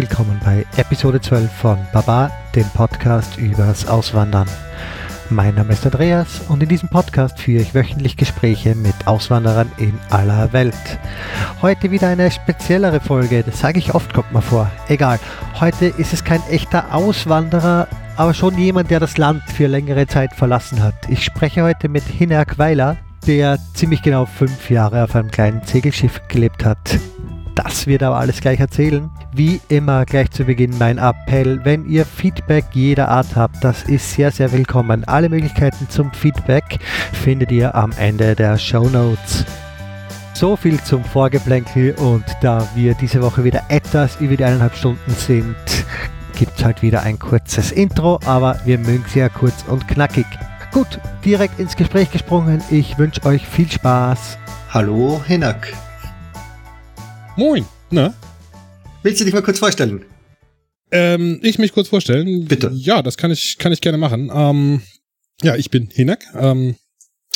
willkommen bei Episode 12 von Baba, dem Podcast übers Auswandern. Mein Name ist Andreas und in diesem Podcast führe ich wöchentlich Gespräche mit Auswanderern in aller Welt. Heute wieder eine speziellere Folge, das sage ich oft, kommt mir vor. Egal, heute ist es kein echter Auswanderer, aber schon jemand, der das Land für längere Zeit verlassen hat. Ich spreche heute mit Hinerk Weiler, der ziemlich genau fünf Jahre auf einem kleinen Segelschiff gelebt hat. Das wird aber alles gleich erzählen. Wie immer gleich zu Beginn mein Appell, wenn ihr Feedback jeder Art habt, das ist sehr, sehr willkommen. Alle Möglichkeiten zum Feedback findet ihr am Ende der Show Notes. So viel zum Vorgeplänkel und da wir diese Woche wieder etwas über die eineinhalb Stunden sind, gibt es halt wieder ein kurzes Intro, aber wir mögen es ja kurz und knackig. Gut, direkt ins Gespräch gesprungen. Ich wünsche euch viel Spaß. Hallo, Hinak. Moin, na? Willst du dich mal kurz vorstellen? Ähm, ich mich kurz vorstellen? Bitte. Ja, das kann ich, kann ich gerne machen. Ähm, ja, ich bin Hinak. Ähm,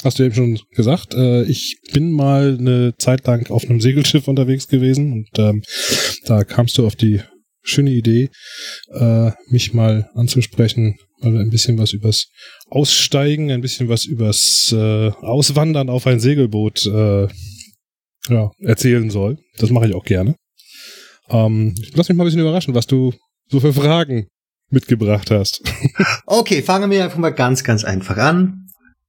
hast du eben schon gesagt. Äh, ich bin mal eine Zeit lang auf einem Segelschiff unterwegs gewesen und ähm, da kamst du auf die schöne Idee, äh, mich mal anzusprechen, weil wir ein bisschen was übers Aussteigen, ein bisschen was übers äh, Auswandern auf ein Segelboot äh, ja, erzählen soll. Das mache ich auch gerne. Ähm, lass mich mal ein bisschen überraschen, was du so für Fragen mitgebracht hast. okay, fangen wir einfach mal ganz, ganz einfach an.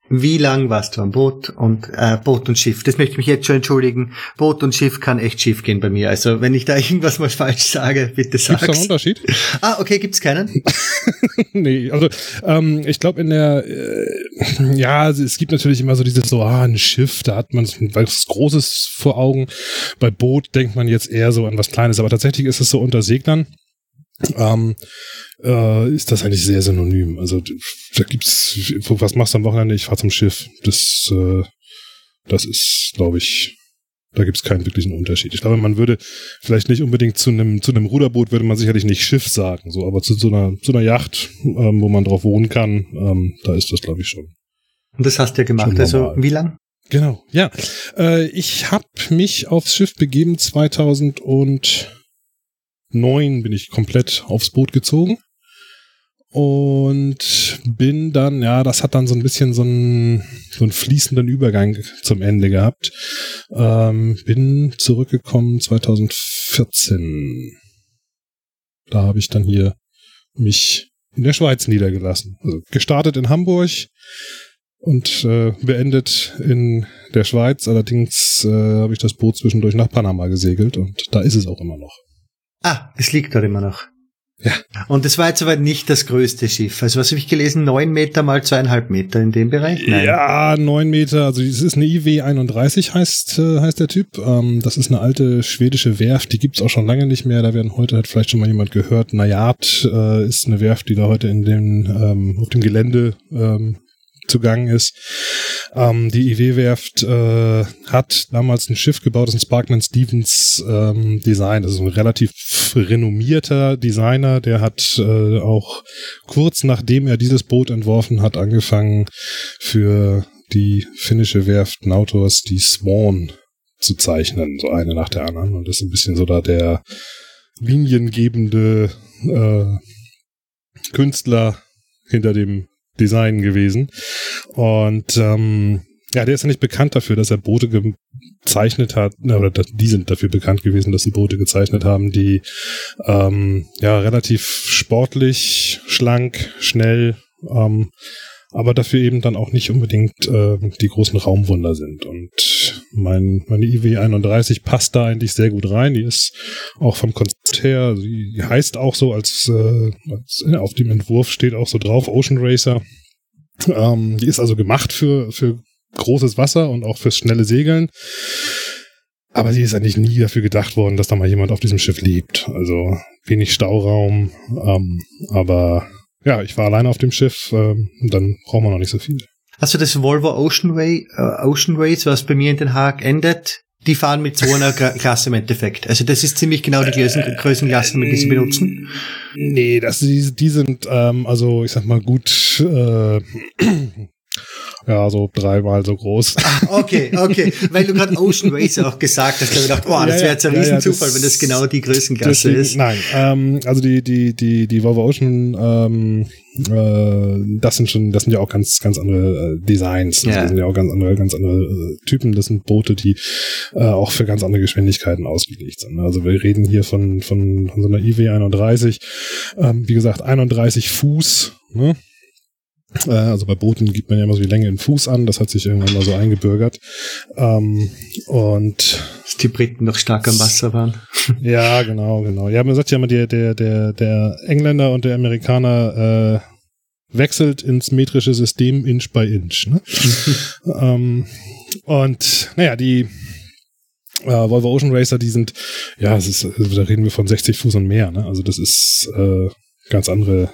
Wie lang warst du am Boot und äh, Boot und Schiff? Das möchte ich mich jetzt schon entschuldigen. Boot und Schiff kann echt schief gehen bei mir. Also wenn ich da irgendwas mal falsch sage, bitte sag's. Gibt's da einen Unterschied? Ah, okay, gibt's keinen? nee, also ähm, ich glaube in der äh, ja, es gibt natürlich immer so dieses so ah ein Schiff, da hat man was Großes vor Augen. Bei Boot denkt man jetzt eher so an was Kleines, aber tatsächlich ist es so unter Seglern ähm, äh, ist das eigentlich sehr synonym. Also da gibt's, was machst du am Wochenende? Ich fahr zum Schiff. Das, äh, das ist, glaube ich, da gibt's keinen wirklichen Unterschied. Ich glaube, man würde vielleicht nicht unbedingt zu einem zu einem Ruderboot würde man sicherlich nicht Schiff sagen, so, aber zu so einer zu einer Yacht, ähm, wo man drauf wohnen kann, ähm, da ist das, glaube ich, schon. Und das hast du ja gemacht. Also wie lang? Genau, ja. Äh, ich habe mich aufs Schiff begeben 2000 und neun bin ich komplett aufs Boot gezogen. Und bin dann, ja, das hat dann so ein bisschen so einen, so einen fließenden Übergang zum Ende gehabt. Ähm, bin zurückgekommen 2014. Da habe ich dann hier mich in der Schweiz niedergelassen. Also gestartet in Hamburg und äh, beendet in der Schweiz. Allerdings äh, habe ich das Boot zwischendurch nach Panama gesegelt und da ist es auch immer noch. Ah, es liegt dort immer noch. Ja. Und es war jetzt aber nicht das größte Schiff. Also was habe ich gelesen? Neun Meter mal zweieinhalb Meter in dem Bereich? Nein. Ja, neun Meter. Also es ist eine IW 31 heißt, äh, heißt der Typ. Ähm, das ist eine alte schwedische Werft. Die gibt's auch schon lange nicht mehr. Da werden heute hat vielleicht schon mal jemand gehört. Najad äh, ist eine Werft, die da heute in dem, ähm, auf dem Gelände ähm, zugange ist. Ähm, die IW-Werft äh, hat damals ein Schiff gebaut, das ist ein Sparkman Stevens ähm, Design. Das ist ein relativ renommierter Designer. Der hat äh, auch kurz nachdem er dieses Boot entworfen hat, angefangen für die finnische Werft Nautos die Swan zu zeichnen, so eine nach der anderen. Und das ist ein bisschen so da der liniengebende äh, Künstler hinter dem Design gewesen. Und ähm, ja, der ist ja nicht bekannt dafür, dass er Boote gezeichnet hat, oder die sind dafür bekannt gewesen, dass sie Boote gezeichnet haben, die ähm, ja relativ sportlich, schlank, schnell, ähm, aber dafür eben dann auch nicht unbedingt äh, die großen Raumwunder sind. Und mein, meine IW31 passt da eigentlich sehr gut rein. Die ist auch vom Konzept her, die heißt auch so, als, äh, als auf dem Entwurf steht auch so drauf, Ocean Racer. Ähm, die ist also gemacht für, für großes Wasser und auch fürs schnelle Segeln. Aber sie ist eigentlich nie dafür gedacht worden, dass da mal jemand auf diesem Schiff lebt. Also wenig Stauraum, ähm, aber ja, ich war alleine auf dem Schiff, ähm, dann braucht man noch nicht so viel. Hast du das Volvo Ocean Way, äh, Ocean Race, was bei mir in Den Haag endet? Die fahren mit so einer Klasse im Endeffekt. Also das ist ziemlich genau die Größen, Größenklassen, die sie benutzen. Nee, das, die, die sind, ähm, also ich sag mal gut, äh, Ja, so dreimal so groß. Ah, okay, okay. Weil du gerade Ocean Racer auch gesagt hast, da habe ich gedacht, oh, das wäre jetzt ein ja, ja, Riesenzufall, das- wenn das genau die Größenklasse Deswegen- ist. Nein, ähm, also die, die, die, die Volvo Ocean, ähm, äh, das sind schon, das sind ja auch ganz, ganz andere äh, Designs. Also Ja. Das sind ja auch ganz andere, ganz andere äh, Typen. Das sind Boote, die äh, auch für ganz andere Geschwindigkeiten ausgelegt sind. Also wir reden hier von, von, von so einer IW 31, ähm, wie gesagt, 31 Fuß, ne? Äh, Also bei Booten gibt man ja immer so die Länge in Fuß an, das hat sich irgendwann mal so eingebürgert. Ähm, und Dass die Briten noch stark am Wasser waren. ja, genau, genau. Ja, man sagt ja immer, der, der, der, der Engländer und der Amerikaner äh, wechselt ins metrische System Inch by Inch. Ne? ähm, und naja, die äh, Volvo Ocean Racer, die sind, ja, es ist, da reden wir von 60 Fuß und mehr. Ne? Also das ist äh, ganz andere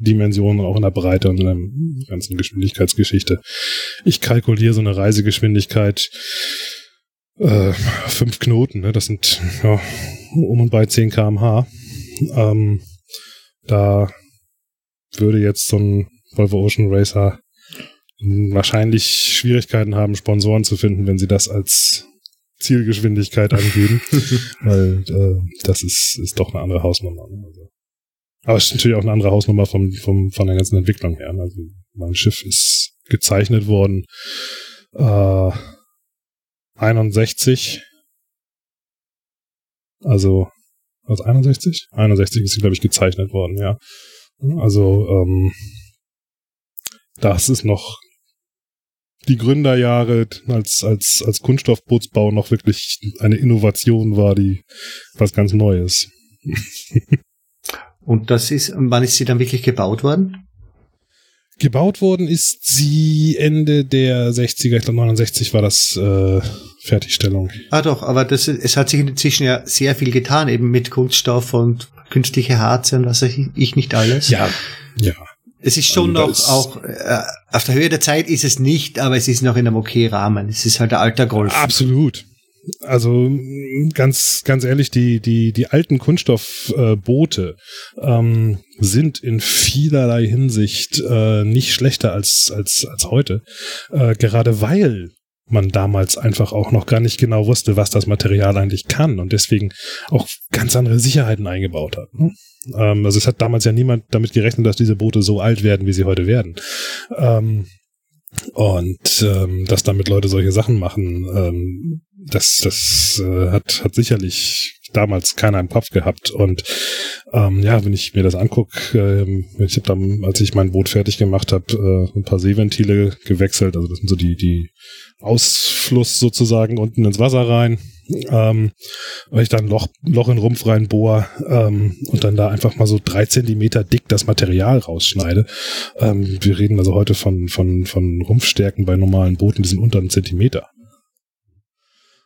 Dimensionen, auch in der Breite und in der ganzen Geschwindigkeitsgeschichte. Ich kalkuliere so eine Reisegeschwindigkeit äh, fünf Knoten, ne? das sind ja, um und bei 10 kmh. Ähm, da würde jetzt so ein Volvo Ocean Racer wahrscheinlich Schwierigkeiten haben, Sponsoren zu finden, wenn sie das als Zielgeschwindigkeit angeben, weil äh, das ist, ist doch eine andere Hausnummer. Ne? Also, aber es ist natürlich auch eine andere Hausnummer vom, vom, von der ganzen Entwicklung her. Ne? Also mein Schiff ist gezeichnet worden äh, 61. Also, was 61? 61 ist sie, glaube ich, gezeichnet worden, ja. Also, ähm, das ist noch die Gründerjahre als, als, als Kunststoffbootsbau noch wirklich eine Innovation war, die was ganz Neues. Und das ist, wann ist sie dann wirklich gebaut worden? Gebaut worden ist sie Ende der 60er, ich glaube 69 war das äh, Fertigstellung. Ah doch, aber das, es hat sich inzwischen ja sehr viel getan, eben mit Kunststoff und künstliche Harze und was weiß ich nicht alles. Ja, ja. Es ist schon Also noch ist- auch, äh, auf der Höhe der Zeit ist es nicht, aber es ist noch in einem okay Rahmen. Es ist halt der alter Golf. Absolut. Also ganz ganz ehrlich, die die die alten Kunststoffboote äh, ähm, sind in vielerlei Hinsicht äh, nicht schlechter als als als heute, äh, gerade weil man damals einfach auch noch gar nicht genau wusste, was das Material eigentlich kann und deswegen auch ganz andere Sicherheiten eingebaut hat. Ne? Ähm, also es hat damals ja niemand damit gerechnet, dass diese Boote so alt werden, wie sie heute werden. Ähm, und ähm, dass damit Leute solche Sachen machen, ähm, das, das äh, hat, hat sicherlich damals keiner im Kopf gehabt. Und ähm, ja, wenn ich mir das angucke, ähm, ich habe dann, als ich mein Boot fertig gemacht habe, äh, ein paar Seeventile gewechselt. Also das sind so die, die Ausfluss sozusagen unten ins Wasser rein. Ähm, weil ich dann ein Loch, Loch in den Rumpf reinbohr ähm, und dann da einfach mal so drei Zentimeter dick das Material rausschneide. Ähm, wir reden also heute von, von, von Rumpfstärken bei normalen Booten, die sind unter einem Zentimeter.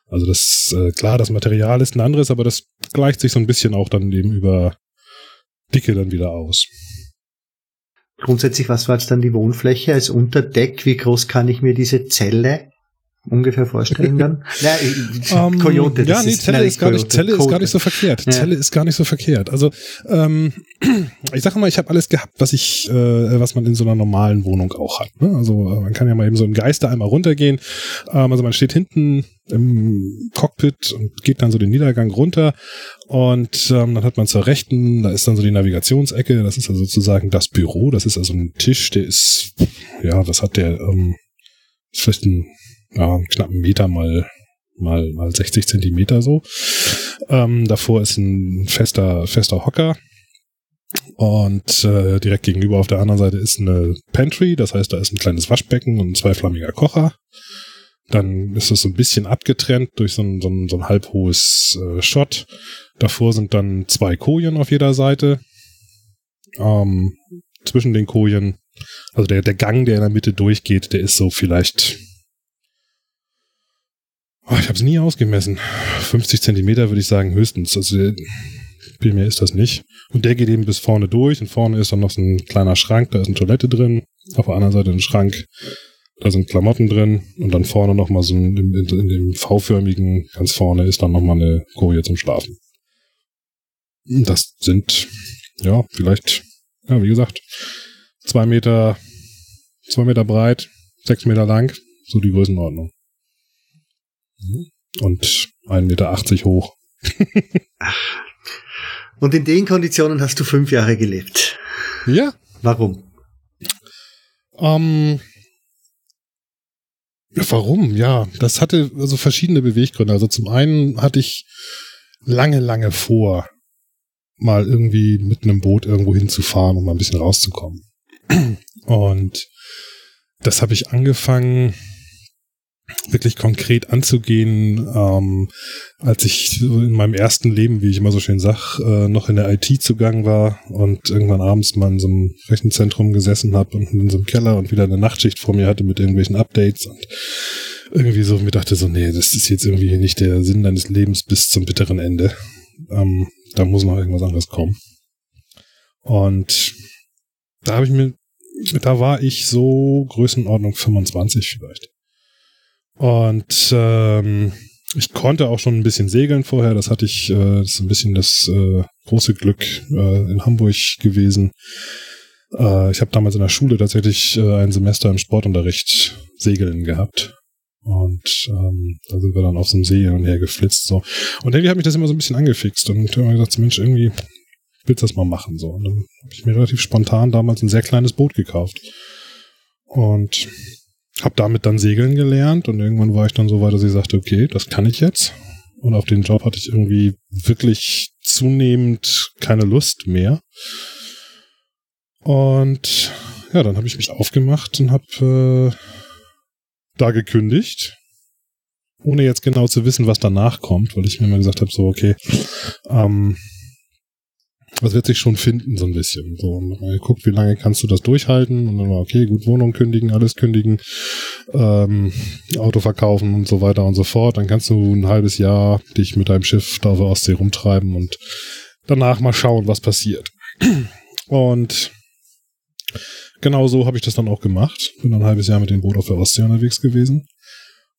Also das, äh, klar, das Material ist ein anderes, aber das gleicht sich so ein bisschen auch dann eben über Dicke dann wieder aus. Grundsätzlich, was war jetzt dann die Wohnfläche als Unterdeck? Wie groß kann ich mir diese Zelle ungefähr vorstellen dann? ja, ich- Ähm, Coyote, ja, nee, ist, Zelle ist gar nicht, Coyote, Zelle ist gar nicht so verkehrt. Ja. Zelle ist gar nicht so verkehrt. Also ähm, ich sage mal, ich habe alles gehabt, was ich, äh, was man in so einer normalen Wohnung auch hat. Ne? Also äh, man kann ja mal eben so im Geiste einmal runtergehen. Ähm, also man steht hinten im Cockpit und geht dann so den Niedergang runter und ähm, dann hat man zur Rechten, da ist dann so die Navigationsecke. Das ist also sozusagen das Büro. Das ist also ein Tisch, der ist, ja, was hat der? Ähm, vielleicht ein ja, knapp einen Meter mal mal mal 60 Zentimeter so. Ähm, davor ist ein fester fester Hocker und äh, direkt gegenüber auf der anderen Seite ist eine Pantry, das heißt, da ist ein kleines Waschbecken und ein zweiflammiger Kocher. Dann ist es so ein bisschen abgetrennt durch so ein, so ein, so ein halbhohes äh, Schott. Davor sind dann zwei Kojen auf jeder Seite. Ähm, zwischen den Kojen, also der, der Gang, der in der Mitte durchgeht, der ist so vielleicht Oh, ich habe es nie ausgemessen. 50 Zentimeter würde ich sagen höchstens. Also viel mehr ist das nicht. Und der geht eben bis vorne durch. Und vorne ist dann noch so ein kleiner Schrank. Da ist eine Toilette drin. Auf der anderen Seite ein Schrank. Da sind Klamotten drin. Und dann vorne nochmal so ein, in, in, in dem V-förmigen, ganz vorne ist dann nochmal eine Koje zum Schlafen. Das sind, ja, vielleicht, ja, wie gesagt, zwei Meter, zwei Meter breit, sechs Meter lang, so die Größenordnung. Und 1,80 Meter hoch. Und in den Konditionen hast du fünf Jahre gelebt. Ja. Warum? Ähm, warum? Ja, das hatte also verschiedene Beweggründe. Also zum einen hatte ich lange, lange vor, mal irgendwie mit einem Boot irgendwo hinzufahren, um mal ein bisschen rauszukommen. Und das habe ich angefangen wirklich konkret anzugehen, ähm, als ich in meinem ersten Leben, wie ich immer so schön sag, äh, noch in der IT zugang war und irgendwann abends mal in so einem Rechenzentrum gesessen habe und in so einem Keller und wieder eine Nachtschicht vor mir hatte mit irgendwelchen Updates und irgendwie so mir dachte so, nee, das ist jetzt irgendwie nicht der Sinn deines Lebens bis zum bitteren Ende. Ähm, da muss noch irgendwas anderes kommen. Und da habe ich mir, da war ich so Größenordnung 25 vielleicht. Und ähm, ich konnte auch schon ein bisschen segeln vorher. Das hatte ich, äh, das ist ein bisschen das äh, große Glück äh, in Hamburg gewesen. Äh, ich habe damals in der Schule tatsächlich äh, ein Semester im Sportunterricht Segeln gehabt. Und ähm, da sind wir dann auf so einem See hin und her geflitzt. So. Und irgendwie hat mich das immer so ein bisschen angefixt und habe mir gedacht, Mensch, irgendwie willst du das mal machen. So. Und dann habe ich mir relativ spontan damals ein sehr kleines Boot gekauft. Und habe damit dann segeln gelernt und irgendwann war ich dann so weit, dass ich sagte, okay, das kann ich jetzt. Und auf den Job hatte ich irgendwie wirklich zunehmend keine Lust mehr. Und ja, dann habe ich mich aufgemacht und habe äh, da gekündigt, ohne jetzt genau zu wissen, was danach kommt, weil ich mir immer gesagt habe, so okay, ähm, das wird sich schon finden, so ein bisschen. So, man guckt, wie lange kannst du das durchhalten und dann okay, gut, Wohnung kündigen, alles kündigen, ähm, Auto verkaufen und so weiter und so fort. Dann kannst du ein halbes Jahr dich mit deinem Schiff da auf der Ostsee rumtreiben und danach mal schauen, was passiert. Und genau so habe ich das dann auch gemacht. Bin ein halbes Jahr mit dem Boot auf der Ostsee unterwegs gewesen.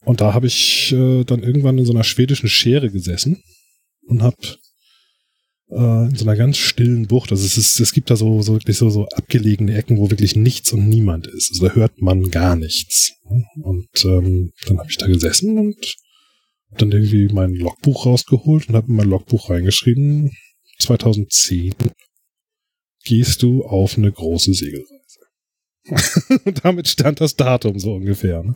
Und da habe ich äh, dann irgendwann in so einer schwedischen Schere gesessen und habe äh, in so einer ganz stillen Bucht. Also es ist, es gibt da so, so wirklich so, so abgelegene Ecken, wo wirklich nichts und niemand ist. Also da hört man gar nichts. Und ähm, dann habe ich da gesessen und dann irgendwie mein Logbuch rausgeholt und habe in mein Logbuch reingeschrieben, 2010 gehst du auf eine große Segelreise. und damit stand das Datum so ungefähr. Ne?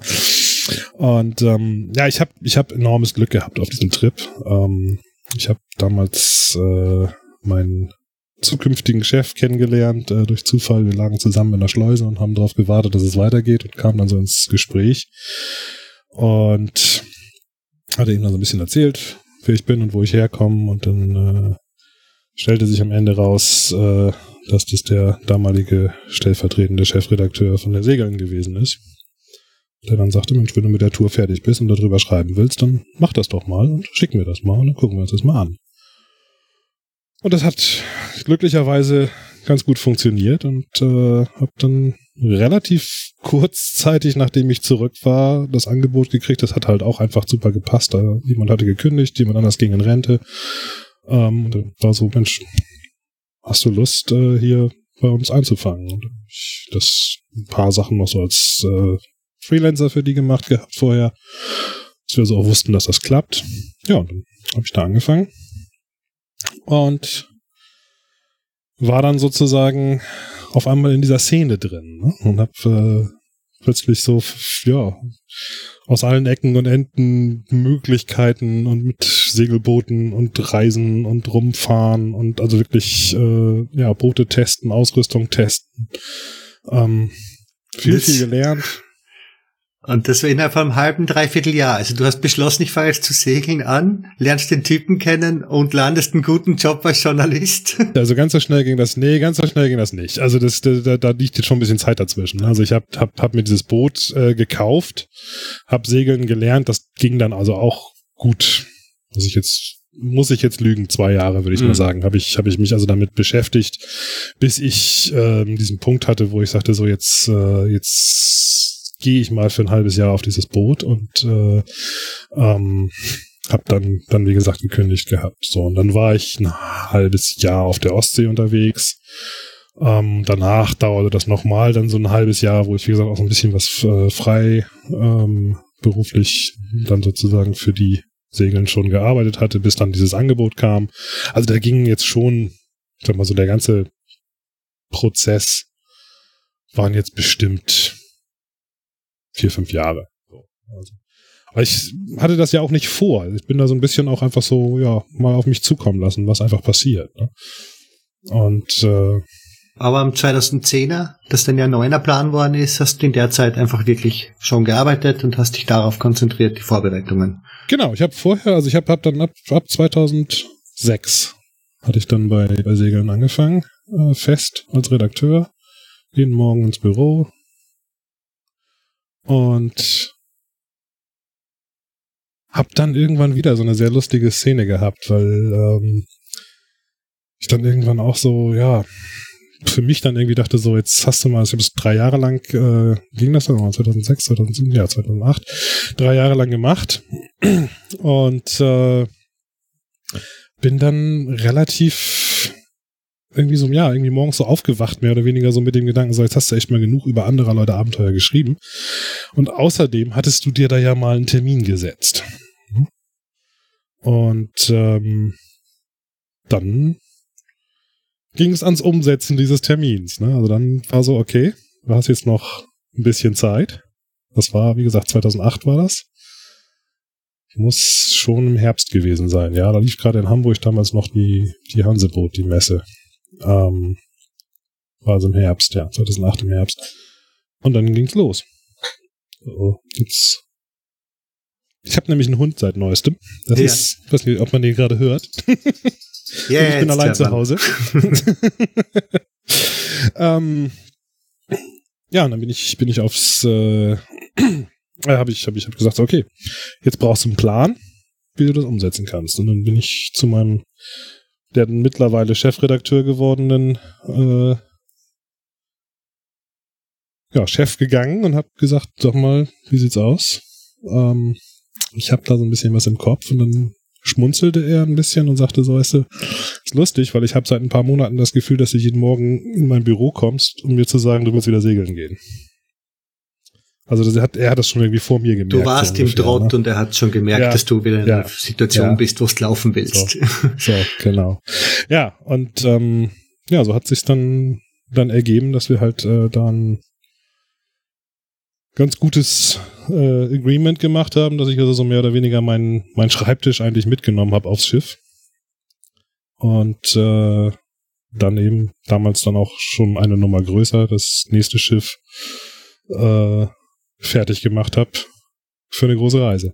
Und ähm, ja, ich habe ich hab enormes Glück gehabt auf diesem Trip. Ähm, ich habe damals äh, meinen zukünftigen Chef kennengelernt äh, durch Zufall. Wir lagen zusammen in der Schleuse und haben darauf gewartet, dass es weitergeht und kamen dann so ins Gespräch. Und hatte ihm dann so ein bisschen erzählt, wer ich bin und wo ich herkomme. Und dann äh, stellte sich am Ende raus, äh, dass das der damalige stellvertretende Chefredakteur von der Segeln gewesen ist der dann sagte, Mensch, wenn du mit der Tour fertig bist und darüber schreiben willst, dann mach das doch mal und schick mir das mal und dann gucken wir uns das mal an. Und das hat glücklicherweise ganz gut funktioniert und äh, habe dann relativ kurzzeitig, nachdem ich zurück war, das Angebot gekriegt. Das hat halt auch einfach super gepasst. Da jemand hatte gekündigt, jemand anders ging in Rente. Ähm, und dann war so, Mensch, hast du Lust, äh, hier bei uns einzufangen? Und ich das ein paar Sachen noch so als äh, Freelancer für die gemacht gehabt vorher, dass wir so auch wussten, dass das klappt. Ja, und dann habe ich da angefangen und war dann sozusagen auf einmal in dieser Szene drin ne? und habe äh, plötzlich so, ja, aus allen Ecken und Enden Möglichkeiten und mit Segelbooten und Reisen und rumfahren und also wirklich, äh, ja, Boote testen, Ausrüstung testen. Ähm, viel, viel gelernt. Und das war innerhalb von einem halben, dreiviertel Jahr. Also du hast beschlossen, ich fange jetzt zu segeln an, lernst den Typen kennen und landest einen guten Job als Journalist. Also ganz so schnell ging das, nee, ganz so schnell ging das nicht. Also das, da, da liegt jetzt schon ein bisschen Zeit dazwischen. Also ich habe hab, hab mir dieses Boot äh, gekauft, habe segeln gelernt, das ging dann also auch gut. Muss ich jetzt muss ich jetzt lügen, zwei Jahre würde ich mhm. mal sagen, habe ich habe ich mich also damit beschäftigt, bis ich äh, diesen Punkt hatte, wo ich sagte so jetzt äh, jetzt gehe ich mal für ein halbes Jahr auf dieses Boot und äh, ähm, habe dann, dann, wie gesagt, gekündigt gehabt. So, und dann war ich ein halbes Jahr auf der Ostsee unterwegs. Ähm, danach dauerte das nochmal dann so ein halbes Jahr, wo ich, wie gesagt, auch so ein bisschen was äh, frei ähm, beruflich dann sozusagen für die Segeln schon gearbeitet hatte, bis dann dieses Angebot kam. Also da ging jetzt schon, ich sag mal so, der ganze Prozess waren jetzt bestimmt vier, fünf Jahre. Also, aber ich hatte das ja auch nicht vor. Ich bin da so ein bisschen auch einfach so, ja, mal auf mich zukommen lassen, was einfach passiert. Ne? Und äh, aber am 2010er, das dann ja neuner Plan worden ist, hast du in der Zeit einfach wirklich schon gearbeitet und hast dich darauf konzentriert, die Vorbereitungen. Genau, ich habe vorher, also ich habe hab dann ab, ab 2006 hatte ich dann bei, bei Segeln angefangen, äh, fest als Redakteur, jeden Morgen ins Büro und hab dann irgendwann wieder so eine sehr lustige Szene gehabt, weil ähm, ich dann irgendwann auch so, ja, für mich dann irgendwie dachte, so, jetzt hast du mal, ich habe es drei Jahre lang, äh, ging das dann 2006, 2007, ja, 2008, drei Jahre lang gemacht. Und äh, bin dann relativ irgendwie so, ja, irgendwie morgens so aufgewacht, mehr oder weniger so mit dem Gedanken, so, jetzt hast du echt mal genug über andere Leute Abenteuer geschrieben. Und außerdem hattest du dir da ja mal einen Termin gesetzt. Und ähm, dann ging es ans Umsetzen dieses Termins. Ne? Also dann war so, okay, du hast jetzt noch ein bisschen Zeit. Das war, wie gesagt, 2008 war das. Muss schon im Herbst gewesen sein. Ja, da lief gerade in Hamburg damals noch die, die Hanseboot, die Messe. Ähm, war also im Herbst, ja, 2008 im Herbst. Und dann ging's los. So, jetzt. Ich habe nämlich einen Hund seit neuestem. Das ja. ist, ich weiß nicht, ob man den gerade hört. Yeah, ich bin allein zu Hause. ähm, ja, und dann bin ich, bin ich aufs, äh, habe ich, habe ich hab gesagt, okay, jetzt brauchst du einen Plan, wie du das umsetzen kannst. Und dann bin ich zu meinem, der mittlerweile Chefredakteur gewordenen, äh, ja, Chef gegangen und habe gesagt, sag mal, wie sieht's aus? Ähm, ich habe da so ein bisschen was im Kopf und dann schmunzelte er ein bisschen und sagte so, weißt du, ist lustig, weil ich habe seit ein paar Monaten das Gefühl, dass du jeden Morgen in mein Büro kommst, um mir zu sagen, du willst wieder segeln gehen. Also das hat, er hat das schon irgendwie vor mir gemerkt. Du warst so im Trott ne? und er hat schon gemerkt, ja, dass du wieder in ja, einer Situation ja. bist, wo du laufen willst. So, so, genau. Ja, und ähm, ja, so hat sich dann dann ergeben, dass wir halt äh, dann ganz gutes äh, Agreement gemacht haben, dass ich also so mehr oder weniger meinen mein Schreibtisch eigentlich mitgenommen habe aufs Schiff. Und äh, dann eben damals dann auch schon eine Nummer größer, das nächste Schiff äh, fertig gemacht habe für eine große Reise.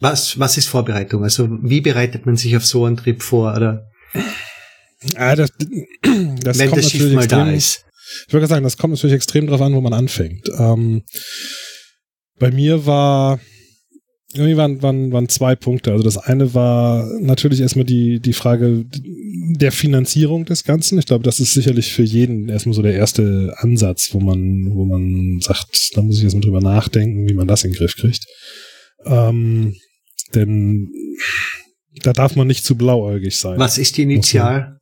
Was, was ist Vorbereitung? Also wie bereitet man sich auf so einen Trip vor? Oder? Ah, das, das Wenn das Schiff mal extrem, da ist. Ich würde sagen, das kommt natürlich extrem drauf an, wo man anfängt. Ähm, bei mir war irgendwie waren, waren, waren zwei Punkte. Also das eine war natürlich erstmal die, die Frage der Finanzierung des Ganzen. Ich glaube, das ist sicherlich für jeden erstmal so der erste Ansatz, wo man, wo man sagt, da muss ich erstmal drüber nachdenken, wie man das in den Griff kriegt. Ähm, denn da darf man nicht zu blauäugig sein. Was ist die Initial?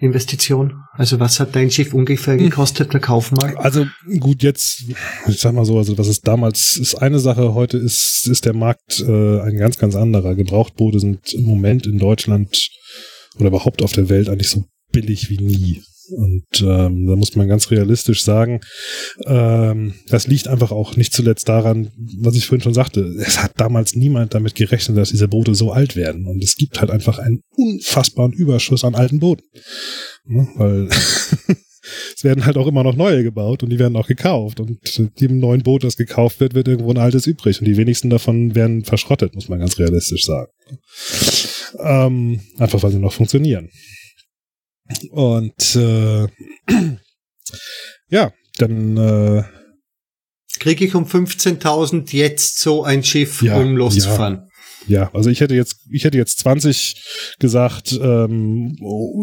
Investition? Also was hat dein Schiff ungefähr hm. gekostet, der Kaufmarkt? Also gut, jetzt, ich sag mal so, also was ist damals ist eine Sache, heute ist, ist der Markt äh, ein ganz, ganz anderer. Gebrauchtboote sind im Moment in Deutschland oder überhaupt auf der Welt eigentlich so billig wie nie. Und ähm, da muss man ganz realistisch sagen, ähm, das liegt einfach auch nicht zuletzt daran, was ich vorhin schon sagte. Es hat damals niemand damit gerechnet, dass diese Boote so alt werden. Und es gibt halt einfach einen unfassbaren Überschuss an alten Booten. Ja, weil es werden halt auch immer noch neue gebaut und die werden auch gekauft. Und jedem neuen Boot, das gekauft wird, wird irgendwo ein altes übrig. Und die wenigsten davon werden verschrottet, muss man ganz realistisch sagen. Ähm, einfach weil sie noch funktionieren. Und äh, ja, dann äh, kriege ich um 15.000 jetzt so ein Schiff, ja, um loszufahren. ja, also ich hätte jetzt, ich hätte jetzt 20 gesagt ähm,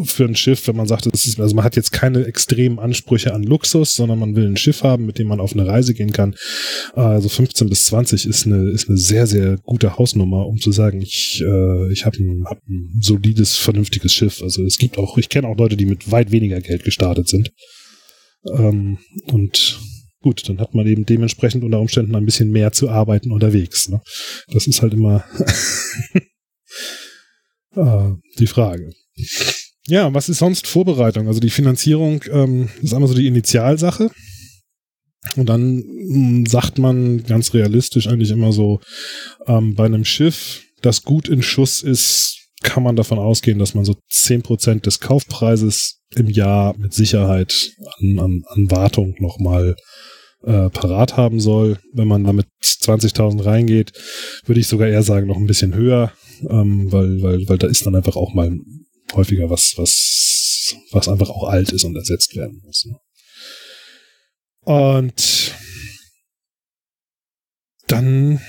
für ein Schiff, wenn man sagt, es ist, also man hat jetzt keine extremen Ansprüche an Luxus, sondern man will ein Schiff haben, mit dem man auf eine Reise gehen kann. Also 15 bis 20 ist eine, ist eine sehr, sehr gute Hausnummer, um zu sagen, ich, äh, ich habe ein, hab ein solides, vernünftiges Schiff. Also es gibt auch, ich kenne auch Leute, die mit weit weniger Geld gestartet sind. Ähm, und gut, dann hat man eben dementsprechend unter Umständen ein bisschen mehr zu arbeiten unterwegs. Ne? Das ist halt immer ah, die Frage. Ja, was ist sonst Vorbereitung? Also die Finanzierung ähm, ist einmal so die Initialsache. Und dann hm, sagt man ganz realistisch eigentlich immer so, ähm, bei einem Schiff, das gut in Schuss ist, kann man davon ausgehen, dass man so zehn Prozent des Kaufpreises im Jahr mit Sicherheit an, an, an Wartung nochmal äh, parat haben soll. Wenn man da mit 20.000 reingeht, würde ich sogar eher sagen, noch ein bisschen höher, ähm, weil, weil, weil da ist dann einfach auch mal häufiger was, was, was einfach auch alt ist und ersetzt werden muss. Ne? Und dann,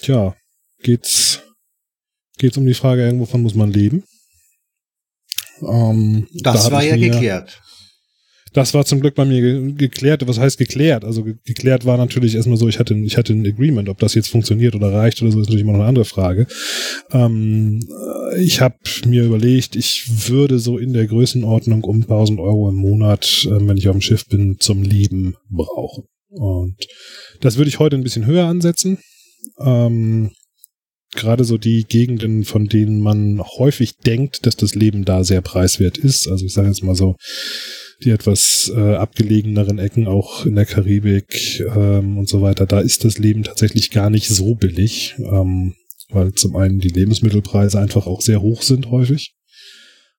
tja, geht's, geht's um die Frage, irgendwovon muss man leben. Ähm, das da war ja geklärt. Das war zum Glück bei mir ge geklärt. Was heißt geklärt? Also ge geklärt war natürlich erstmal so, ich hatte, ich hatte ein Agreement. Ob das jetzt funktioniert oder reicht oder so, ist natürlich immer noch eine andere Frage. Ähm, ich habe mir überlegt, ich würde so in der Größenordnung um 1000 Euro im Monat, äh, wenn ich auf dem Schiff bin, zum Leben brauchen. Und das würde ich heute ein bisschen höher ansetzen. Ähm, gerade so die Gegenden, von denen man häufig denkt, dass das Leben da sehr preiswert ist. Also ich sage jetzt mal so, die etwas äh, abgelegeneren Ecken, auch in der Karibik ähm, und so weiter, da ist das Leben tatsächlich gar nicht so billig, ähm, weil zum einen die Lebensmittelpreise einfach auch sehr hoch sind häufig.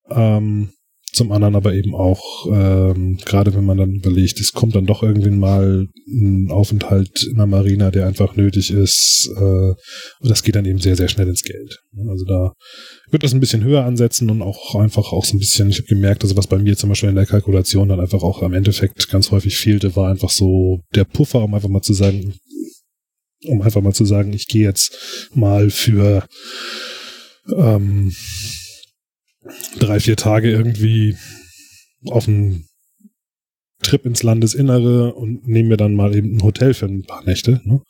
Ähm, zum anderen aber eben auch, ähm, gerade wenn man dann überlegt, es kommt dann doch irgendwann mal ein Aufenthalt in der Marina, der einfach nötig ist. Äh, und das geht dann eben sehr, sehr schnell ins Geld. Also da wird das ein bisschen höher ansetzen und auch einfach auch so ein bisschen, ich habe gemerkt, also was bei mir zum Beispiel in der Kalkulation dann einfach auch am Endeffekt ganz häufig fehlte, war einfach so der Puffer, um einfach mal zu sagen, um einfach mal zu sagen, ich gehe jetzt mal für ähm, drei, vier Tage irgendwie auf einen Trip ins Landesinnere und nehme mir dann mal eben ein Hotel für ein paar Nächte. Ne?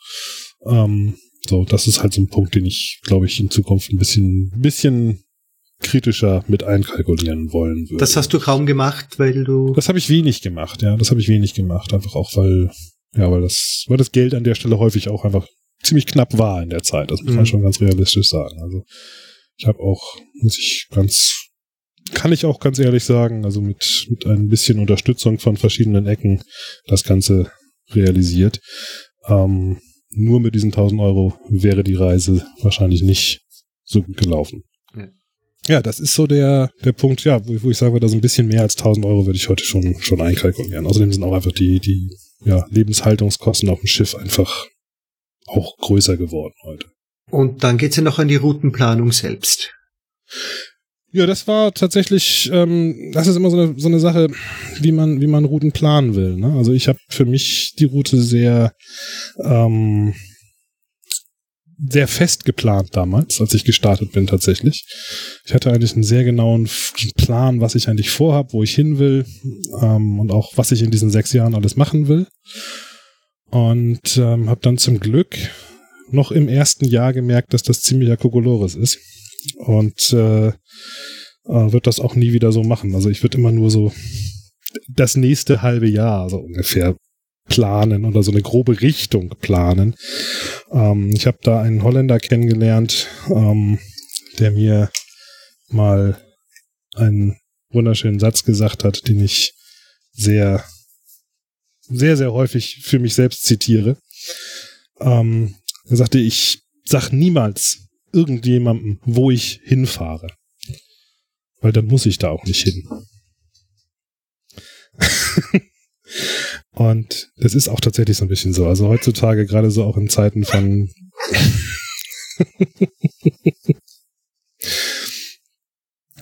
Ähm, so, das ist halt so ein Punkt, den ich, glaube ich, in Zukunft ein bisschen, bisschen kritischer mit einkalkulieren wollen würde. Das hast du kaum gemacht, weil du. Das habe ich wenig gemacht, ja. Das habe ich wenig gemacht, einfach auch weil, ja, weil das, weil das Geld an der Stelle häufig auch einfach ziemlich knapp war in der Zeit. Das muss man mhm. schon ganz realistisch sagen. Also ich habe auch, muss ich ganz kann ich auch ganz ehrlich sagen, also mit, mit ein bisschen Unterstützung von verschiedenen Ecken das Ganze realisiert. Ähm, nur mit diesen 1000 Euro wäre die Reise wahrscheinlich nicht so gut gelaufen. Ja, ja das ist so der, der Punkt, ja, wo, wo ich sage, da so ein bisschen mehr als 1000 Euro würde ich heute schon, schon einkalkulieren. Außerdem sind auch einfach die, die ja, Lebenshaltungskosten auf dem Schiff einfach auch größer geworden heute. Und dann geht's ja noch an die Routenplanung selbst. Ja, das war tatsächlich, ähm, das ist immer so eine, so eine Sache, wie man, wie man Routen planen will. Ne? Also ich habe für mich die Route sehr, ähm, sehr fest geplant damals, als ich gestartet bin tatsächlich. Ich hatte eigentlich einen sehr genauen Plan, was ich eigentlich vorhab, wo ich hin will ähm, und auch was ich in diesen sechs Jahren alles machen will. Und ähm, habe dann zum Glück noch im ersten Jahr gemerkt, dass das ziemlicher Kokolores ist und äh, äh, wird das auch nie wieder so machen. Also ich würde immer nur so das nächste halbe Jahr so ungefähr planen oder so eine grobe Richtung planen. Ähm, ich habe da einen Holländer kennengelernt, ähm, der mir mal einen wunderschönen Satz gesagt hat, den ich sehr, sehr, sehr häufig für mich selbst zitiere. Ähm, er sagte, ich sag niemals, irgendjemandem, wo ich hinfahre. Weil dann muss ich da auch nicht hin. Und das ist auch tatsächlich so ein bisschen so. Also heutzutage, gerade so auch in Zeiten von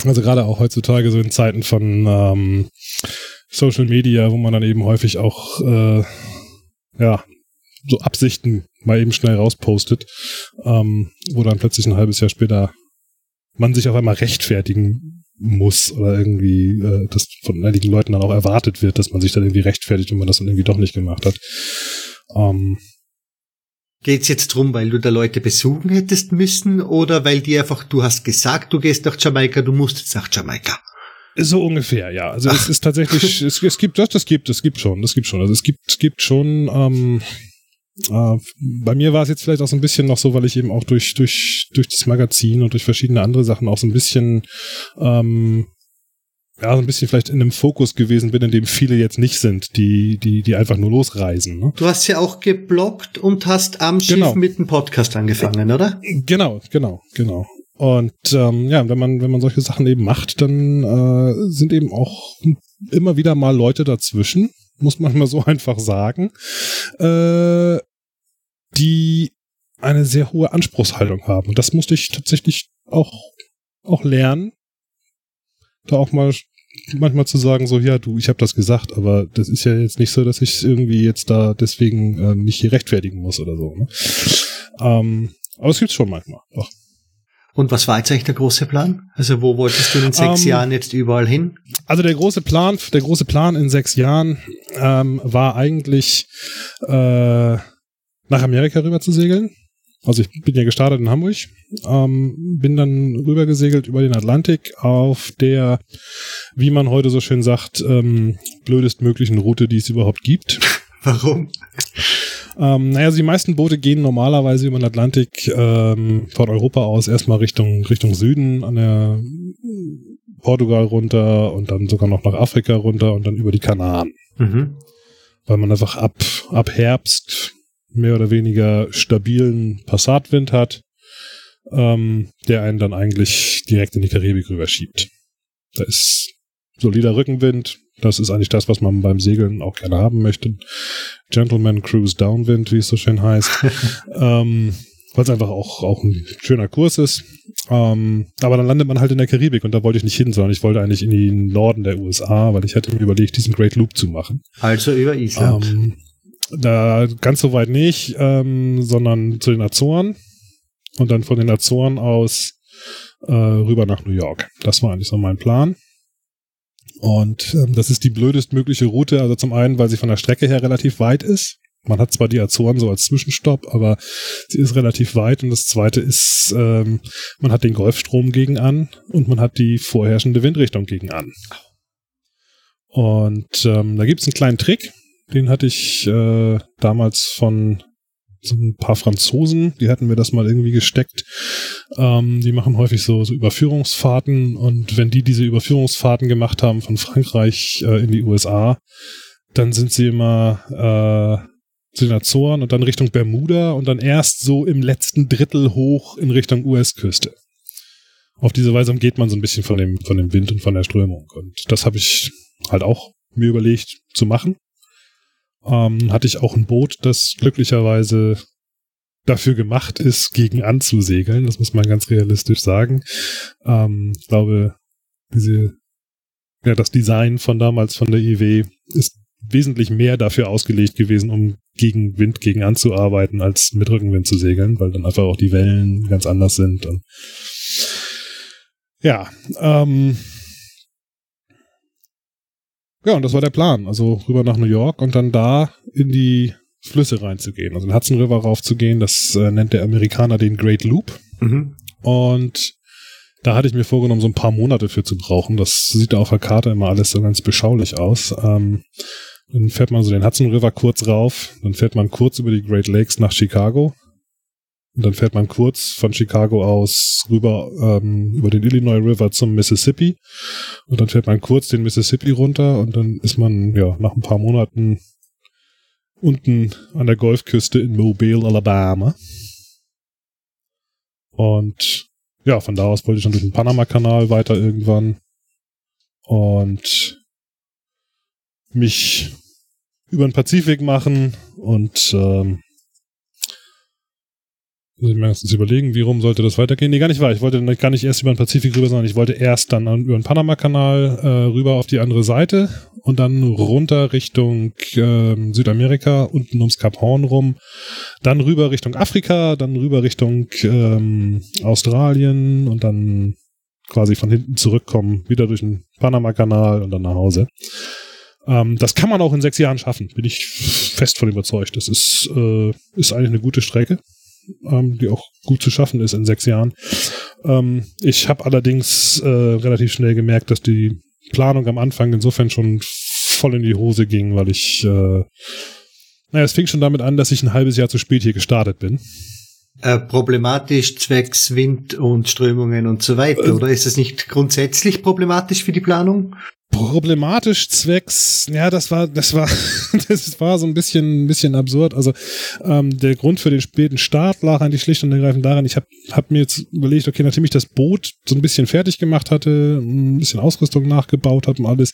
also gerade auch heutzutage so in Zeiten von ähm, Social Media, wo man dann eben häufig auch äh, ja so Absichten mal eben schnell rauspostet, ähm, wo dann plötzlich ein halbes Jahr später man sich auf einmal rechtfertigen muss oder irgendwie äh, das von einigen Leuten dann auch erwartet wird, dass man sich dann irgendwie rechtfertigt, wenn man das dann irgendwie doch nicht gemacht hat. Ähm, Geht's jetzt drum, weil du da Leute besuchen hättest müssen oder weil die einfach, du hast gesagt, du gehst nach Jamaika, du musst jetzt nach Jamaika? So ungefähr, ja. Also Ach. es ist tatsächlich, es, es gibt das, das gibt, es gibt schon, das gibt schon. Also es gibt, es gibt schon, ähm, äh, bei mir war es jetzt vielleicht auch so ein bisschen noch so, weil ich eben auch durch, durch, durch das Magazin und durch verschiedene andere Sachen auch so ein bisschen, ähm, ja, so ein bisschen vielleicht in einem Fokus gewesen bin, in dem viele jetzt nicht sind, die, die, die einfach nur losreisen. Ne? Du hast ja auch gebloggt und hast am Schiff genau. mit dem Podcast angefangen, oder? Genau, genau, genau. Und ähm, ja, wenn man, wenn man solche Sachen eben macht, dann äh, sind eben auch immer wieder mal Leute dazwischen, muss man mal so einfach sagen, äh, die eine sehr hohe Anspruchshaltung haben. Und das musste ich tatsächlich auch, auch lernen. Da auch mal manchmal zu sagen, so, ja, du, ich habe das gesagt, aber das ist ja jetzt nicht so, dass ich irgendwie jetzt da deswegen äh, mich hier rechtfertigen muss oder so. Ne? Ähm, aber es gibt's schon manchmal. Doch. Und was war jetzt eigentlich der große Plan? Also wo wolltest du in sechs um, ähm, Jahren jetzt überall hin? Also der große Plan, der große Plan in sechs Jahren ähm, war eigentlich äh, nach Amerika rüber zu segeln. Also ich bin ja gestartet in Hamburg, ähm, bin dann rüber gesegelt über den Atlantik auf der, wie man heute so schön sagt, ähm, blödestmöglichen Route, die es überhaupt gibt. Warum? Ähm, naja, also die meisten Boote gehen normalerweise über den Atlantik ähm, von Europa aus erstmal Richtung, Richtung Süden an der Portugal runter und dann sogar noch nach Afrika runter und dann über die Kanaren. Mhm. Weil man einfach ab, ab Herbst mehr oder weniger stabilen Passatwind hat, ähm, der einen dann eigentlich direkt in die Karibik rüberschiebt. Da ist solider Rückenwind, das ist eigentlich das, was man beim Segeln auch gerne haben möchte. Gentleman Cruise Downwind, wie es so schön heißt. ähm, weil es einfach auch, auch ein schöner Kurs ist. Ähm, aber dann landet man halt in der Karibik und da wollte ich nicht hin, sondern ich wollte eigentlich in den Norden der USA, weil ich hatte mir überlegt, diesen Great Loop zu machen. Also über Island. Ähm, da ganz so weit nicht, ähm, sondern zu den Azoren und dann von den Azoren aus äh, rüber nach New York. Das war eigentlich so mein Plan. Und ähm, das ist die blödestmögliche Route. Also zum einen, weil sie von der Strecke her relativ weit ist. Man hat zwar die Azoren so als Zwischenstopp, aber sie ist relativ weit. Und das zweite ist, ähm, man hat den Golfstrom gegen an und man hat die vorherrschende Windrichtung gegen an. Und ähm, da gibt's einen kleinen Trick, den hatte ich äh, damals von so ein paar Franzosen, die hatten mir das mal irgendwie gesteckt. Ähm, die machen häufig so, so Überführungsfahrten und wenn die diese Überführungsfahrten gemacht haben von Frankreich äh, in die USA, dann sind sie immer äh, zu den Azoren und dann Richtung Bermuda und dann erst so im letzten Drittel hoch in Richtung US-Küste. Auf diese Weise umgeht man so ein bisschen von dem, von dem Wind und von der Strömung. Und das habe ich halt auch mir überlegt zu machen ähm, hatte ich auch ein Boot, das glücklicherweise dafür gemacht ist, gegen anzusegeln. Das muss man ganz realistisch sagen. Ähm, ich glaube, diese, ja, das Design von damals von der IW ist wesentlich mehr dafür ausgelegt gewesen, um gegen Wind gegen anzuarbeiten, als mit Rückenwind zu segeln, weil dann einfach auch die Wellen ganz anders sind. Und ja, ähm, ja, und das war der Plan. Also rüber nach New York und dann da in die Flüsse reinzugehen. Also in Hudson River raufzugehen. Das äh, nennt der Amerikaner den Great Loop. Mhm. Und da hatte ich mir vorgenommen, so ein paar Monate für zu brauchen. Das sieht auf der Karte immer alles so ganz beschaulich aus. Ähm, dann fährt man so den Hudson River kurz rauf, dann fährt man kurz über die Great Lakes nach Chicago, und dann fährt man kurz von Chicago aus rüber ähm, über den Illinois River zum Mississippi. Und dann fährt man kurz den Mississippi runter und dann ist man ja nach ein paar Monaten unten an der Golfküste in Mobile, Alabama. Und ja, von da aus wollte ich dann durch den Panama-Kanal weiter irgendwann und mich über den Pazifik machen und ähm, muss ich mir erstens überlegen, wie rum sollte das weitergehen. Nee, gar nicht wahr. Ich wollte gar nicht erst über den Pazifik rüber, sondern ich wollte erst dann über den Panama-Kanal äh, rüber auf die andere Seite und dann runter Richtung äh, Südamerika, unten ums Kap Horn rum, dann rüber Richtung Afrika, dann rüber Richtung ähm, Australien und dann quasi von hinten zurückkommen, wieder durch den Panama-Kanal und dann nach Hause. Ähm, das kann man auch in sechs Jahren schaffen, bin ich fest von überzeugt. Das ist, äh, ist eigentlich eine gute Strecke, ähm, die auch gut zu schaffen ist in sechs Jahren. Ähm, ich habe allerdings äh, relativ schnell gemerkt, dass die Planung am Anfang insofern schon voll in die Hose ging, weil ich, äh, naja, es fing schon damit an, dass ich ein halbes Jahr zu spät hier gestartet bin. Äh, problematisch zwecks Wind und Strömungen und so weiter, äh, oder ist es nicht grundsätzlich problematisch für die Planung? Problematisch zwecks, ja, das war, das war, das war so ein bisschen, ein bisschen absurd. Also ähm, der Grund für den späten Start lag eigentlich schlicht und ergreifend daran, ich habe hab mir jetzt überlegt, okay, nachdem ich das Boot so ein bisschen fertig gemacht hatte, ein bisschen Ausrüstung nachgebaut habe und alles,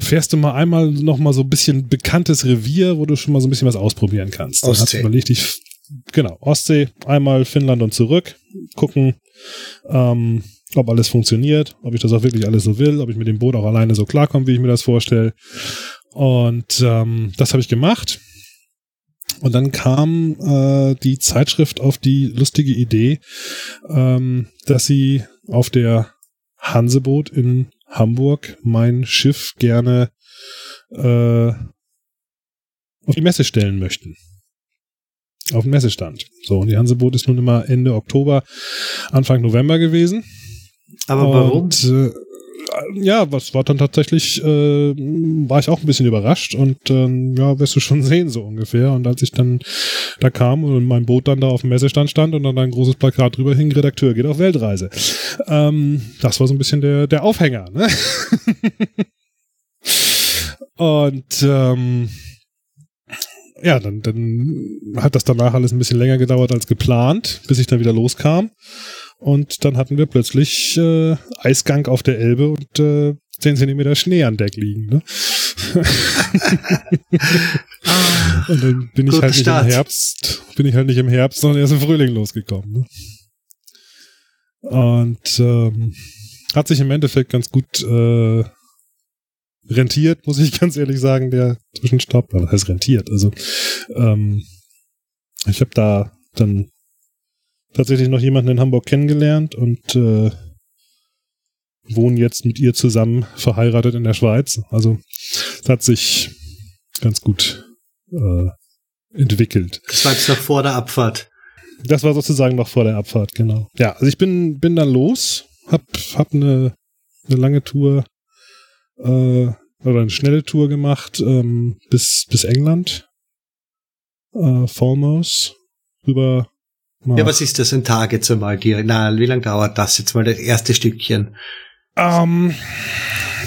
fährst du mal einmal noch mal so ein bisschen bekanntes Revier, wo du schon mal so ein bisschen was ausprobieren kannst. Ostsee. Dann hast du überlegt, ich, genau, Ostsee, einmal Finnland und zurück, gucken, ähm, ob alles funktioniert, ob ich das auch wirklich alles so will, ob ich mit dem Boot auch alleine so klarkomme, wie ich mir das vorstelle. Und ähm, das habe ich gemacht. Und dann kam äh, die Zeitschrift auf die lustige Idee, ähm, dass sie auf der Hanseboot in Hamburg mein Schiff gerne äh, auf die Messe stellen möchten. Auf den Messestand. So, und die Hanseboot ist nun immer Ende Oktober, Anfang November gewesen. Aber warum? Und, äh, ja, was war dann tatsächlich, äh, war ich auch ein bisschen überrascht und ähm, ja, wirst du schon sehen, so ungefähr. Und als ich dann da kam und mein Boot dann da auf dem Messestand stand und dann ein großes Plakat drüber hing, Redakteur geht auf Weltreise. Ähm, das war so ein bisschen der, der Aufhänger, ne? und ähm, ja, dann, dann hat das danach alles ein bisschen länger gedauert als geplant, bis ich dann wieder loskam. Und dann hatten wir plötzlich äh, Eisgang auf der Elbe und äh, 10 Zentimeter Schnee an Deck liegen. Ne? und dann bin ich halt nicht Start. im Herbst, bin ich halt nicht im Herbst, sondern erst im Frühling losgekommen. Ne? Und ähm, hat sich im Endeffekt ganz gut äh, rentiert, muss ich ganz ehrlich sagen, der Zwischenstopp. Das heißt rentiert. Also ähm, ich habe da dann tatsächlich noch jemanden in Hamburg kennengelernt und äh, wohnen jetzt mit ihr zusammen verheiratet in der Schweiz. Also es hat sich ganz gut äh, entwickelt. Das war jetzt noch vor der Abfahrt. Das war sozusagen noch vor der Abfahrt, genau. Ja, also ich bin, bin dann los, hab, hab eine, eine lange Tour äh, oder eine schnelle Tour gemacht ähm, bis, bis England. Äh, Falmouth, rüber ja, was ist das ein Tag jetzt einmal dir? Na, wie lange dauert das jetzt mal das erste Stückchen? Ähm,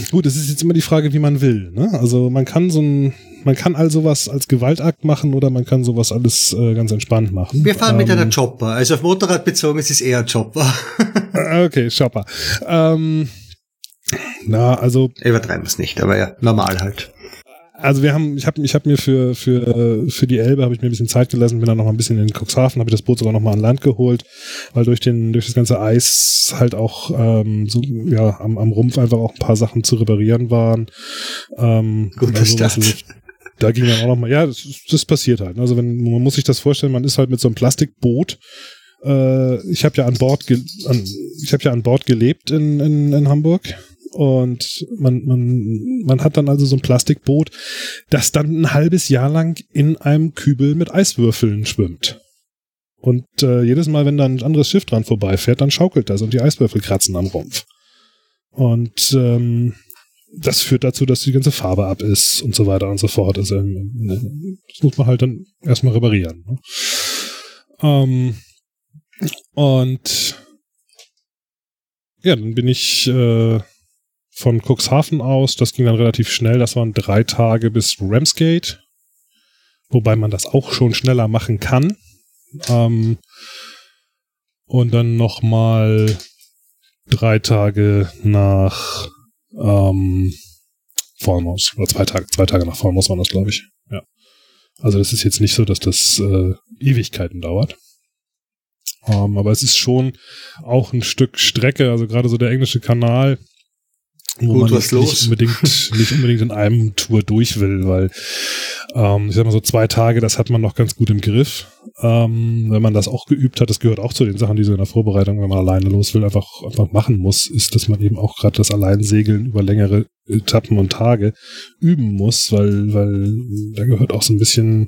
gut, es ist jetzt immer die Frage, wie man will. Ne? Also man kann so ein, man kann all sowas als Gewaltakt machen oder man kann sowas alles äh, ganz entspannt machen. Wir fahren ähm, mit einer Chopper. Also auf Motorrad bezogen ist es eher Chopper. Äh, okay, Chopper. Ähm, na, also. Übertreiben wir es nicht, aber ja, normal halt also wir haben, ich habe ich hab mir für, für, für die Elbe habe ich mir ein bisschen Zeit gelassen, bin dann noch mal ein bisschen in Cuxhaven, habe ich das Boot sogar noch mal an Land geholt, weil durch den, durch das ganze Eis halt auch ähm, so, ja, am, am Rumpf einfach auch ein paar Sachen zu reparieren waren. Ähm, Gut, also, das da ging dann auch noch mal, ja, das, das passiert halt. Also wenn man muss sich das vorstellen, man ist halt mit so einem Plastikboot äh, ich habe ja an Bord an, ich habe ja an Bord gelebt in, in, in Hamburg und man, man, man hat dann also so ein Plastikboot, das dann ein halbes Jahr lang in einem Kübel mit Eiswürfeln schwimmt. Und äh, jedes Mal, wenn da ein anderes Schiff dran vorbeifährt, dann schaukelt das und die Eiswürfel kratzen am Rumpf. Und ähm, das führt dazu, dass die ganze Farbe ab ist und so weiter und so fort. Also ähm, das muss man halt dann erstmal reparieren. Ne? Ähm, und ja, dann bin ich äh, von Cuxhaven aus. Das ging dann relativ schnell. Das waren drei Tage bis Ramsgate. Wobei man das auch schon schneller machen kann. Ähm, und dann nochmal drei Tage nach ähm, Falmouth. Oder zwei Tage, zwei Tage nach Falmouth waren das, glaube ich. Ja. Also das ist jetzt nicht so, dass das äh, Ewigkeiten dauert. Ähm, aber es ist schon auch ein Stück Strecke, also gerade so der englische Kanal, wo Gut, man was nicht, unbedingt nicht unbedingt in einem Tour durch will, weil ähm, ich sag mal so zwei Tage, das hat man noch ganz gut im Griff. Ähm, wenn man das auch geübt hat, das gehört auch zu den Sachen, die so in der Vorbereitung, wenn man alleine los will, einfach einfach machen muss, ist, dass man eben auch gerade das Alleinsegeln über längere Etappen und Tage üben muss, weil weil da gehört auch so ein bisschen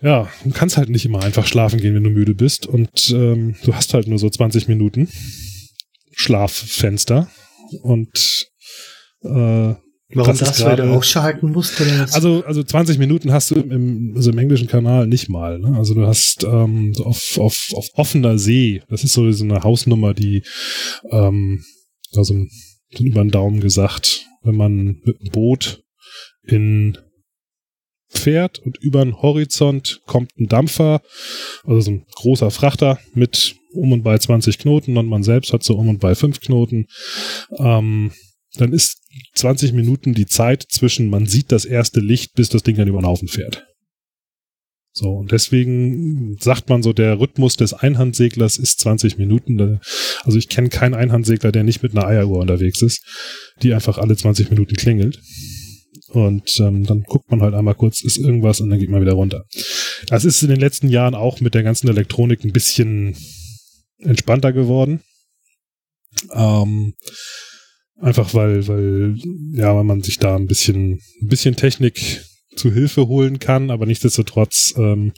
ja, du kannst halt nicht immer einfach schlafen gehen, wenn du müde bist. Und ähm, du hast halt nur so 20 Minuten Schlaffenster und äh, Warum Das das, gerade- ausschalten musst? Oder also, also 20 Minuten hast du im, also im englischen Kanal nicht mal. Ne? Also du hast ähm, so auf, auf, auf offener See, das ist so, so eine Hausnummer, die ähm, also so über den Daumen gesagt, wenn man mit dem Boot in fährt und über den Horizont kommt ein Dampfer, also so ein großer Frachter mit um und bei 20 Knoten und man selbst hat so um und bei 5 Knoten. Ähm, dann ist 20 Minuten die Zeit zwischen, man sieht das erste Licht, bis das Ding dann über den Haufen fährt. So, und deswegen sagt man so, der Rhythmus des Einhandseglers ist 20 Minuten. Also ich kenne keinen Einhandsegler, der nicht mit einer Eieruhr unterwegs ist, die einfach alle 20 Minuten klingelt. Und ähm, dann guckt man halt einmal kurz, ist irgendwas und dann geht man wieder runter. Das ist in den letzten Jahren auch mit der ganzen Elektronik ein bisschen entspannter geworden. Ähm, einfach weil, weil, ja, weil man sich da ein bisschen, ein bisschen Technik zu Hilfe holen kann, aber nichtsdestotrotz ähm,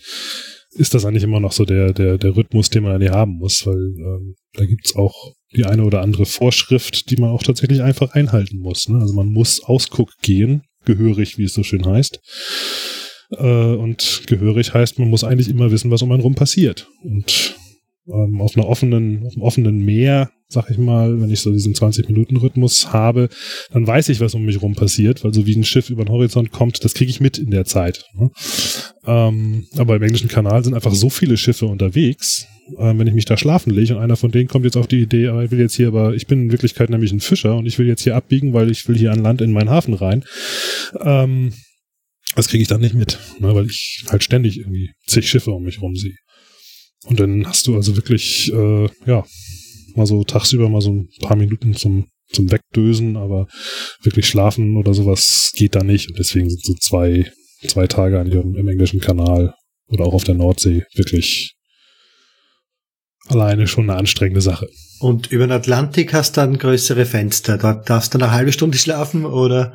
ist das eigentlich immer noch so der, der, der Rhythmus, den man eigentlich haben muss, weil ähm, da gibt's auch die eine oder andere Vorschrift, die man auch tatsächlich einfach einhalten muss. Ne? Also man muss Ausguck gehen, gehörig, wie es so schön heißt. Äh, und gehörig heißt, man muss eigentlich immer wissen, was um einen rum passiert. Und ähm, auf einer offenen, auf einem offenen Meer, sag ich mal, wenn ich so diesen 20-Minuten-Rhythmus habe, dann weiß ich, was um mich rum passiert, weil so wie ein Schiff über den Horizont kommt, das kriege ich mit in der Zeit. Ne? Ähm, aber im englischen Kanal sind einfach so viele Schiffe unterwegs, ähm, wenn ich mich da schlafen lege und einer von denen kommt jetzt auf die Idee, aber ich will jetzt hier, aber ich bin in Wirklichkeit nämlich ein Fischer und ich will jetzt hier abbiegen, weil ich will hier an Land in meinen Hafen rein. Ähm, das kriege ich dann nicht mit, ne, weil ich halt ständig irgendwie zig Schiffe um mich rum sehe. Und dann hast du also wirklich, äh, ja, mal so tagsüber mal so ein paar Minuten zum, zum Wegdösen, aber wirklich schlafen oder sowas geht da nicht. Und deswegen sind so zwei, zwei Tage eigentlich im, im englischen Kanal oder auch auf der Nordsee wirklich alleine schon eine anstrengende Sache. Und über den Atlantik hast du dann größere Fenster. Dort darfst du eine halbe Stunde schlafen oder?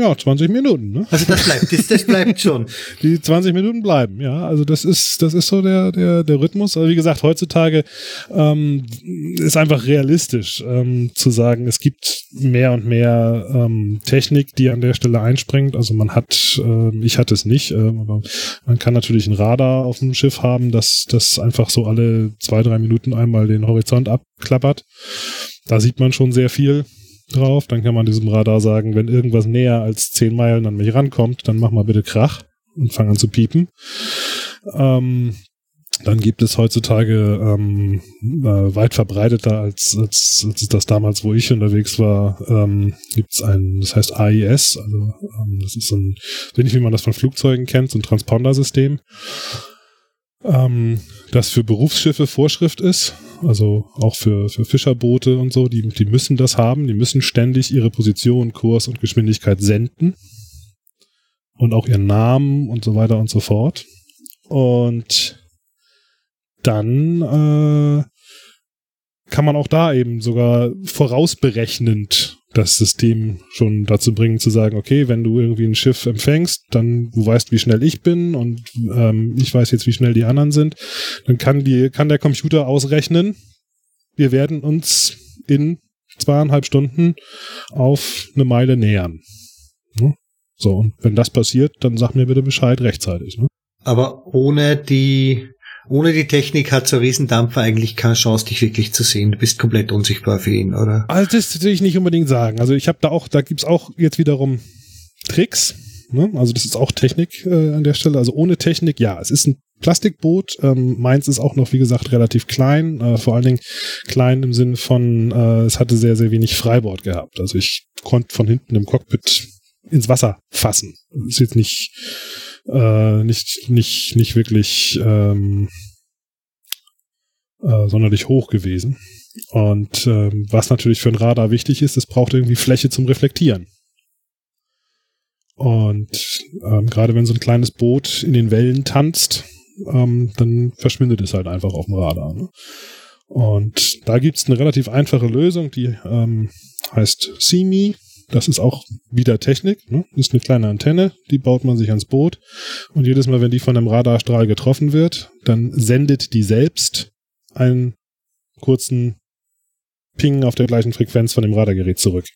Ja, 20 Minuten, ne? Also das bleibt, das, das bleibt schon. Die 20 Minuten bleiben, ja. Also das ist, das ist so der, der, der Rhythmus. Also wie gesagt, heutzutage ähm, ist einfach realistisch ähm, zu sagen, es gibt mehr und mehr ähm, Technik, die an der Stelle einspringt. Also man hat, äh, ich hatte es nicht, äh, aber man kann natürlich ein Radar auf dem Schiff haben, das, das einfach so alle zwei, drei Minuten einmal den Horizont abklappert. Da sieht man schon sehr viel drauf. Dann kann man diesem Radar sagen, wenn irgendwas näher als 10 Meilen an mich rankommt, dann mach mal bitte Krach und fang an zu piepen. Ähm, dann gibt es heutzutage ähm, äh, weit verbreiteter als, als, als das damals, wo ich unterwegs war, ähm, gibt es ein, das heißt AIS, also ähm, das ist so ein, wenig wie man das von Flugzeugen kennt, so ein Transpondersystem, ähm, das für Berufsschiffe Vorschrift ist, also auch für, für Fischerboote und so, die, die müssen das haben, die müssen ständig ihre Position, Kurs und Geschwindigkeit senden und auch ihren Namen und so weiter und so fort. Und dann äh, kann man auch da eben sogar vorausberechnend das System schon dazu bringen zu sagen, okay, wenn du irgendwie ein Schiff empfängst, dann du weißt, wie schnell ich bin und ähm, ich weiß jetzt, wie schnell die anderen sind, dann kann die kann der Computer ausrechnen, wir werden uns in zweieinhalb Stunden auf eine Meile nähern. Ne? So, und wenn das passiert, dann sag mir bitte Bescheid rechtzeitig. Ne? Aber ohne die, ohne die Technik hat so ein Riesendampfer eigentlich keine Chance, dich wirklich zu sehen. Du bist komplett unsichtbar für ihn, oder? Also das will ich nicht unbedingt sagen. Also ich habe da auch, da gibt's auch jetzt wiederum Tricks. Ne? Also das ist auch Technik äh, an der Stelle. Also ohne Technik, ja, es ist ein Plastikboot. Ähm, meins ist auch noch, wie gesagt, relativ klein. Äh, vor allen Dingen klein im Sinne von, äh, es hatte sehr, sehr wenig Freibord gehabt. Also ich konnte von hinten im Cockpit ins Wasser fassen. Ist jetzt nicht, äh, nicht, nicht, nicht wirklich ähm, äh, sonderlich hoch gewesen. Und ähm, was natürlich für ein Radar wichtig ist, es braucht irgendwie Fläche zum Reflektieren. Und ähm, gerade wenn so ein kleines Boot in den Wellen tanzt, ähm, dann verschwindet es halt einfach auf dem Radar. Ne? Und da gibt's eine relativ einfache Lösung, die ähm, heißt CME. Das ist auch wieder Technik. Ne? Das ist eine kleine Antenne, die baut man sich ans Boot. Und jedes Mal, wenn die von einem Radarstrahl getroffen wird, dann sendet die selbst einen kurzen Ping auf der gleichen Frequenz von dem Radargerät zurück.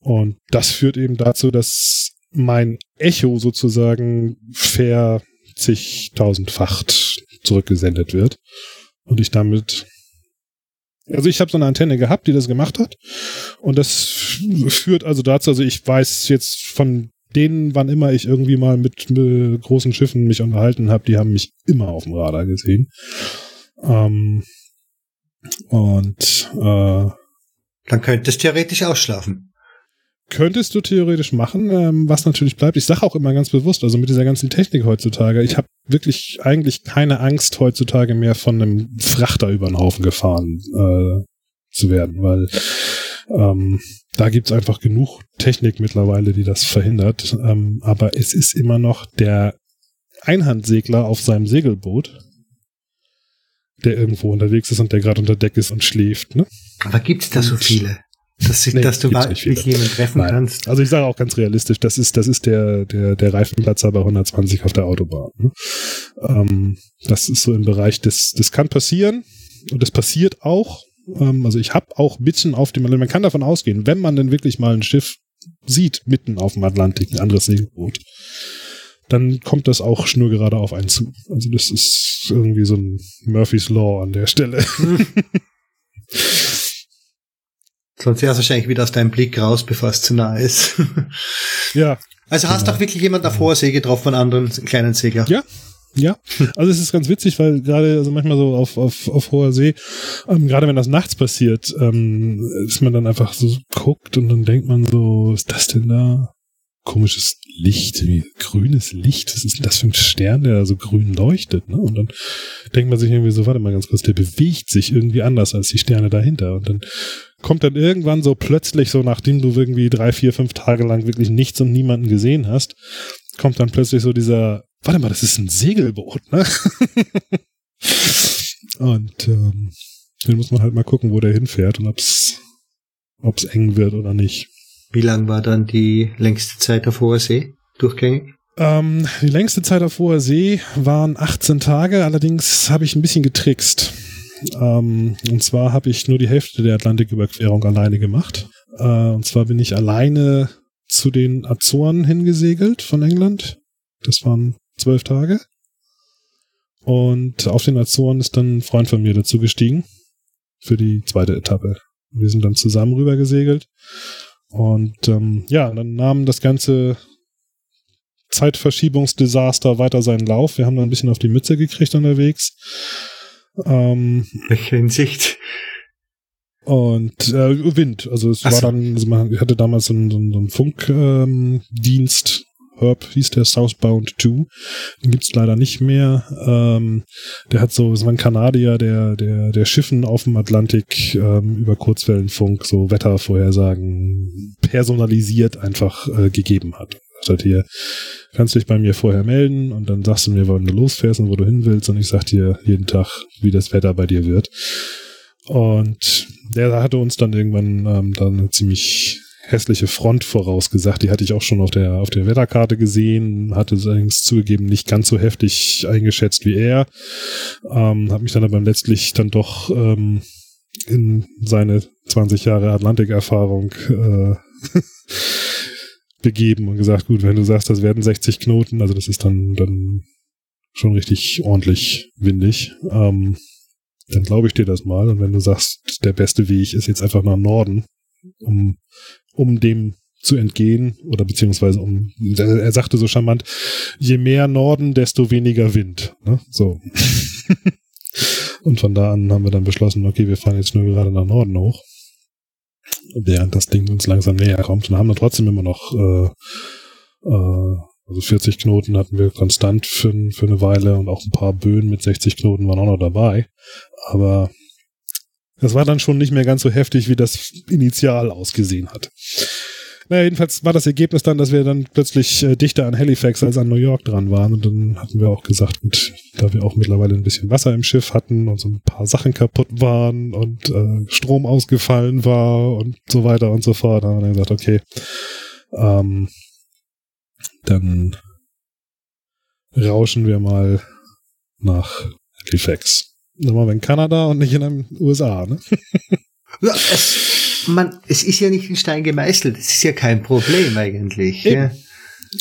Und das führt eben dazu, dass mein Echo sozusagen ver zigtausendfacht zurückgesendet wird. Und ich damit also ich habe so eine Antenne gehabt, die das gemacht hat. Und das führt also dazu, also ich weiß jetzt von denen, wann immer ich irgendwie mal mit, mit großen Schiffen mich unterhalten habe, die haben mich immer auf dem Radar gesehen. Ähm, und äh, dann könntest du theoretisch ausschlafen. Könntest du theoretisch machen, ähm, was natürlich bleibt. Ich sage auch immer ganz bewusst, also mit dieser ganzen Technik heutzutage, ich habe wirklich eigentlich keine Angst heutzutage mehr von einem Frachter über den Haufen gefahren äh, zu werden, weil ähm, da gibt's einfach genug Technik mittlerweile, die das verhindert. Ähm, aber es ist immer noch der Einhandsegler auf seinem Segelboot, der irgendwo unterwegs ist und der gerade unter Deck ist und schläft. Ne? Aber gibt's da so viele? Dass, nee, dass du wirklich jemanden treffen Nein. kannst. Also ich sage auch ganz realistisch, das ist, das ist der, der, der Reifenplatzer bei 120 auf der Autobahn. Ne? Ähm, das ist so im Bereich des, das kann passieren und das passiert auch. Ähm, also ich habe auch mitten auf dem, man kann davon ausgehen, wenn man denn wirklich mal ein Schiff sieht, mitten auf dem Atlantik, ein anderes Segelboot, dann kommt das auch schnurgerade auf einen zu. Also das ist irgendwie so ein Murphy's Law an der Stelle. Sonst wär's wahrscheinlich wieder aus deinem Blick raus, bevor es zu nah ist. ja. Also hast genau. auch wirklich jemand auf hoher See getroffen von anderen kleinen Segler? Ja. Ja, also es ist ganz witzig, weil gerade, also manchmal so auf, auf, auf hoher See, ähm, gerade wenn das nachts passiert, ähm, ist man dann einfach so guckt und dann denkt man so, ist das denn da? Komisches Licht, wie grünes Licht, was ist denn das für ein Stern, der da so grün leuchtet, ne? Und dann denkt man sich irgendwie so, warte mal ganz kurz, der bewegt sich irgendwie anders als die Sterne dahinter. Und dann kommt dann irgendwann so plötzlich, so nachdem du irgendwie drei, vier, fünf Tage lang wirklich nichts und niemanden gesehen hast, kommt dann plötzlich so dieser, warte mal, das ist ein Segelboot, ne? und ähm, den muss man halt mal gucken, wo der hinfährt und ob's, ob's eng wird oder nicht. Wie lang war dann die längste Zeit auf hoher See durchgängig? Ähm, die längste Zeit auf hoher See waren 18 Tage, allerdings habe ich ein bisschen getrickst. Ähm, und zwar habe ich nur die Hälfte der Atlantiküberquerung alleine gemacht. Äh, und zwar bin ich alleine zu den Azoren hingesegelt von England. Das waren zwölf Tage. Und auf den Azoren ist dann ein Freund von mir dazu gestiegen für die zweite Etappe. Wir sind dann zusammen rüber gesegelt. Und ähm, ja, dann nahm das ganze Zeitverschiebungsdesaster weiter seinen Lauf. Wir haben dann ein bisschen auf die Mütze gekriegt unterwegs. Ähm, Welche Hinsicht? Und äh, Wind, also es Ach war so. dann, also man hatte damals so einen, so einen Funkdienst, ähm, Herb hieß der Southbound 2. Den gibt's leider nicht mehr. Ähm, der hat so, es war ein Kanadier, der, der, der Schiffen auf dem Atlantik ähm, über Kurzwellenfunk so Wettervorhersagen personalisiert einfach äh, gegeben hat. Statt hier, kannst dich bei mir vorher melden und dann sagst du mir, wann du losfährst und wo du hin willst und ich sag dir jeden Tag, wie das Wetter bei dir wird. Und der hatte uns dann irgendwann ähm, dann eine ziemlich hässliche Front vorausgesagt. Die hatte ich auch schon auf der, auf der Wetterkarte gesehen, hatte es allerdings zugegeben nicht ganz so heftig eingeschätzt wie er. Ähm, habe mich dann aber letztlich dann doch ähm, in seine 20 Jahre Atlantikerfahrung äh, begeben und gesagt, gut, wenn du sagst, das werden 60 Knoten, also das ist dann, dann schon richtig ordentlich windig, ähm, dann glaube ich dir das mal. Und wenn du sagst, der beste Weg ist jetzt einfach nach Norden, um, um dem zu entgehen, oder beziehungsweise um, er sagte so charmant, je mehr Norden, desto weniger Wind. Ne? So. und von da an haben wir dann beschlossen, okay, wir fahren jetzt nur gerade nach Norden hoch während das Ding uns langsam näher kommt und haben dann trotzdem immer noch äh, äh, also 40 Knoten hatten wir konstant für, für eine Weile und auch ein paar Böen mit 60 Knoten waren auch noch dabei. Aber das war dann schon nicht mehr ganz so heftig, wie das initial ausgesehen hat. Naja, jedenfalls war das Ergebnis dann, dass wir dann plötzlich äh, dichter an Halifax als an New York dran waren. Und dann hatten wir auch gesagt, und da wir auch mittlerweile ein bisschen Wasser im Schiff hatten und so ein paar Sachen kaputt waren und äh, Strom ausgefallen war und so weiter und so fort, dann haben wir gesagt, okay, ähm, dann rauschen wir mal nach Halifax. Nochmal in Kanada und nicht in den USA, ne? Ja, es, man, es ist ja nicht in Stein gemeißelt. Es ist ja kein Problem eigentlich. Eben. Ja.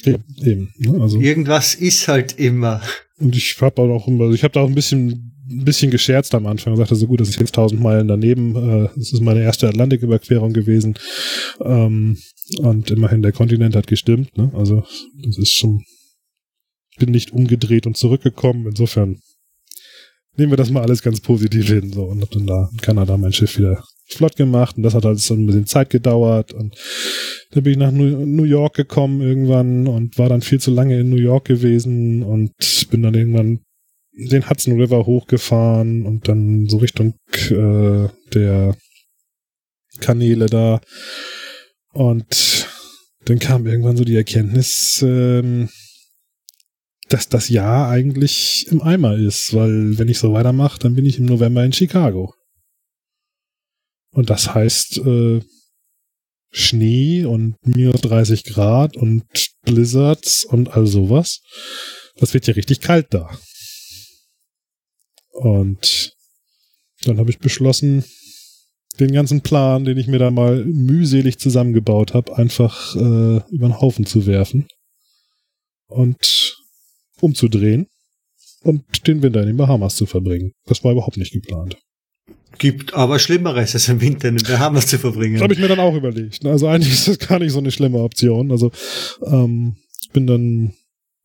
Eben, eben ne? Also, Irgendwas ist halt immer. und ich habe auch immer, ich habe da auch ein bisschen ein bisschen gescherzt am Anfang und sagte so gut, das ist jetzt 1000 Meilen daneben. Äh, das ist meine erste Atlantiküberquerung gewesen. Ähm, und immerhin der Kontinent hat gestimmt. Ne? Also das ist schon, ich bin nicht umgedreht und zurückgekommen. Insofern nehmen wir das mal alles ganz positiv hin. So und hab dann da in Kanada mein Schiff wieder flott gemacht und das hat alles so ein bisschen Zeit gedauert und dann bin ich nach New New York gekommen irgendwann und war dann viel zu lange in New York gewesen und bin dann irgendwann den Hudson River hochgefahren und dann so Richtung äh, der Kanäle da und dann kam irgendwann so die Erkenntnis, ähm, dass das Jahr eigentlich im Eimer ist, weil wenn ich so weitermache, dann bin ich im November in Chicago. Und das heißt äh, Schnee und minus 30 Grad und Blizzards und all sowas. Das wird ja richtig kalt da. Und dann habe ich beschlossen, den ganzen Plan, den ich mir da mal mühselig zusammengebaut habe, einfach äh, über den Haufen zu werfen und umzudrehen und den Winter in den Bahamas zu verbringen. Das war überhaupt nicht geplant. Gibt aber Schlimmeres, als im Winter in den Bahamas zu verbringen. Das habe ich mir dann auch überlegt. Also eigentlich ist das gar nicht so eine schlimme Option. Also ähm, ich bin dann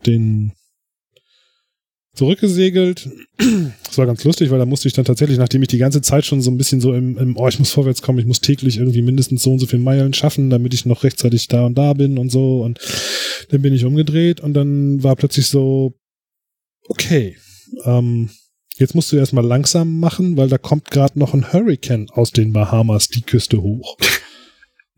den zurückgesegelt. Das war ganz lustig, weil da musste ich dann tatsächlich, nachdem ich die ganze Zeit schon so ein bisschen so im, im oh, ich muss vorwärts kommen, ich muss täglich irgendwie mindestens so und so viele Meilen schaffen, damit ich noch rechtzeitig da und da bin und so. Und dann bin ich umgedreht und dann war plötzlich so, okay, ähm, jetzt musst du erstmal langsam machen, weil da kommt gerade noch ein Hurricane aus den Bahamas die Küste hoch.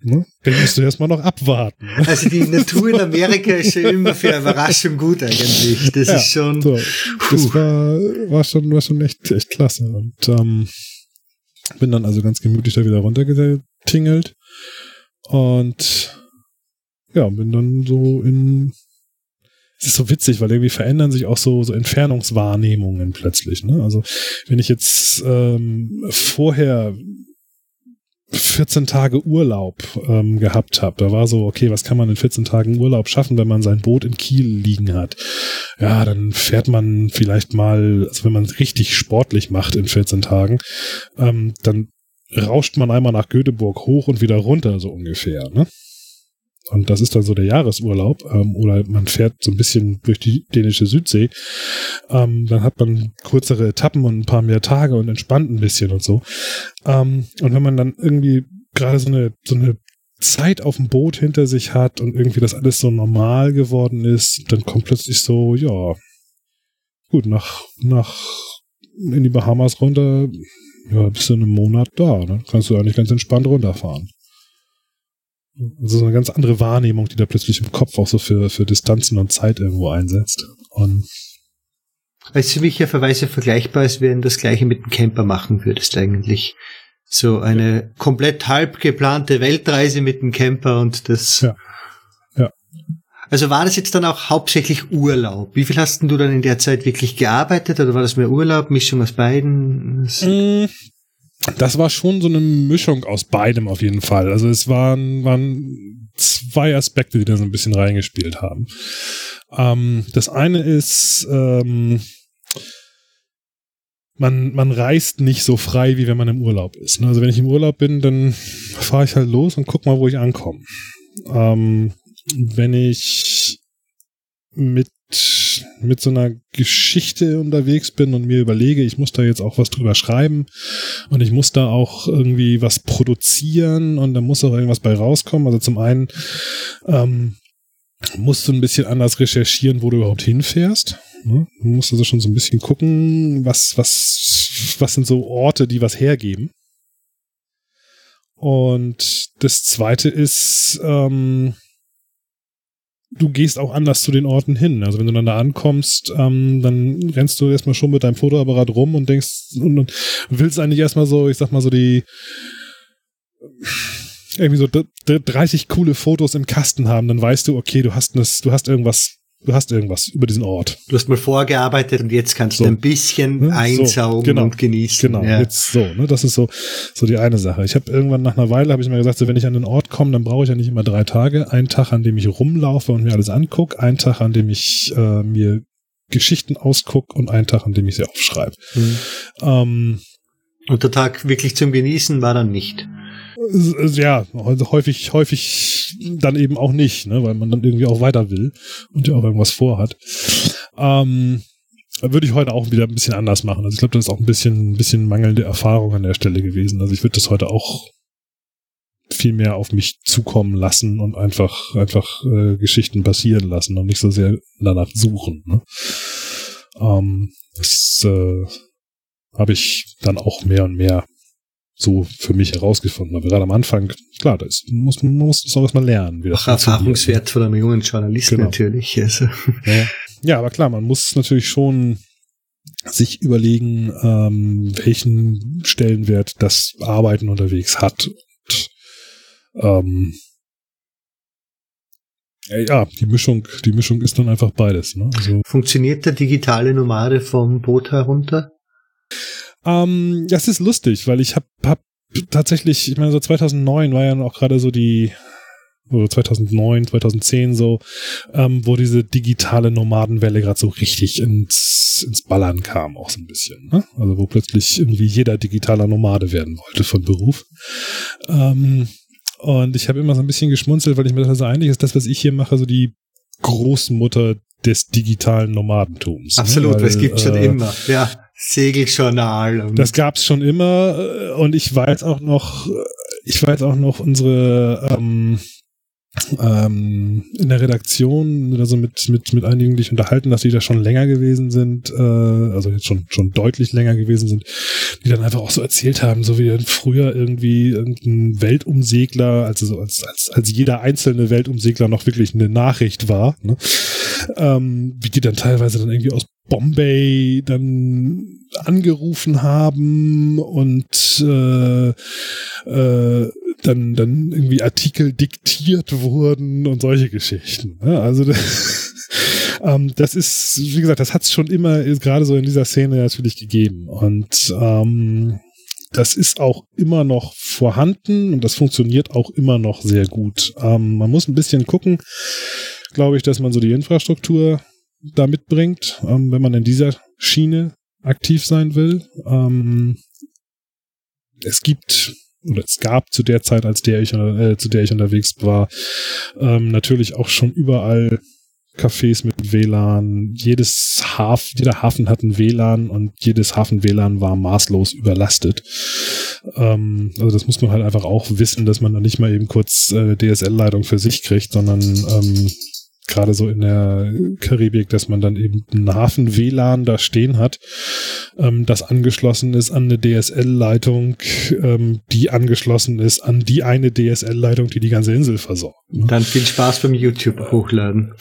Ne? Den musst du erstmal noch abwarten. Also die Natur in Amerika ist schon immer für Überraschung gut eigentlich. Das Ja, ist schon. So, das war, war schon, war schon echt, echt klasse. Und ähm, bin dann also ganz gemütlich da wieder runtergetingelt. Und ja, bin dann so in. Es ist so witzig, weil irgendwie verändern sich auch so, so Entfernungswahrnehmungen plötzlich. Ne? Also wenn ich jetzt ähm, vorher 14 Tage Urlaub ähm, gehabt habe. Da war so, okay, was kann man in 14 Tagen Urlaub schaffen, wenn man sein Boot in Kiel liegen hat? Ja, dann fährt man vielleicht mal, also wenn man es richtig sportlich macht in 14 Tagen, ähm, dann rauscht man einmal nach Göteborg hoch und wieder runter, so ungefähr. Ne? Und das ist dann so der Jahresurlaub. Ähm, oder man fährt so ein bisschen durch die dänische Südsee. Ähm, dann hat man kürzere Etappen und ein paar mehr Tage und entspannt ein bisschen und so. Ähm, und wenn man dann irgendwie gerade so eine, so eine Zeit auf dem Boot hinter sich hat und irgendwie das alles so normal geworden ist, dann kommt plötzlich so, ja, gut, nach, nach in die Bahamas runter, ja, bist du in einem Monat da, dann kannst du eigentlich ganz entspannt runterfahren. So eine ganz andere Wahrnehmung, die da plötzlich im Kopf auch so für, für Distanzen und Zeit irgendwo einsetzt. Und ist für mich ja verweise vergleichbar, als wenn du das gleiche mit dem Camper machen würdest eigentlich. So eine komplett halb geplante Weltreise mit dem Camper und das. Ja. Ja. Also war das jetzt dann auch hauptsächlich Urlaub? Wie viel hast denn du dann in der Zeit wirklich gearbeitet oder war das mehr Urlaub, Mischung aus beiden? Das- war schon so eine Mischung aus beidem auf jeden Fall. Also es waren, waren zwei Aspekte, die da so ein bisschen reingespielt haben. Ähm, das eine ist, ähm, man, man reist nicht so frei, wie wenn man im Urlaub ist. Also wenn ich im Urlaub bin, dann fahre ich halt los und guck mal, wo ich ankomme. Ähm, wenn ich mit, mit so einer Geschichte unterwegs bin und mir überlege, ich muss da jetzt auch was drüber schreiben und ich muss da auch irgendwie was produzieren und da muss auch irgendwas bei rauskommen. Also zum einen ähm, musst du ein bisschen anders recherchieren, wo du überhaupt hinfährst. Ne? Du musst also schon so ein bisschen gucken, was, was, was sind so Orte, die was hergeben. Und das zweite ist, ähm, du gehst auch anders zu den Orten hin. Also wenn du dann da ankommst, ähm, dann rennst du erstmal schon mit deinem Fotoapparat rum und denkst und, und willst eigentlich erstmal so, ich sag mal so die irgendwie so 30 coole Fotos im Kasten haben, dann weißt du, okay, du hast das, du hast irgendwas du hast irgendwas über diesen Ort. Du hast mal vorgearbeitet und jetzt kannst so. du ein bisschen ne? einsaugen so, genau. und genießen. Genau, ja. jetzt so. Ne? Das ist so, so die eine Sache. Ich habe irgendwann nach einer Weile, habe ich mir gesagt, so, wenn ich an den Ort komme, dann brauche ich ja nicht immer drei Tage. Ein Tag, an dem ich rumlaufe und mir alles angucke, ein Tag, an dem ich äh, mir Geschichten ausgucke und ein Tag, an dem ich sie aufschreibe. Mhm. Ähm, und der Tag wirklich zum Genießen war dann nicht ja, häufig, häufig dann eben auch nicht, ne, weil man dann irgendwie auch weiter will und ja auch irgendwas vorhat. Ähm, würde ich heute auch wieder ein bisschen anders machen. Also ich glaube, das ist auch ein bisschen, ein bisschen mangelnde Erfahrung an der Stelle gewesen. Also ich würde das heute auch viel mehr auf mich zukommen lassen und einfach, einfach äh, Geschichten passieren lassen und nicht so sehr danach suchen. Ne? Ähm, das äh, habe ich dann auch mehr und mehr so für mich herausgefunden habe. Gerade am Anfang, klar, da ist, muss, man muss das auch erstmal lernen. Wie Auch Erfahrungswert von einem jungen Journalist genau. natürlich. Also. Ja. ja, aber klar, man muss natürlich schon sich überlegen, ähm, welchen Stellenwert das Arbeiten unterwegs hat. Und, ähm, ja, die Mischung, die Mischung ist dann einfach beides. Ne? Also, Funktioniert der digitale Nomade vom Boot herunter? Ähm, das ist lustig, weil ich habe hab tatsächlich, ich meine, so 2009 war ja auch gerade so die, oder 2009, 2010 so, ähm, wo diese digitale Nomadenwelle gerade so richtig ins, ins Ballern kam, auch so ein bisschen. Ne? Also wo plötzlich irgendwie jeder digitaler Nomade werden wollte von Beruf. Ähm, und ich habe immer so ein bisschen geschmunzelt, weil ich mir dachte, so eigentlich ist das, was ich hier mache, so die Großmutter des digitalen Nomadentums. Ne? Absolut, ne? weil, es gibt schon äh, immer, ja. Segeljournal. das gab's schon immer äh, und ich weiß auch noch, äh, ich weiß auch noch unsere ähm, ähm, in der Redaktion, also mit, mit, mit einigen, die ich unterhalten, dass die da schon länger gewesen sind, äh, also jetzt schon, schon deutlich länger gewesen sind, die dann einfach auch so erzählt haben, so wie früher irgendwie irgendein Weltumsegler, also so als, als, als jeder einzelne Weltumsegler noch wirklich eine Nachricht war, ne? Ähm, wie die dann teilweise dann irgendwie aus Bombay dann angerufen haben und äh, äh, dann, dann irgendwie Artikel diktiert wurden und solche Geschichten. Ne? Also das, ähm, das ist, wie gesagt, das hat es schon immer gerade so in dieser Szene natürlich gegeben. Und ähm, das ist auch immer noch vorhanden und das funktioniert auch immer noch sehr gut. Ähm, man muss ein bisschen gucken, glaube ich, dass man so die Infrastruktur da mitbringt, ähm, wenn man in dieser Schiene aktiv sein will. Ähm, es gibt oder es gab zu der Zeit, als der ich, äh, zu der ich unterwegs war, ähm, natürlich auch schon überall Cafés mit WLAN. Jedes Haf, jeder Hafen hat ein WLAN und jedes Hafen-WLAN war maßlos überlastet. Ähm, also das muss man halt einfach auch wissen, dass man da nicht mal eben kurz äh, DSL-Leitung für sich kriegt, sondern ähm, gerade so in der Karibik, dass man dann eben einen Hafen-WLAN da stehen hat, ähm, das angeschlossen ist an eine DSL-Leitung, ähm, die angeschlossen ist an die eine DSL-Leitung, die die ganze Insel versorgt. Ne? Dann viel Spaß beim YouTube hochladen.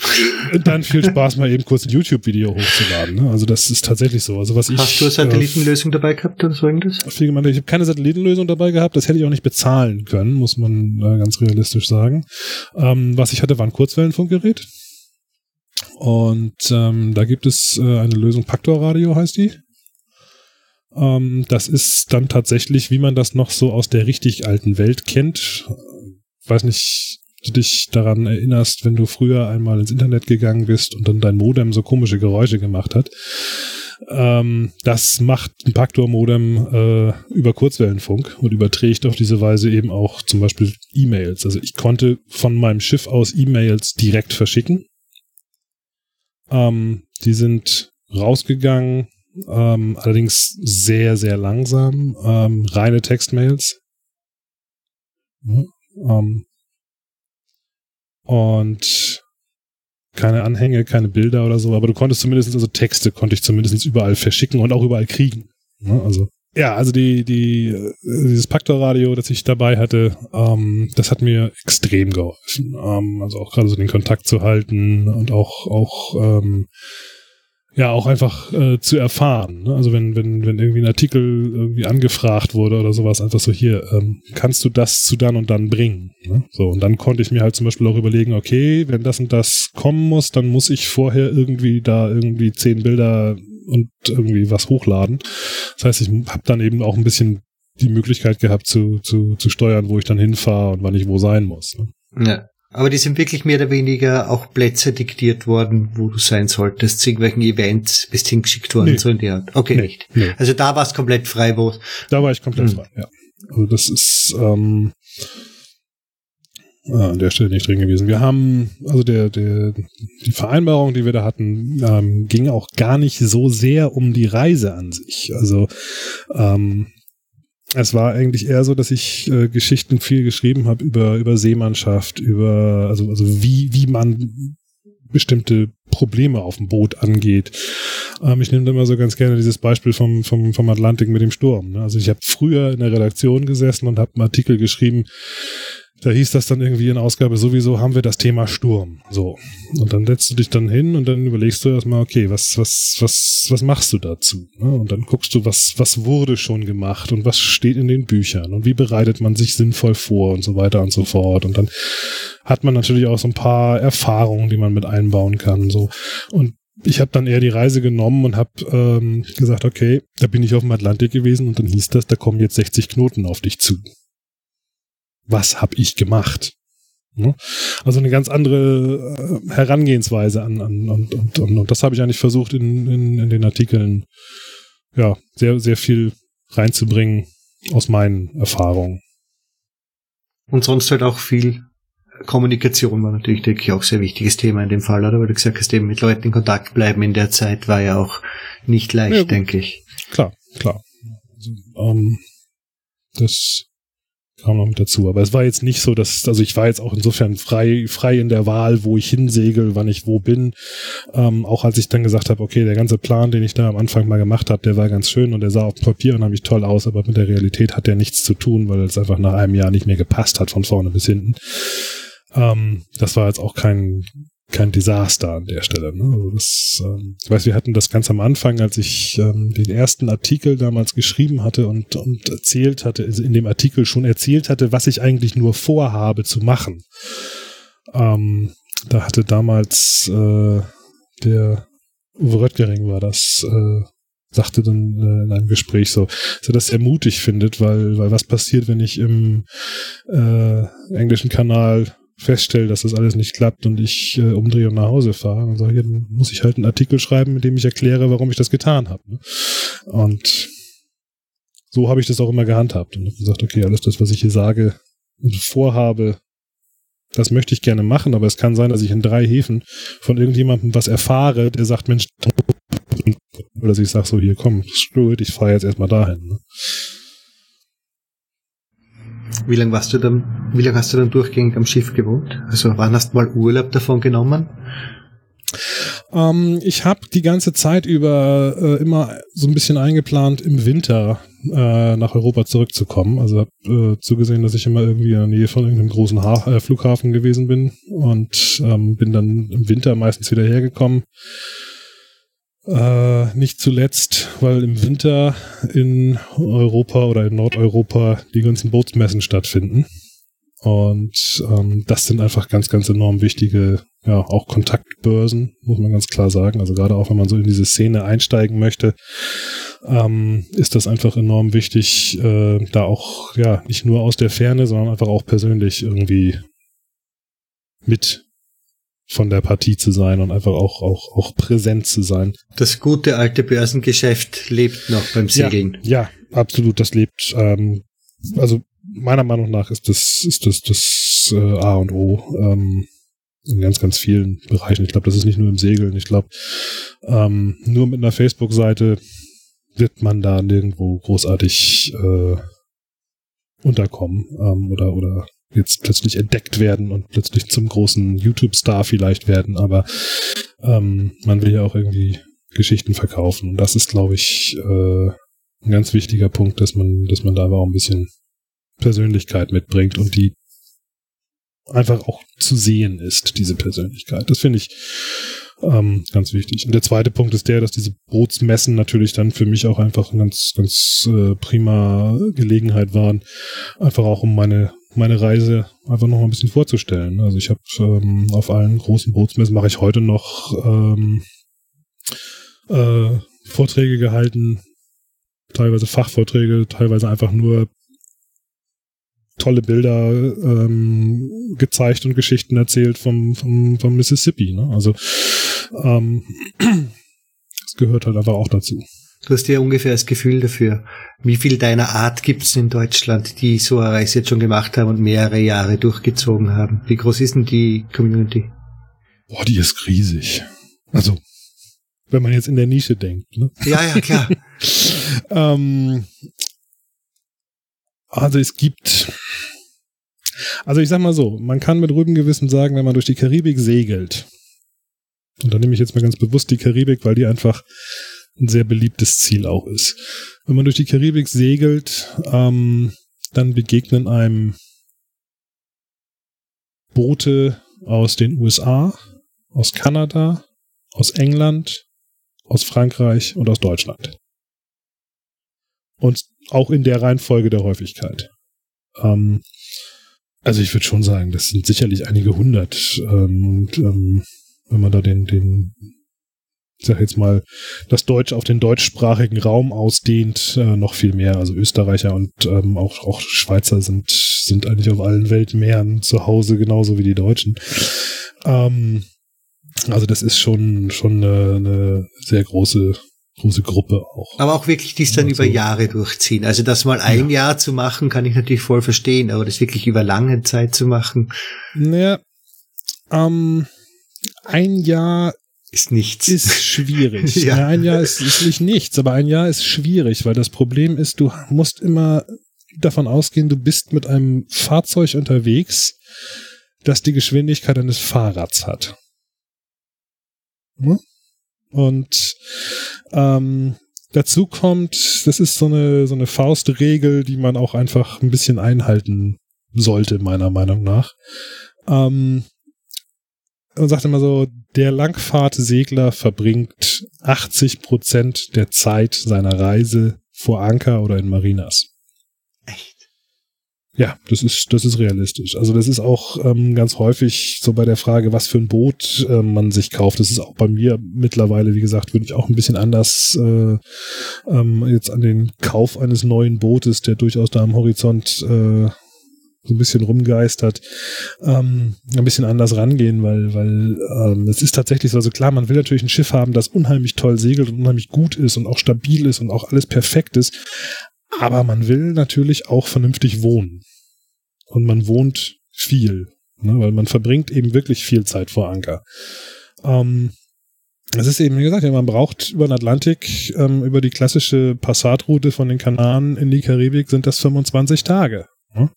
Dann viel Spaß mal eben kurz ein YouTube-Video hochzuladen. Ne? Also das ist tatsächlich so. Also was Hast ich, du eine Satellitenlösung äh, dabei gehabt oder so irgendwas? Ich habe keine Satellitenlösung dabei gehabt. Das hätte ich auch nicht bezahlen können, muss man äh, ganz realistisch sagen. Ähm, was ich hatte, war ein Kurzwellenfunkgerät. Und ähm, da gibt es äh, eine Lösung, Pactor Radio heißt die. Ähm, das ist dann tatsächlich, wie man das noch so aus der richtig alten Welt kennt. Weiß nicht, du dich daran erinnerst, wenn du früher einmal ins Internet gegangen bist und dann dein Modem so komische Geräusche gemacht hat. Ähm, das macht ein Pactor-Modem äh, über Kurzwellenfunk und überträgt auf diese Weise eben auch zum Beispiel E-Mails. Also ich konnte von meinem Schiff aus E-Mails direkt verschicken ähm, die sind rausgegangen, ähm, allerdings sehr, sehr langsam. Ähm, reine Textmails. Ähm, und keine Anhänge, keine Bilder oder so, aber du konntest zumindest, also Texte konnte ich zumindest überall verschicken und auch überall kriegen. Ne? Also ja, also die, die, äh, dieses Paktor-Radio, das ich dabei hatte, ähm, das hat mir extrem geholfen. Ähm, also auch gerade so den Kontakt zu halten und auch, auch ähm, ja auch einfach äh, zu erfahren. Ne? Also wenn, wenn, wenn irgendwie ein Artikel irgendwie angefragt wurde oder sowas, einfach so hier, ähm, kannst du das zu dann und dann bringen? Ne? So, und dann konnte ich mir halt zum Beispiel auch überlegen, okay, wenn das und das kommen muss, dann muss ich vorher irgendwie da irgendwie zehn Bilder und irgendwie was hochladen. Das heißt, ich habe dann eben auch ein bisschen die Möglichkeit gehabt zu, zu, zu steuern, wo ich dann hinfahre und wann ich wo sein muss. Ne? Ja. Aber die sind wirklich mehr oder weniger auch Plätze diktiert worden, wo du sein solltest, zu irgendwelchen Events bist hingeschickt worden, nee. so in die Art. Okay, nee, nicht. Nee. Also da warst komplett frei, wo. Da war ich komplett mhm. frei, ja. Also das ist ähm, an der Stelle nicht drin gewesen. Wir haben, also der, der, die Vereinbarung, die wir da hatten, ähm, ging auch gar nicht so sehr um die Reise an sich. Also ähm, es war eigentlich eher so, dass ich äh, Geschichten viel geschrieben habe über, über Seemannschaft, über, also, also wie, wie man bestimmte Probleme auf dem Boot angeht. Ähm, ich nehme immer so ganz gerne dieses Beispiel vom, vom, vom Atlantik mit dem Sturm. Ne? Also ich habe früher in der Redaktion gesessen und habe einen Artikel geschrieben, da hieß das dann irgendwie in Ausgabe, sowieso haben wir das Thema Sturm. So. Und dann setzt du dich dann hin und dann überlegst du erstmal, okay, was, was, was, was machst du dazu? Und dann guckst du, was, was wurde schon gemacht und was steht in den Büchern und wie bereitet man sich sinnvoll vor und so weiter und so fort. Und dann hat man natürlich auch so ein paar Erfahrungen, die man mit einbauen kann. So. Und ich habe dann eher die Reise genommen und habe ähm, gesagt, okay, da bin ich auf dem Atlantik gewesen und dann hieß das, da kommen jetzt 60 Knoten auf dich zu was habe ich gemacht? Ne? Also eine ganz andere äh, Herangehensweise an, an und, und, und, und das habe ich eigentlich versucht in, in, in den Artikeln ja sehr, sehr viel reinzubringen aus meinen Erfahrungen. Und sonst halt auch viel Kommunikation war natürlich, denke ich, auch sehr wichtiges Thema in dem Fall, oder? Weil du gesagt hast, eben mit Leuten in Kontakt bleiben in der Zeit war ja auch nicht leicht, ja, denke ich. Klar, klar. Also, ähm, das kam noch mit dazu. Aber es war jetzt nicht so, dass, also ich war jetzt auch insofern frei, frei in der Wahl, wo ich hinsegel, wann ich wo bin. Ähm, auch als ich dann gesagt habe, okay, der ganze Plan, den ich da am Anfang mal gemacht habe, der war ganz schön und der sah auf dem Papier unheimlich toll aus, aber mit der Realität hat der nichts zu tun, weil es einfach nach einem Jahr nicht mehr gepasst hat, von vorne bis hinten. Ähm, das war jetzt auch kein, kein Desaster an der Stelle. Ne? Also das, ähm, ich weiß, wir hatten das ganz am Anfang, als ich ähm, den ersten Artikel damals geschrieben hatte und, und erzählt hatte, also in dem Artikel schon erzählt hatte, was ich eigentlich nur vorhabe zu machen. Ähm, da hatte damals äh, der Uwe Röttgering war das, äh, sagte dann äh, in einem Gespräch so, dass er das sehr mutig findet, weil, weil was passiert, wenn ich im äh, englischen Kanal feststelle, dass das alles nicht klappt und ich äh, umdrehe und nach Hause fahre, dann sage ich, dann muss ich halt einen Artikel schreiben, mit dem ich erkläre, warum ich das getan habe. Ne? Und so habe ich das auch immer gehandhabt und habe gesagt, okay, alles das, was ich hier sage und vorhabe, das möchte ich gerne machen, aber es kann sein, dass ich in drei Häfen von irgendjemandem was erfahre, der sagt, Mensch, oder dass ich sage so, hier komm, screw it, ich fahre jetzt erstmal dahin. Ne? Wie lange warst du dann, wie lange hast du dann durchgängig am Schiff gewohnt? Also wann hast du mal Urlaub davon genommen? Ähm, ich habe die ganze Zeit über äh, immer so ein bisschen eingeplant, im Winter äh, nach Europa zurückzukommen. Also habe äh, zugesehen, dass ich immer irgendwie in der Nähe von irgendeinem großen ha äh, Flughafen gewesen bin und ähm, bin dann im Winter meistens wieder hergekommen äh, nicht zuletzt, weil im Winter in Europa oder in Nordeuropa die ganzen Bootsmessen stattfinden. Und ähm, das sind einfach ganz, ganz enorm wichtige, ja, auch Kontaktbörsen, muss man ganz klar sagen. Also gerade auch, wenn man so in diese Szene einsteigen möchte, ähm, ist das einfach enorm wichtig, äh, da auch, ja, nicht nur aus der Ferne, sondern einfach auch persönlich irgendwie mit von der Partie zu sein und einfach auch, auch, auch präsent zu sein. Das gute alte Börsengeschäft lebt noch beim Segeln. Ja, ja absolut, das lebt. Ähm, also meiner Meinung nach ist das, ist das, das äh, A und O. Ähm, in ganz, ganz vielen Bereichen. Ich glaube, das ist nicht nur im Segeln. Ich glaube, ähm, nur mit einer Facebook-Seite wird man da nirgendwo großartig äh, unterkommen ähm, oder oder jetzt plötzlich entdeckt werden und plötzlich zum großen YouTube-Star vielleicht werden, aber ähm, man will ja auch irgendwie Geschichten verkaufen. Und das ist, glaube ich, äh, ein ganz wichtiger Punkt, dass man, dass man da aber auch ein bisschen Persönlichkeit mitbringt und die einfach auch zu sehen ist, diese Persönlichkeit. Das finde ich ähm, ganz wichtig. Und der zweite Punkt ist der, dass diese Bootsmessen natürlich dann für mich auch einfach eine ganz, ganz äh, prima Gelegenheit waren, einfach auch um meine meine Reise einfach noch mal ein bisschen vorzustellen. Also ich habe ähm, auf allen großen Bootsmessen mache ich heute noch ähm, äh, Vorträge gehalten, teilweise Fachvorträge, teilweise einfach nur tolle Bilder ähm, gezeigt und Geschichten erzählt vom, vom, vom Mississippi. Ne? Also ähm, das gehört halt einfach auch dazu. Du hast ja ungefähr das Gefühl dafür, wie viel deiner Art gibt es in Deutschland, die so eine Reise jetzt schon gemacht haben und mehrere Jahre durchgezogen haben. Wie groß ist denn die Community? Boah, die ist riesig. Also, wenn man jetzt in der Nische denkt. Ne? Ja, ja, klar. ähm, also es gibt, also ich sag mal so, man kann mit ruhigem Gewissen sagen, wenn man durch die Karibik segelt, und da nehme ich jetzt mal ganz bewusst die Karibik, weil die einfach ein sehr beliebtes Ziel auch ist. Wenn man durch die Karibik segelt, ähm, dann begegnen einem Boote aus den USA, aus Kanada, aus England, aus Frankreich und aus Deutschland. Und auch in der Reihenfolge der Häufigkeit. Ähm, also ich würde schon sagen, das sind sicherlich einige hundert. Ähm, und ähm, wenn man da den, den ich sag jetzt mal, das Deutsch auf den deutschsprachigen Raum ausdehnt, äh, noch viel mehr. Also Österreicher und ähm, auch, auch Schweizer sind, sind eigentlich auf allen Weltmeeren zu Hause, genauso wie die Deutschen. Ähm, also das ist schon, schon eine, eine sehr große, große Gruppe auch. Aber auch wirklich dies dann also, über Jahre durchziehen. Also das mal ein ja. Jahr zu machen, kann ich natürlich voll verstehen, aber das wirklich über lange Zeit zu machen. Naja, ähm, ein Jahr ist nichts. Ist schwierig. ja. ja. ein Jahr ist, ist nicht nichts, aber ein Jahr ist schwierig, weil das Problem ist, du musst immer davon ausgehen, du bist mit einem Fahrzeug unterwegs, das die Geschwindigkeit eines Fahrrads hat. Hm? Und ähm, dazu kommt, das ist so eine, so eine Faustregel, die man auch einfach ein bisschen einhalten sollte, meiner Meinung nach. Ähm, und sagt immer so, der Langfahrtsegler verbringt 80 Prozent der Zeit seiner Reise vor Anker oder in Marinas. Echt? Ja, das ist, das ist realistisch. Also das ist auch ähm, ganz häufig so bei der Frage, was für ein Boot äh, man sich kauft. Das ist auch bei mir mittlerweile, wie gesagt, würde ich auch ein bisschen anders äh, ähm, jetzt an den Kauf eines neuen Bootes, der durchaus da am Horizont äh, so ein bisschen rumgeistert, ähm, ein bisschen anders rangehen, weil, weil ähm, es ist tatsächlich so, also klar, man will natürlich ein Schiff haben, das unheimlich toll segelt und unheimlich gut ist und auch stabil ist und auch alles perfekt ist, aber man will natürlich auch vernünftig wohnen. Und man wohnt viel, ne, weil man verbringt eben wirklich viel Zeit vor Anker. Ähm, es ist eben, wie gesagt, man braucht über den Atlantik, ähm, über die klassische Passatroute von den Kanaren in die Karibik sind das 25 Tage. Ne?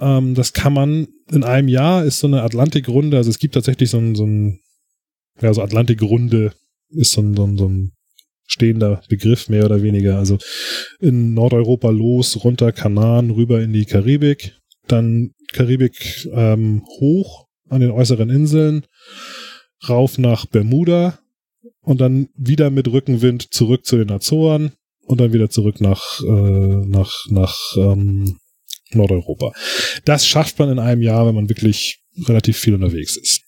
Ähm, das kann man in einem Jahr, ist so eine Atlantikrunde, also es gibt tatsächlich so ein, so ein ja, so Atlantikrunde ist so ein, so ein, so ein stehender Begriff, mehr oder weniger. Also in Nordeuropa los, runter Kanaren, rüber in die Karibik, dann Karibik ähm, hoch an den äußeren Inseln, rauf nach Bermuda und dann wieder mit Rückenwind zurück zu den Azoren und dann wieder zurück nach, äh, nach, nach ähm, Nordeuropa. Das schafft man in einem Jahr, wenn man wirklich relativ viel unterwegs ist.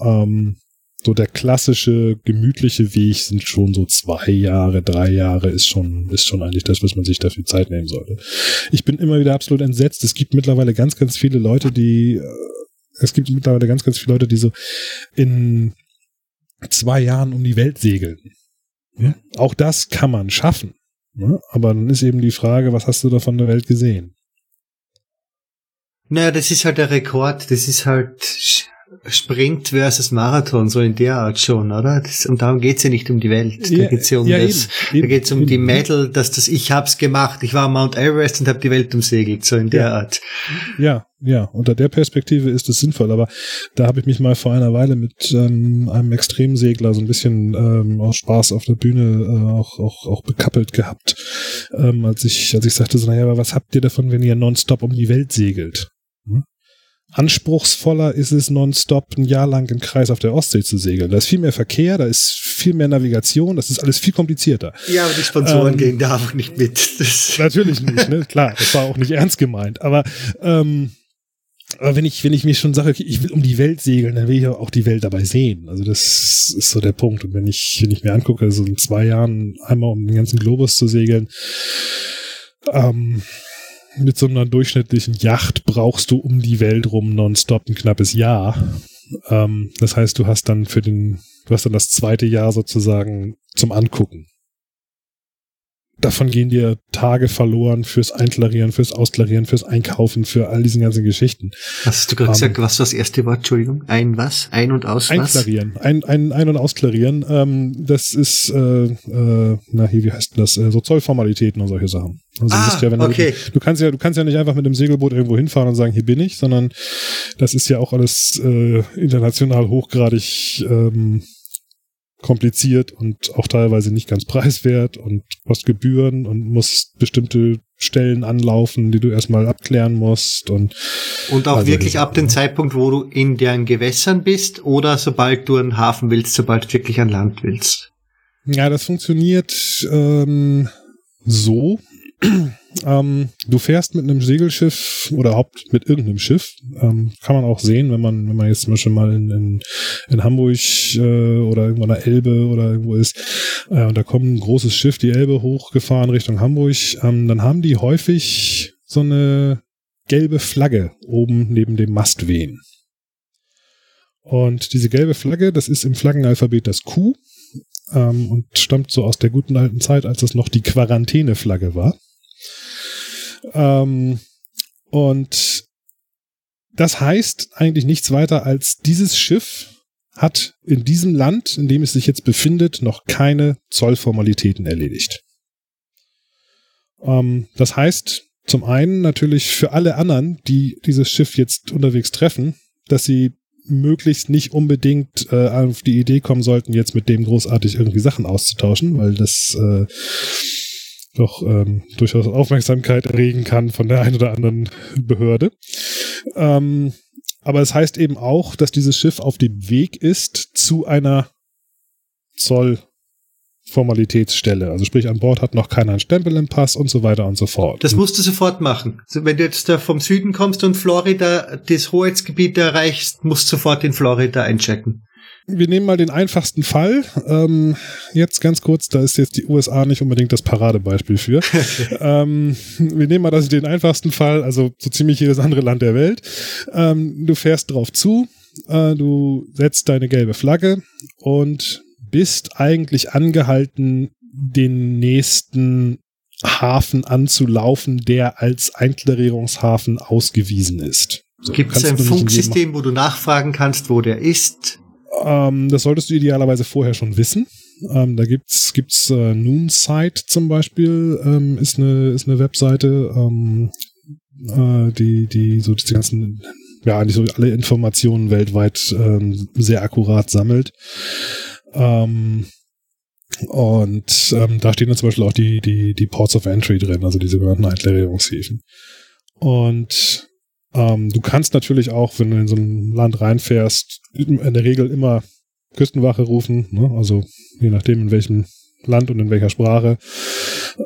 Ähm, so der klassische gemütliche Weg sind schon so zwei Jahre, drei Jahre ist schon, ist schon eigentlich das, was man sich dafür Zeit nehmen sollte. Ich bin immer wieder absolut entsetzt. Es gibt mittlerweile ganz, ganz viele Leute, die, äh, es gibt mittlerweile ganz, ganz viele Leute, die so in zwei Jahren um die Welt segeln. Ja? Auch das kann man schaffen. Ne? Aber dann ist eben die Frage, was hast du da von der Welt gesehen? Naja, das ist halt der Rekord. Das ist halt Sprint versus Marathon, so in der Art schon, oder? Das, und darum geht's ja nicht um die Welt. Da Ja, geht's ja um ja, das, eben, da geht's um eben, die. Medal, dass das ich hab's gemacht. Ich war am Mount Everest und habe die Welt umsegelt, so in der Ja. Art. Ja, ja, unter der Perspektive ist es sinnvoll, aber da habe ich mich mal vor einer Weile mit ähm, einem Extremsegler so ein bisschen ähm, aus Spaß auf der Bühne äh, auch, auch, auch bekappelt gehabt, ähm, als ich, als ich sagte, so, naja, aber was habt ihr davon, wenn ihr nonstop um die Welt segelt? Hm? Anspruchsvoller ist es, nonstop ein Jahr lang im Kreis auf der Ostsee zu segeln. Da ist viel mehr Verkehr, da ist viel mehr Navigation, das ist alles viel komplizierter. Ja, aber die Sponsoren Ähm, gehen da einfach nicht mit. Das, Natürlich nicht, ne? Klar, das war auch nicht ernst gemeint. Aber, ähm, aber wenn ich, wenn ich mir schon sage, okay, ich will um die Welt segeln, dann will ich auch die Welt dabei sehen. Also das ist so der Punkt. Und wenn ich, wenn ich mir angucke, so in zwei Jahren einmal um den ganzen Globus zu segeln, ähm, mit so einer durchschnittlichen Yacht brauchst du um die Welt rum nonstop ein knappes Jahr. Ähm, das heißt, du hast dann für den, du hast dann das zweite Jahr sozusagen zum Angucken davon gehen dir Tage verloren fürs Einklarieren, fürs Ausklarieren, fürs Einkaufen, für all diesen ganzen Geschichten. hast du gerade Ähm, gesagt? Was war das erste Wort? Entschuldigung. Ein was? Ein und aus was? Einklarieren, ein, ein, ein- und ausklarieren, ähm, das ist, äh, äh, na hier, wie heißt denn das, äh, so Zollformalitäten und solche Sachen. Also Ah, ja, wenn okay. du, du kannst ja, du kannst ja nicht einfach mit dem Segelboot irgendwo hinfahren und sagen, hier bin ich, sondern das ist ja auch alles äh, international hochgradig ähm, kompliziert und auch teilweise nicht ganz preiswert und kostet Gebühren und muss bestimmte Stellen anlaufen, die du erstmal abklären musst und Und auch Also wirklich ab dem Zeitpunkt, wo du in deren Gewässern bist oder sobald du einen Hafen willst, sobald du wirklich an Land willst. Ja, das funktioniert ähm, so. ähm, du fährst mit einem Segelschiff oder überhaupt mit irgendeinem Schiff. Ähm, kann man auch sehen, wenn man, wenn man jetzt zum Beispiel mal in, in, in Hamburg äh, oder irgendwo an der Elbe oder irgendwo ist äh, und da kommt ein großes Schiff die Elbe hochgefahren Richtung Hamburg, ähm, dann haben die häufig so eine gelbe Flagge oben neben dem Mast wehen. Und diese gelbe Flagge, das ist im Flaggenalphabet das Q ähm, und stammt so aus der guten alten Zeit, als es noch die Quarantäneflagge war. Ähm, und das heißt eigentlich nichts weiter als dieses Schiff hat in diesem Land, in dem es sich jetzt befindet, noch keine Zollformalitäten erledigt. Ähm, das heißt zum einen natürlich für alle anderen, die dieses Schiff jetzt unterwegs treffen, dass sie möglichst nicht unbedingt äh, auf die Idee kommen sollten, jetzt mit dem großartig irgendwie Sachen auszutauschen, weil das äh, doch ähm, durchaus Aufmerksamkeit erregen kann von der einen oder anderen Behörde. Ähm, aber es heißt eben auch, dass dieses Schiff auf dem Weg ist zu einer Zollformalitätsstelle. Also sprich, an Bord hat noch keiner einen Stempel im Pass und so weiter und so fort. Das musst du sofort machen. Wenn du jetzt da vom Süden kommst und Florida das Hoheitsgebiet erreichst, musst du sofort in Florida einchecken. Wir nehmen mal den einfachsten Fall. Ähm, jetzt ganz kurz, da ist jetzt die USA nicht unbedingt das Paradebeispiel für. ähm, wir nehmen mal das, den einfachsten Fall, also so ziemlich jedes andere Land der Welt. Ähm, du fährst drauf zu, äh, du setzt deine gelbe Flagge und bist eigentlich angehalten, den nächsten Hafen anzulaufen, der als Einklarierungshafen ausgewiesen ist. So, Gibt es ein Funksystem, wo du nachfragen kannst, wo der ist? Ähm, das solltest du idealerweise vorher schon wissen. Ähm, da gibt's gibt's äh, Noonsite zum Beispiel, ähm, ist eine ist eine Webseite, ähm, äh, die die so diese ganzen ja eigentlich so alle Informationen weltweit ähm, sehr akkurat sammelt. Ähm, und ähm, da stehen dann zum Beispiel auch die, die, die Ports of Entry drin, also die sogenannten Einklarierungshäfen. Und ähm, du kannst natürlich auch, wenn du in so ein Land reinfährst, in der Regel immer Küstenwache rufen, ne? also je nachdem in welchem Land und in welcher Sprache.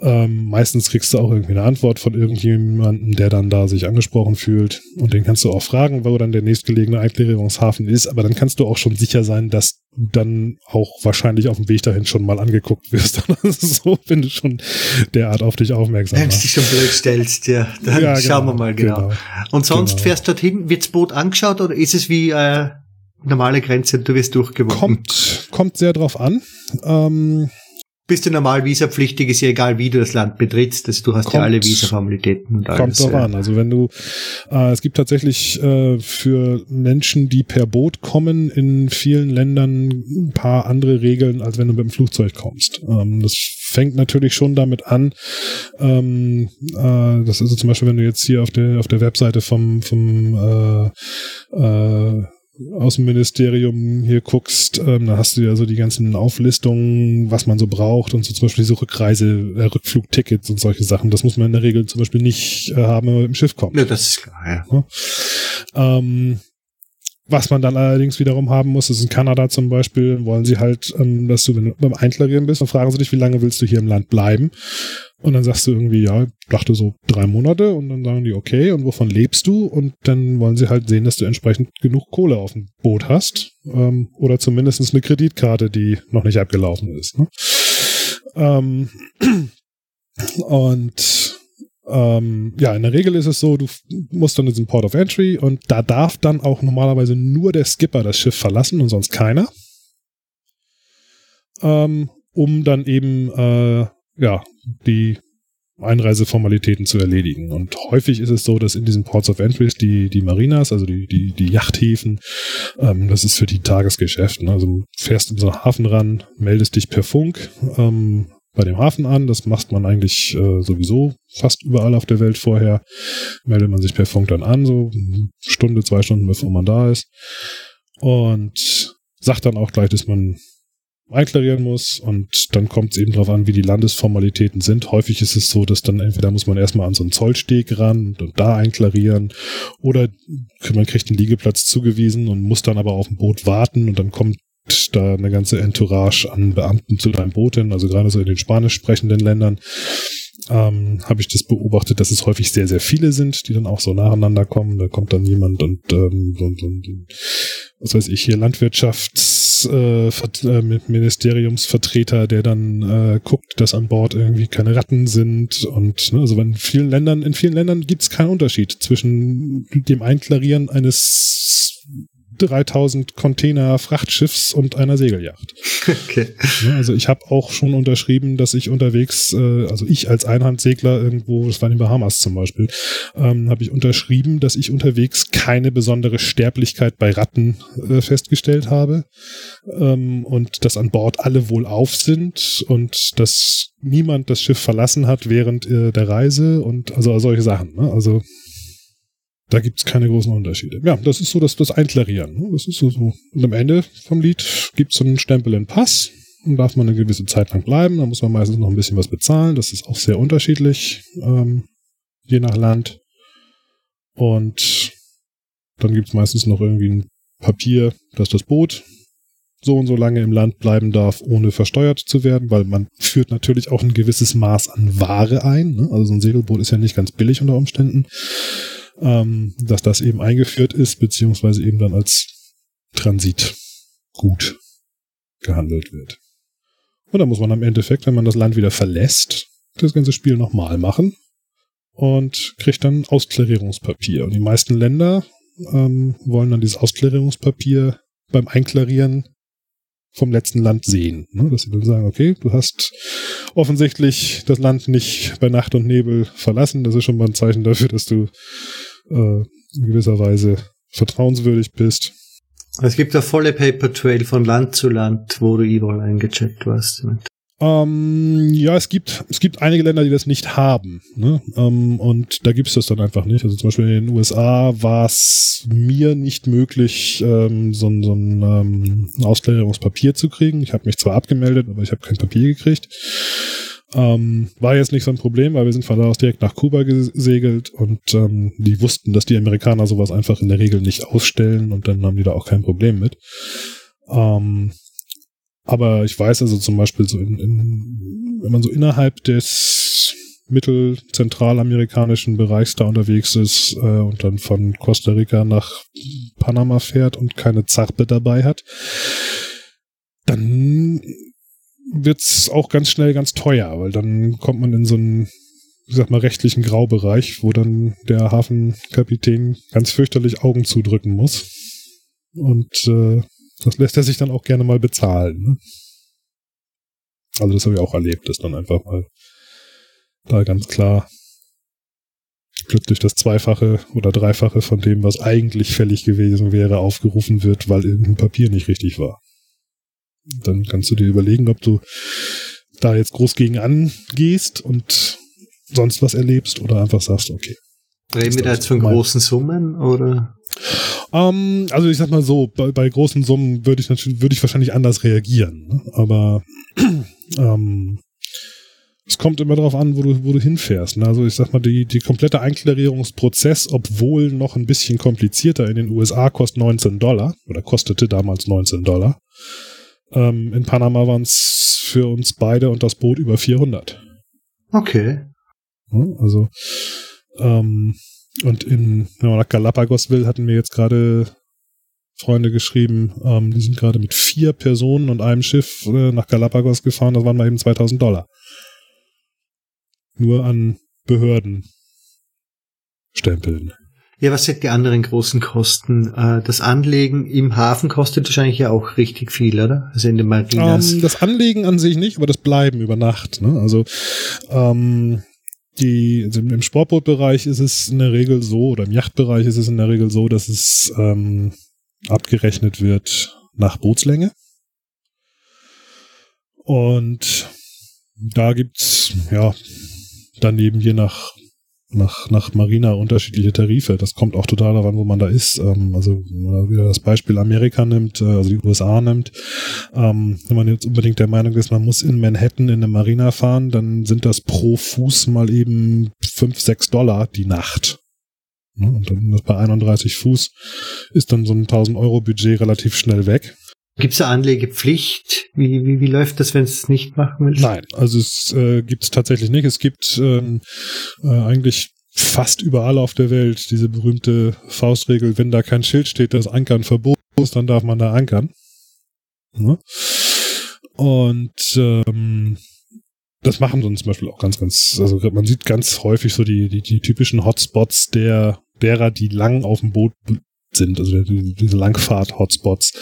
Ähm, meistens kriegst du auch irgendwie eine Antwort von irgendjemandem, der dann da sich angesprochen fühlt. Und den kannst du auch fragen, wo dann der nächstgelegene Einklärungshafen ist. Aber dann kannst du auch schon sicher sein, dass dann auch wahrscheinlich auf dem Weg dahin schon mal angeguckt wirst. so, wenn du schon derart auf dich aufmerksam Wenn du dich schon blöd stellst, ja, dann Ja, schauen wir genau, mal genau. genau. Und sonst Genau. fährst du dorthin, wirds Boot angeschaut oder ist es wie äh, normale Grenze, du wirst durchgewunken? Kommt, kommt sehr drauf an. Ähm, bist du normal visapflichtig, ist ja egal, wie du das Land betrittst, dass du hast kommt, ja alle Visaformalitäten und alles. Kommt drauf ja. an. Also wenn du, äh, es gibt tatsächlich äh, für Menschen, die per Boot kommen, in vielen Ländern ein paar andere Regeln, als wenn du mit dem Flugzeug kommst. Ähm, das fängt natürlich schon damit an, ähm, äh, das ist also zum Beispiel, wenn du jetzt hier auf der auf der Webseite vom vom äh, äh, Außenministerium hier guckst, ähm, da hast du ja so die ganzen Auflistungen, was man so braucht und so zum Beispiel diese Rückreise, äh, Rückflugtickets und solche Sachen. Das muss man in der Regel zum Beispiel nicht äh, haben, wenn man mit dem Schiff kommt. Ja, das ist klar, ja. ja? Ähm, was man dann allerdings wiederum haben muss, ist in Kanada zum Beispiel, wollen sie halt, ähm, dass du, wenn du beim Einklarieren bist, dann fragen sie dich, wie lange willst du hier im Land bleiben? Und dann sagst du irgendwie, ja, dachte so drei Monate und dann sagen die, okay, und wovon lebst du? Und dann wollen sie halt sehen, dass du entsprechend genug Kohle auf dem Boot hast. Ähm, oder zumindest eine Kreditkarte, die noch nicht abgelaufen ist. Ne? Ähm, und ähm, ja, in der Regel ist es so, du musst dann in diesen Port of Entry und da darf dann auch normalerweise nur der Skipper das Schiff verlassen und sonst keiner. Ähm, um dann eben äh, ja, die Einreiseformalitäten zu erledigen. Und häufig ist es so, dass in diesen Ports of Entries die, die Marinas, also die, die, die Yachthäfen, ähm, das ist für die Tagesgeschäft. Ne? Also du fährst in so einen Hafen ran, meldest dich per Funk ähm, bei dem Hafen an. Das macht man eigentlich äh, sowieso fast überall auf der Welt vorher. Meldet man sich per Funk dann an, so eine Stunde, zwei Stunden, bevor man da ist. Und sagt dann auch gleich, dass man einklarieren muss und dann kommt es eben darauf an, wie die Landesformalitäten sind. Häufig ist es so, dass dann entweder muss man erstmal an so einen Zollsteg ran und da einklarieren oder man kriegt einen Liegeplatz zugewiesen und muss dann aber auf dem Boot warten und dann kommt da eine ganze Entourage an Beamten zu deinem Boot hin, also gerade so in den spanisch sprechenden Ländern ähm, habe ich das beobachtet, dass es häufig sehr, sehr viele sind, die dann auch so nacheinander kommen. Da kommt dann jemand und, ähm, und, und was weiß ich, hier Landwirtschaftsministeriumsvertreter, äh, äh der dann äh, guckt, dass an Bord irgendwie keine Ratten sind. Und ne, also in vielen Ländern, in vielen Ländern gibt es keinen Unterschied zwischen dem Einklarieren eines 3000 Container Frachtschiffs und einer Segelyacht. Okay. Also ich habe auch schon unterschrieben, dass ich unterwegs, äh, also ich als Einhandsegler irgendwo, das war in den Bahamas zum Beispiel, ähm, habe ich unterschrieben, dass ich unterwegs keine besondere Sterblichkeit bei Ratten äh, festgestellt habe ähm, und dass an Bord alle wohl auf sind und dass niemand das Schiff verlassen hat während äh, der Reise und also solche Sachen. Ne? Also da gibt es keine großen Unterschiede. Ja, das ist so das, das Einklarieren. Ne? Das ist so, so. Und am Ende vom Lied gibt es so einen Stempel in Pass und darf man eine gewisse Zeit lang bleiben. Da muss man meistens noch ein bisschen was bezahlen. Das ist auch sehr unterschiedlich, ähm, je nach Land. Und dann gibt es meistens noch irgendwie ein Papier, dass das Boot so und so lange im Land bleiben darf, ohne versteuert zu werden, weil man führt natürlich auch ein gewisses Maß an Ware ein. Ne? Also so ein Segelboot ist ja nicht ganz billig unter Umständen ähm, dass das eben eingeführt ist, beziehungsweise eben dann als Transit gut gehandelt wird. Und dann muss man am Endeffekt, wenn man das Land wieder verlässt, das ganze Spiel nochmal machen und kriegt dann Ausklarierungspapier. Und die meisten Länder ähm, wollen dann dieses Ausklarierungspapier beim Einklarieren vom letzten Land sehen. Ne? Dass sie dann sagen, okay, du hast offensichtlich das Land nicht bei Nacht und Nebel verlassen. Das ist schon mal ein Zeichen dafür, dass du äh, in gewisser Weise vertrauenswürdig bist. Es gibt ja volle Paper Trail von Land zu Land, wo du überall eingecheckt warst. Ähm, ja, es gibt, es gibt einige Länder, die das nicht haben. Ne? Ähm, und da gibt es das dann einfach nicht. Also zum Beispiel in den USA war es mir nicht möglich, ähm, so, so ein ähm, Ausklärungspapier zu kriegen. Ich habe mich zwar abgemeldet, aber ich habe kein Papier gekriegt. Ähm, war jetzt nicht so ein Problem, weil wir sind von da aus direkt nach Kuba gesegelt und ähm, die wussten, dass die Amerikaner sowas einfach in der Regel nicht ausstellen und dann haben die da auch kein Problem mit. Ähm, aber ich weiß also zum Beispiel so in, in, wenn man so innerhalb des mittelzentralamerikanischen Bereichs da unterwegs ist äh, und dann von Costa Rica nach Panama fährt und keine Zarpe dabei hat, dann wird's auch ganz schnell ganz teuer, weil dann kommt man in so einen, ich sag mal, rechtlichen Graubereich, wo dann der Hafenkapitän ganz fürchterlich Augen zudrücken muss. Und äh, das lässt er sich dann auch gerne mal bezahlen. Ne? Also das habe ich auch erlebt, dass dann einfach mal da ganz klar plötzlich das Zweifache oder Dreifache von dem, was eigentlich fällig gewesen wäre, aufgerufen wird, weil irgendein Papier nicht richtig war. Dann kannst du dir überlegen, ob du da jetzt groß gegen angehst und sonst was erlebst oder einfach sagst, okay. Reden wir da jetzt von großen Summen oder? Ähm, also ich sag mal so, bei, bei großen Summen würde ich natürlich, würde ich wahrscheinlich anders reagieren. Ne? Aber ähm, es kommt immer darauf an, wo du, wo du hinfährst. Ne? Also ich sag mal, die, die komplette Einklarierungsprozess, obwohl noch ein bisschen komplizierter in den USA, kostet 19 Dollar oder kostete damals 19 Dollar. Ähm, in Panama waren es für uns beide und das Boot über 400. Okay. Also ähm, und in, wenn man nach Galapagos will, hatten wir jetzt gerade Freunde geschrieben, ähm, die sind gerade mit vier Personen und einem Schiff äh, nach Galapagos gefahren, das waren mal eben 2000 Dollar. Nur an Behörden stempeln. Ja, was sind die anderen großen Kosten? Äh, das Anlegen im Hafen kostet wahrscheinlich ja auch richtig viel, oder? Also in den Marinas. Um, ähm, das Anlegen an sich nicht, aber das Bleiben über Nacht. Ne? Also ähm, die, also im Sportbootbereich ist es in der Regel so, oder im Yachtbereich ist es in der Regel so, dass es ähm, abgerechnet wird nach Bootslänge. Und da gibt's ja daneben je nach nach, nach Marina unterschiedliche Tarife. Das kommt auch total daran, wo man da ist. Ähm, also wenn man wieder das Beispiel Amerika nimmt, äh, also die USA nimmt, ähm, wenn man jetzt unbedingt der Meinung ist, man muss in Manhattan in eine Marina fahren, dann sind das pro Fuß mal eben fünf, sechs Dollar die Nacht. Und dann bei 31 Fuß ist dann so ein 1000 Euro Budget relativ schnell weg. Gibt es eine Anlegepflicht? Wie, wie, wie läuft das, wenn es nicht machen willst? Nein, also es äh, gibt es tatsächlich nicht. Es gibt ähm, äh, eigentlich fast überall auf der Welt diese berühmte Faustregel, wenn da kein Schild steht, dass Ankern verboten ist, dann darf man da ankern. Ja? Und ähm, das machen sie zum Beispiel auch ganz, ganz, also man sieht ganz häufig so die, die, die typischen Hotspots der, derer, die lang auf dem Boot sind, also diese Langfahrt-Hotspots,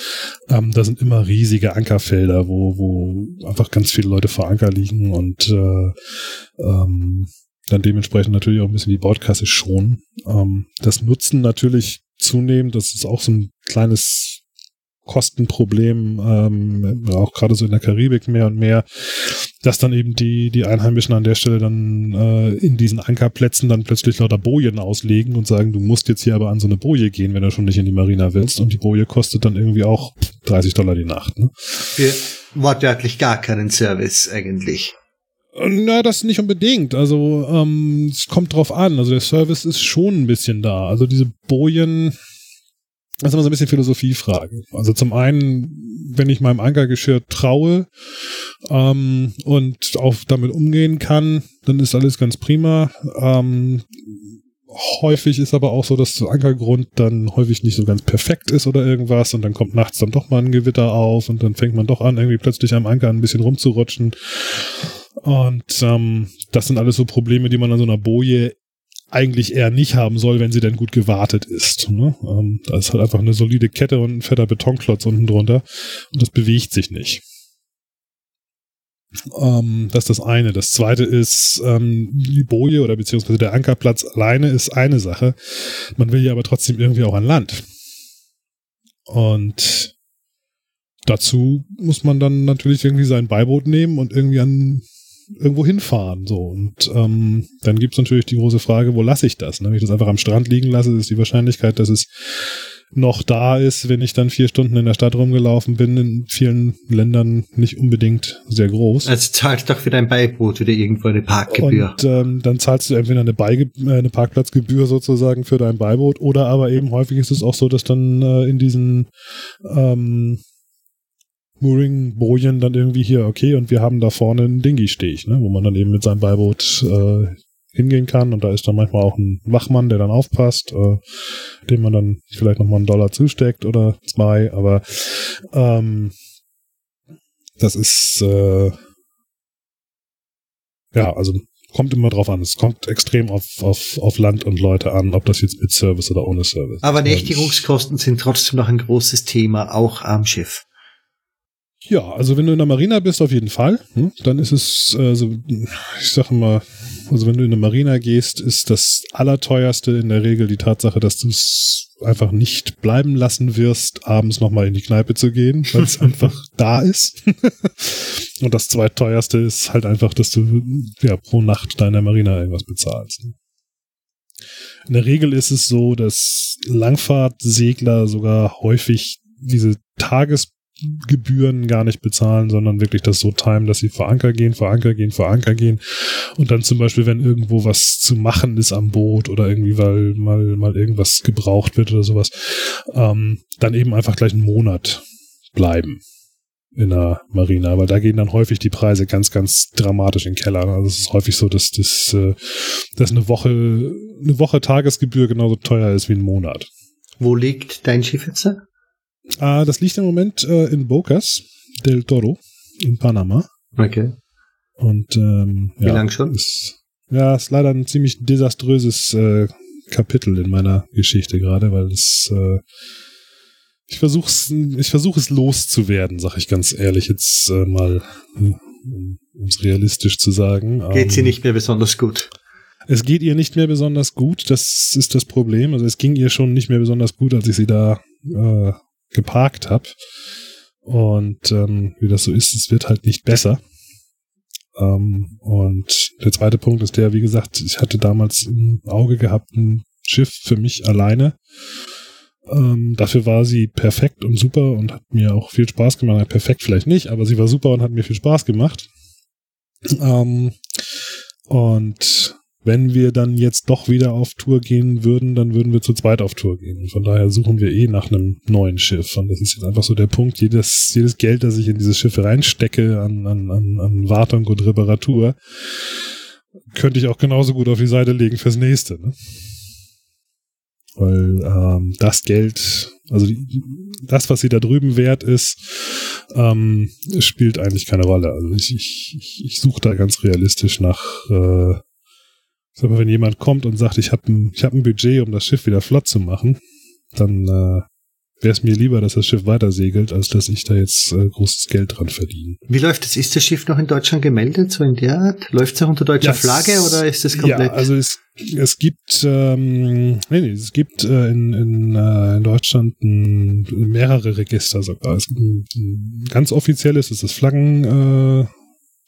ähm, da sind immer riesige Ankerfelder, wo, wo einfach ganz viele Leute vor Anker liegen und äh, ähm, dann dementsprechend natürlich auch ein bisschen die Bordkasse schonen. Ähm, das nutzen natürlich zunehmend, das ist auch so ein kleines Kostenproblem, ähm, auch gerade so in der Karibik mehr und mehr, dass dann eben die, die Einheimischen an der Stelle dann äh, in diesen Ankerplätzen dann plötzlich lauter Bojen auslegen und sagen, du musst jetzt hier aber an so eine Boje gehen, wenn du schon nicht in die Marina willst. Und die Boje kostet dann irgendwie auch 30 Dollar die Nacht. Ne? Für wortwörtlich gar keinen Service eigentlich. Na, das nicht unbedingt. Also ähm, es kommt drauf an. Also der Service ist schon ein bisschen da. Also diese Bojen, das ist immer so ein bisschen Philosophiefrage. Also zum einen, wenn ich meinem Ankergeschirr traue ähm, und auch damit umgehen kann, dann ist alles ganz prima. Ähm, häufig ist aber auch so, dass der Ankergrund dann häufig nicht so ganz perfekt ist oder irgendwas und dann kommt nachts dann doch mal ein Gewitter auf und dann fängt man doch an, irgendwie plötzlich am Anker ein bisschen rumzurutschen. Und ähm, das sind alles so Probleme, die man an so einer Boje eigentlich eher nicht haben soll, wenn sie denn gut gewartet ist. Ne? Ähm, da ist halt einfach eine solide Kette und ein fetter Betonklotz unten drunter und das bewegt sich nicht. Ähm, das ist das eine. Das zweite ist, ähm, die Boje oder beziehungsweise der Ankerplatz alleine ist eine Sache. Man will ja aber trotzdem irgendwie auch an Land. Und dazu muss man dann natürlich irgendwie sein Beiboot nehmen und irgendwie an irgendwo hinfahren. So. Und ähm, dann gibt's natürlich die große Frage, wo lasse ich das? Ne? Wenn ich das einfach am Strand liegen lasse, ist die Wahrscheinlichkeit, dass es noch da ist, wenn ich dann vier Stunden in der Stadt rumgelaufen bin, in vielen Ländern nicht unbedingt sehr groß. Also zahlst doch für dein Beiboot wieder irgendwo eine Parkgebühr. Und ähm, dann zahlst du entweder eine, Beige äh, eine Parkplatzgebühr sozusagen für dein Beiboot oder aber eben häufig ist es auch so, dass dann äh, in diesen ähm, Mooring-Bojen dann irgendwie hier, okay, und wir haben da vorne einen Dingy-Steg, ne, wo man dann eben mit seinem Beiboot äh, hingehen kann und da ist dann manchmal auch ein Wachmann, der dann aufpasst, äh, dem man dann vielleicht nochmal einen Dollar zusteckt oder zwei, aber ähm, das ist äh, ja, also kommt immer drauf an. Es kommt extrem auf, auf, auf Land und Leute an, ob das jetzt mit Service oder ohne Service. Aber Nächtigungskosten sind trotzdem noch ein großes Thema, auch am Schiff. Ja, also wenn du in der Marina bist, auf jeden Fall. Hm? Dann ist es, also ich sage mal, also wenn du in eine Marina gehst, ist das Allerteuerste in der Regel die Tatsache, dass du es einfach nicht bleiben lassen wirst, abends nochmal in die Kneipe zu gehen, weil es einfach da ist. Und das Zweitteuerste ist halt einfach, dass du ja pro Nacht deiner Marina irgendwas bezahlst. In der Regel ist es so, dass Langfahrtsegler sogar häufig diese Tages Gebühren gar nicht bezahlen, sondern wirklich das so timen, dass sie vor Anker gehen, vor Anker gehen, vor Anker gehen und dann zum Beispiel, wenn irgendwo was zu machen ist am Boot oder irgendwie, weil mal, mal irgendwas gebraucht wird oder sowas, ähm, dann eben einfach gleich einen Monat bleiben in der Marina, weil da gehen dann häufig die Preise ganz, ganz dramatisch in den Keller. Also es ist häufig so, dass das, äh, dass eine Woche, eine Woche Tagesgebühr genauso teuer ist wie ein Monat. Wo liegt dein Schiff jetzt? Äh, das liegt im Moment äh, in Bocas del Toro in Panama. Okay. Und ähm, Wie ja, lang schon? Ist, ja, ist leider ein ziemlich desaströses äh, Kapitel in meiner Geschichte gerade, weil es äh, ich versuch's, ich versuche es loszuwerden, sag ich ganz ehrlich jetzt äh, mal, um es realistisch zu sagen. Geht sie Ähm, nicht mehr besonders gut. Es geht ihr nicht mehr besonders gut, das ist das Problem. Also es ging ihr schon nicht mehr besonders gut, als ich sie da äh, geparkt habe. Und ähm, wie das so ist, es wird halt nicht besser. Ähm, und der zweite Punkt ist der, wie gesagt, ich hatte damals im Auge gehabt ein Schiff für mich alleine. Ähm, dafür war sie perfekt und super und hat mir auch viel Spaß gemacht. Perfekt vielleicht nicht, aber sie war super und hat mir viel Spaß gemacht. Ähm, und wenn wir dann jetzt doch wieder auf Tour gehen würden, dann würden wir zu zweit auf Tour gehen. Von daher suchen wir eh nach einem neuen Schiff. Und das ist jetzt einfach so der Punkt, jedes, jedes Geld, das ich in diese Schiffe reinstecke an, an, an, an Wartung und Reparatur, könnte ich auch genauso gut auf die Seite legen fürs nächste. Ne? Weil ähm, das Geld, also die, das, was sie da drüben wert ist, ähm, spielt eigentlich keine Rolle. Also ich, ich, ich, ich suche da ganz realistisch nach äh, Sag mal, wenn jemand kommt und sagt, ich habe ein, ich hab ein Budget, um das Schiff wieder flott zu machen, dann äh, wäre es mir lieber, dass das Schiff weiter segelt, als dass ich da jetzt äh, großes Geld dran verdiene. Wie läuft das? Ist das Schiff noch in Deutschland gemeldet, so in der Art? Läuft es auch unter deutscher Ja, Flagge es- oder ist das komplett? Ja, also es, es gibt, ähm, nee, nee, es gibt äh, in, in, äh, in Deutschland ein, mehrere Register sogar. Es ein, ein ganz offizielles, das ist das Flaggen, äh,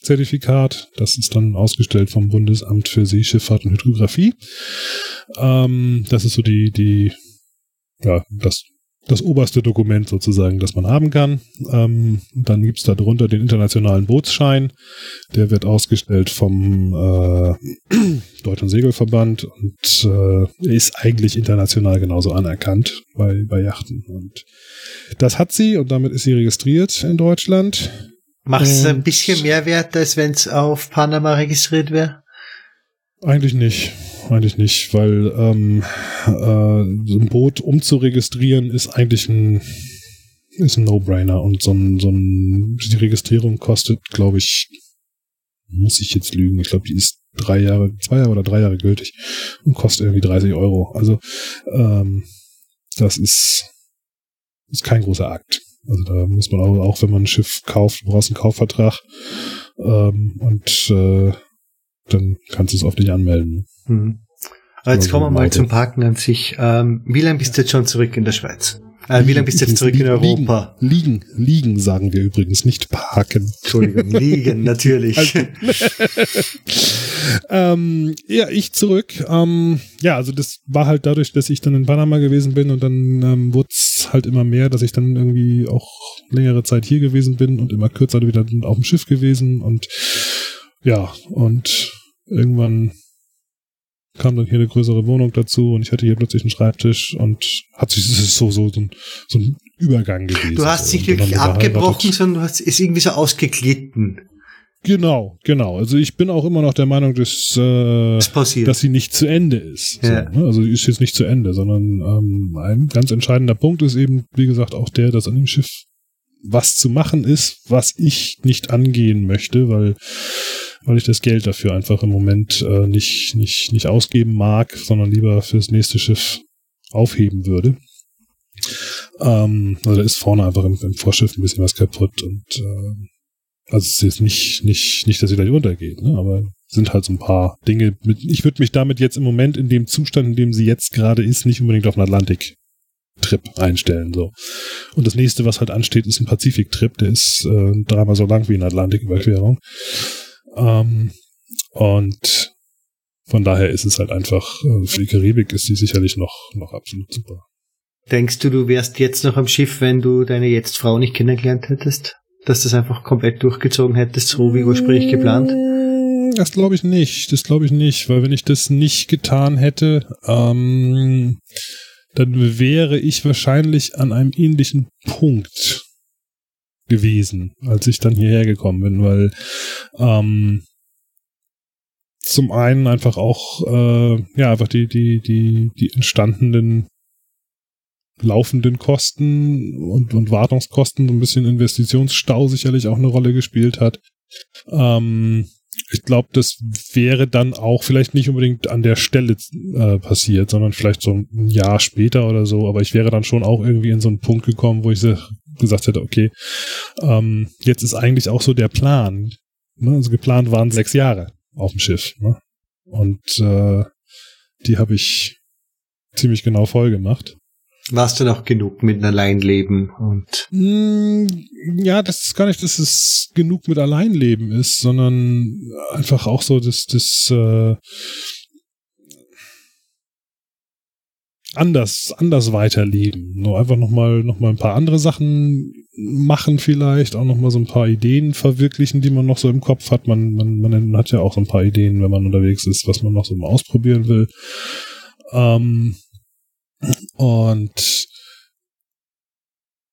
Zertifikat. Das ist dann ausgestellt vom Bundesamt für Seeschifffahrt und Hydrographie. Ähm, das ist so die, die, ja, das, das oberste Dokument sozusagen, das man haben kann. Ähm, dann gibt's da drunter den internationalen Bootsschein. Der wird ausgestellt vom äh, Deutschen Segelverband und äh, ist eigentlich international genauso anerkannt bei, bei Yachten. Und das hat sie und damit ist sie registriert in Deutschland. Macht es ein bisschen mehr Wert, als wenn es auf Panama registriert wäre? Eigentlich nicht. Eigentlich nicht, weil ähm, äh, so ein Boot umzuregistrieren ist eigentlich ein ist ein No-Brainer und so ein, so ein die Registrierung kostet, glaube ich, muss ich jetzt lügen, ich glaube, die ist drei Jahre, zwei Jahre oder drei Jahre gültig und kostet irgendwie 30 Euro. Also ähm, das ist ist kein großer Akt. Also da muss man auch, auch wenn man ein Schiff kauft, du brauchst einen Kaufvertrag ähm, und äh, dann kannst du es auf dich anmelden. Mhm. Aber jetzt kommen wir mal zum Parken an sich. Ähm, wie lange bist du jetzt schon zurück in der Schweiz? Äh, wie lange bist du jetzt zurück in Europa? Liegen, liegen, sagen wir übrigens, nicht parken. Entschuldigung, liegen, natürlich. Also- ähm, ja, ich zurück. Ähm, ja, also das war halt dadurch, dass ich dann in Panama gewesen bin und dann ähm, wurde es halt immer mehr, dass ich dann irgendwie auch längere Zeit hier gewesen bin und immer kürzer wieder auf dem Schiff gewesen und ja, und irgendwann kam dann hier eine größere Wohnung dazu und ich hatte hier plötzlich einen Schreibtisch und hat sich so so so ein, so ein Übergang gewesen. Du hast dann wirklich abgebrochen, sondern du hast ist irgendwie so ausgeglitten. Genau, genau. Also ich bin auch immer noch der Meinung, dass, äh, dass sie nicht zu Ende ist. Ja. So, ne? Also die ist jetzt nicht zu Ende, sondern ähm, ein ganz entscheidender Punkt ist eben, wie gesagt, auch der, dass an dem Schiff was zu machen ist, was ich nicht angehen möchte, weil weil ich das Geld dafür einfach im Moment äh, nicht nicht nicht ausgeben mag, sondern lieber fürs nächste Schiff aufheben würde. Ähm, also da ist vorne einfach im, im Vorschiff ein bisschen was kaputt und äh, also es ist nicht, nicht, nicht, dass sie gleich untergeht, ne? aber sind halt so ein paar Dinge. Mit, ich würde mich damit jetzt im Moment in dem Zustand, in dem sie jetzt gerade ist, nicht unbedingt auf einen Atlantik-Trip einstellen. So. Und das nächste, was halt ansteht, ist ein Pazifik-Trip. Der ist äh, dreimal so lang wie eine Atlantik-Überquerung. Ähm, und von daher ist es halt einfach, äh, für die Karibik ist die sicherlich noch, noch absolut super. Denkst du, du wärst jetzt noch am Schiff, wenn du deine jetzt Frau nicht kennengelernt hättest? Dass das einfach komplett durchgezogen hättest, so wie ursprünglich geplant? Das glaube ich nicht. Das glaube ich nicht, weil wenn ich das nicht getan hätte, ähm, dann wäre ich wahrscheinlich an einem ähnlichen Punkt gewesen, als ich dann hierher gekommen bin, weil ähm, zum einen einfach auch äh, ja einfach die die die die entstandenen laufenden Kosten und und Wartungskosten so ein bisschen Investitionsstau sicherlich auch eine Rolle gespielt hat. Ähm, ich glaube, das wäre dann auch vielleicht nicht unbedingt an der Stelle äh, passiert, sondern vielleicht so ein Jahr später oder so. Aber ich wäre dann schon auch irgendwie in so einen Punkt gekommen, wo ich gesagt hätte, okay, ähm, jetzt ist eigentlich auch so der Plan. Ne? Also geplant waren sechs Jahre auf dem Schiff. Ne? Und äh, die habe ich ziemlich genau voll gemacht. Warst du noch genug mit Alleinleben und? Mm, ja, das ist gar nicht, dass es genug mit Alleinleben ist, sondern einfach auch so das, das äh, anders, anders weiterleben. Nur einfach nochmal noch mal ein paar andere Sachen machen vielleicht, auch nochmal so ein paar Ideen verwirklichen, die man noch so im Kopf hat. Man, man, man hat ja auch so ein paar Ideen, wenn man unterwegs ist, was man noch so mal ausprobieren will. Ähm, und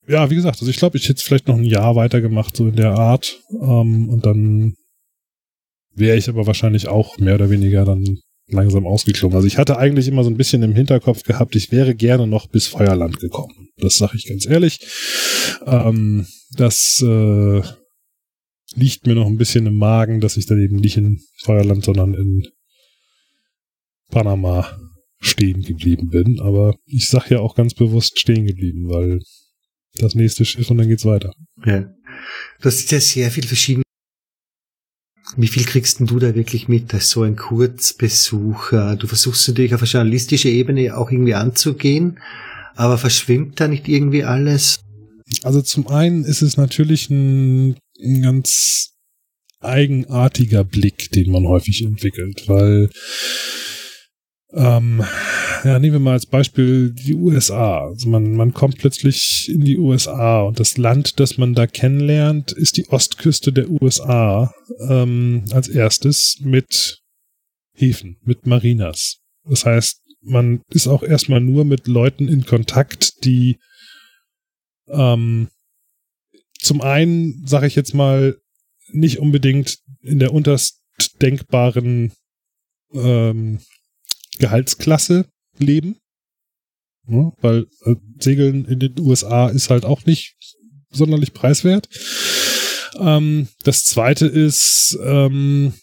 ja, wie gesagt, also ich glaube, ich hätte vielleicht noch ein Jahr weitergemacht, so in der Art. Ähm, und dann wäre ich aber wahrscheinlich auch mehr oder weniger dann langsam ausgeklungen. Also ich hatte eigentlich immer so ein bisschen im Hinterkopf gehabt, ich wäre gerne noch bis Feuerland gekommen. Das sage ich ganz ehrlich. Ähm, das äh, liegt mir noch ein bisschen im Magen, dass ich dann eben nicht in Feuerland, sondern in Panama stehen geblieben bin. Aber ich sag ja auch ganz bewusst stehen geblieben, weil das nächste Schiff und dann geht's weiter. Ja. Du hast ja sehr viel verschiedene. Wie viel kriegst denn du da wirklich mit als so ein Kurzbesuch? Du versuchst natürlich auf eine journalistische Ebene auch irgendwie anzugehen, aber verschwimmt da nicht irgendwie alles? Also zum einen ist es natürlich ein, ein ganz eigenartiger Blick, den man häufig entwickelt, weil ähm, ja, nehmen wir mal als Beispiel die USA. Also man, man kommt plötzlich in die USA und das Land, das man da kennenlernt, ist die Ostküste der USA ähm, als erstes mit Häfen, mit Marinas. Das heißt, man ist auch erstmal nur mit Leuten in Kontakt, die ähm, zum einen, sage ich jetzt mal, nicht unbedingt in der unterst denkbaren ähm, Gehaltsklasse leben. Ja, weil äh, Segeln in den USA ist halt auch nicht sonderlich preiswert. Ähm, das zweite ist, ähm,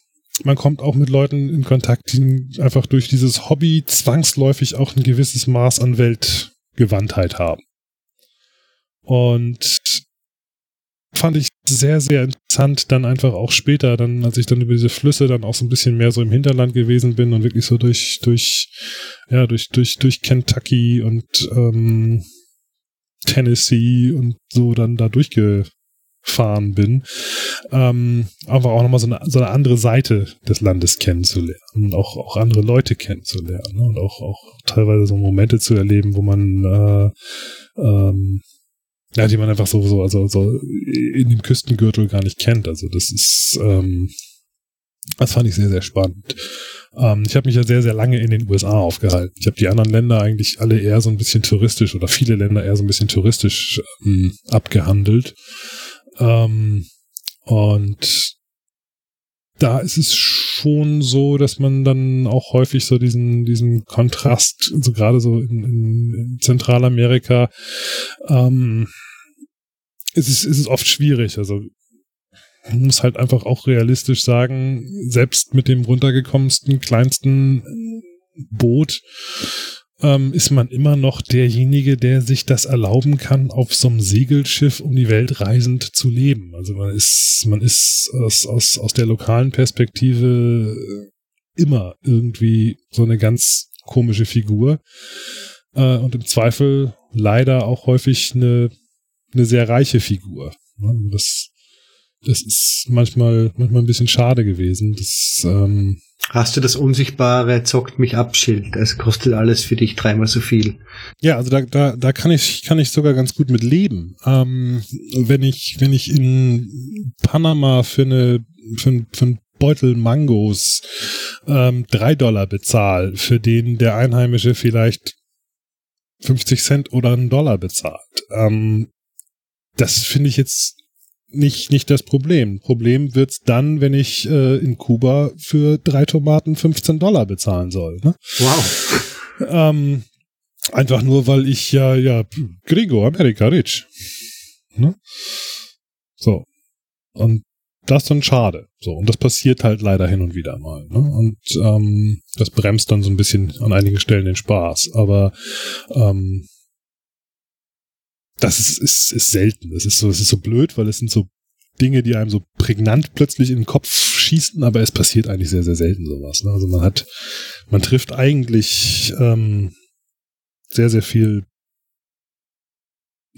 man kommt auch mit Leuten in Kontakt, die einfach durch dieses Hobby zwangsläufig auch ein gewisses Maß an Weltgewandtheit haben. Und fand ich sehr, sehr interessant, dann einfach auch später, dann, als ich dann über diese Flüsse dann auch so ein bisschen mehr so im Hinterland gewesen bin und wirklich so durch, durch, ja, durch, durch, durch Kentucky und ähm, Tennessee und so dann da durchgefahren bin, ähm, einfach auch nochmal so eine, so eine andere Seite des Landes kennenzulernen und auch, auch andere Leute kennenzulernen ne? und auch, auch teilweise so Momente zu erleben, wo man äh, ähm, ja, die man einfach so, so, also so in dem Küstengürtel gar nicht kennt. Also das ist, ähm, das fand ich sehr, sehr spannend. Ähm, ich habe mich ja sehr, sehr lange in den USA aufgehalten. Ich habe die anderen Länder eigentlich alle eher so ein bisschen touristisch oder viele Länder eher so ein bisschen touristisch ähm, abgehandelt. Ähm, und da ist es schon so, dass man dann auch häufig so diesen, diesen Kontrast, so gerade so in, in, Zentralamerika, ähm, ist es, ist es oft schwierig. Also man muss halt einfach auch realistisch sagen, selbst mit dem runtergekommensten, kleinsten Boot ähm, ist man immer noch derjenige, der sich das erlauben kann, auf so einem Segelschiff um die Welt reisend zu leben. Also man ist, man ist aus, aus, aus der lokalen Perspektive immer irgendwie so eine ganz komische Figur. Äh, und im Zweifel leider auch häufig eine, eine sehr reiche Figur. Das, das ist manchmal, manchmal ein bisschen schade gewesen. Das, ähm, Hast du das unsichtbare zockt mich ab Schild? Es kostet alles für dich dreimal so viel. Ja, also da, da, da kann ich, kann ich sogar ganz gut mit leben. Ähm, wenn ich, wenn ich in Panama für eine, für, für ein Beutel Mangos ähm, drei Dollar bezahle, für den der Einheimische vielleicht 50 Cent oder einen Dollar bezahlt. Ähm, das finde ich jetzt nicht, nicht das Problem. Problem wird's dann, wenn ich äh, in Kuba für drei Tomaten 15 Dollar bezahlen soll. Ne? Wow. Ähm, einfach nur, weil ich ja, ja, Gringo, Amerika, rich. Ne? So. Und das ist dann schade. So, und das passiert halt leider hin und wieder mal. Ne? Und ähm, das bremst dann so ein bisschen an einigen Stellen den Spaß. Aber ähm, das ist, ist, ist selten. Das ist so, es ist so blöd, weil es sind so Dinge, die einem so prägnant plötzlich in den Kopf schießen, aber es passiert eigentlich sehr, sehr selten sowas. Ne? Also man hat, man trifft eigentlich ähm, sehr, sehr viel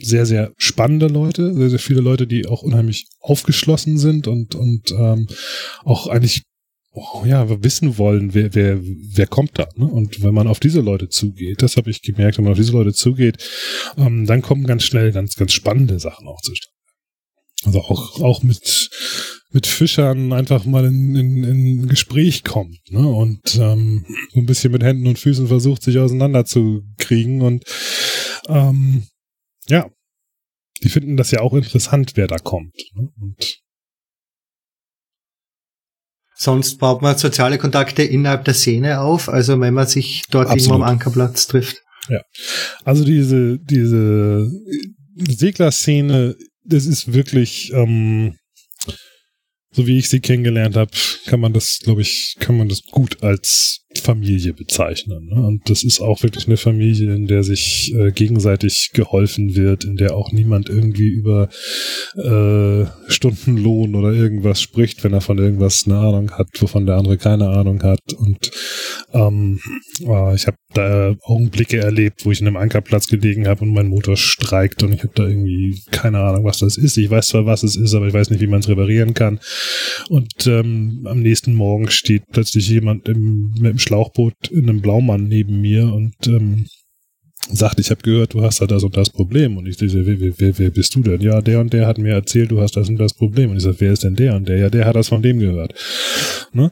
sehr, sehr spannende Leute, sehr, sehr viele Leute, die auch unheimlich aufgeschlossen sind und, und ähm, auch eigentlich oh, ja, wissen wollen, wer, wer, wer kommt da. Ne? Und wenn man auf diese Leute zugeht, das habe ich gemerkt, wenn man auf diese Leute zugeht, ähm, dann kommen ganz schnell ganz, ganz spannende Sachen auch zustande. Also auch, auch mit, mit Fischern einfach mal in, in, in Gespräch kommt ne? und ähm, so ein bisschen mit Händen und Füßen versucht, sich auseinanderzukriegen und ähm, ja, die finden das ja auch interessant, wer da kommt. Ne? Und Sonst baut man soziale Kontakte innerhalb der Szene auf, also wenn man sich dort Absolut. irgendwo am Ankerplatz trifft. Ja, also diese, diese Seglerszene, das ist wirklich, ähm, so wie ich sie kennengelernt habe, kann man das, glaube ich, kann man das gut als Familie bezeichnen. Ne? Und das ist auch wirklich eine Familie, in der sich äh, gegenseitig geholfen wird, in der auch niemand irgendwie über äh, Stundenlohn oder irgendwas spricht, wenn er von irgendwas eine Ahnung hat, wovon der andere keine Ahnung hat. Und ähm, äh, ich habe da Augenblicke erlebt, wo ich in einem Ankerplatz gelegen habe und mein Motor streikt und ich habe da irgendwie keine Ahnung, was das ist. Ich weiß zwar, was es ist, aber ich weiß nicht, wie man es reparieren kann. Und ähm, am nächsten Morgen steht plötzlich jemand im, mit dem Schlauchboot in einem Blaumann neben mir und ähm, sagt, ich habe gehört, du hast da das und das Problem. Und ich dachte, wer, wer, wer bist du denn? Ja, der und der hat mir erzählt, du hast das und das Problem. Und ich sage, wer ist denn der und der? Ja, der hat das von dem gehört. Ne?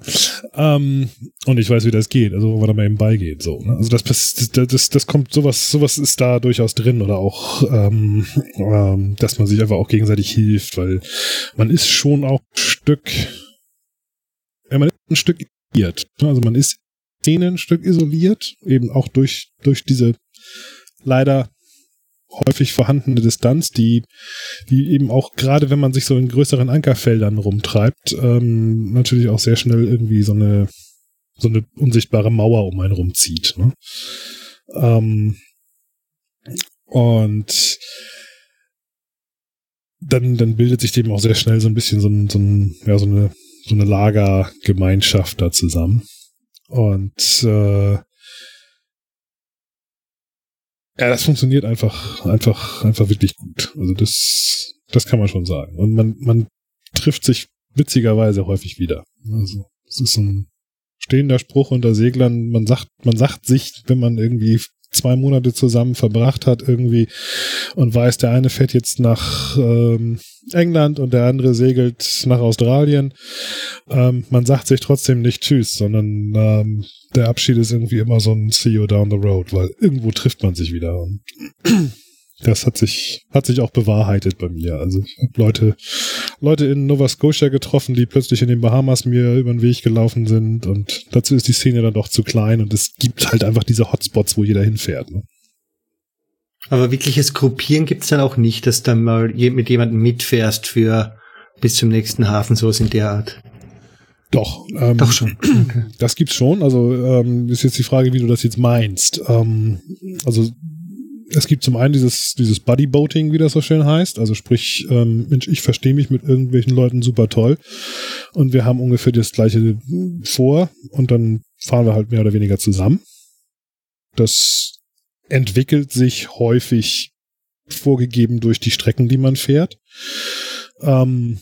Ähm, und ich weiß, wie das geht, also wo man da mal eben beigeht. So, ne? Also das, das, das, das kommt, sowas, sowas ist da durchaus drin oder auch, ähm, ähm, dass man sich einfach auch gegenseitig hilft, weil man ist schon auch ein Stück, ja, man ist ein Stück isoliert. Ne? Also man ist Szene ein Stück isoliert, eben auch durch, durch diese leider häufig vorhandene Distanz, die, die eben auch gerade wenn man sich so in größeren Ankerfeldern rumtreibt, ähm, natürlich auch sehr schnell irgendwie so eine, so eine unsichtbare Mauer um einen rumzieht. Ne? Ähm, und dann, dann bildet sich dem auch sehr schnell so ein bisschen so, ein, so, ein, ja, so eine, so eine Lagergemeinschaft da zusammen. Und äh, ja, das funktioniert einfach, einfach, einfach wirklich gut. Also das, das kann man schon sagen. Und man, man trifft sich witzigerweise häufig wieder. Also es ist ein stehender Spruch unter Seglern. Man sagt, man sagt sich, wenn man irgendwie zwei Monate zusammen verbracht hat irgendwie und weiß, der eine fährt jetzt nach ähm, England und der andere segelt nach Australien. Ähm, man sagt sich trotzdem nicht Tschüss, sondern ähm, der Abschied ist irgendwie immer so ein See you down the road, weil irgendwo trifft man sich wieder. Das hat sich, hat sich auch bewahrheitet bei mir. Also ich habe Leute, Leute in Nova Scotia getroffen, die plötzlich in den Bahamas mir über den Weg gelaufen sind und dazu ist die Szene dann doch zu klein und es gibt halt einfach diese Hotspots, wo jeder hinfährt. Ne? Aber wirkliches Gruppieren gibt's dann auch nicht, dass du mal mit jemandem mitfährst für bis zum nächsten Hafen, sowas in der Art. Doch. Ähm, Doch schon. Okay. Das gibt's schon. Also ähm, ist jetzt die Frage, wie du das jetzt meinst. Ähm, also es gibt zum einen dieses, dieses Boating, wie das so schön heißt. Also sprich, ähm, Mensch, ich verstehe mich mit irgendwelchen Leuten super toll und wir haben ungefähr das gleiche vor und dann fahren wir halt mehr oder weniger zusammen. Das entwickelt sich häufig vorgegeben durch die Strecken, die man fährt. Ähm,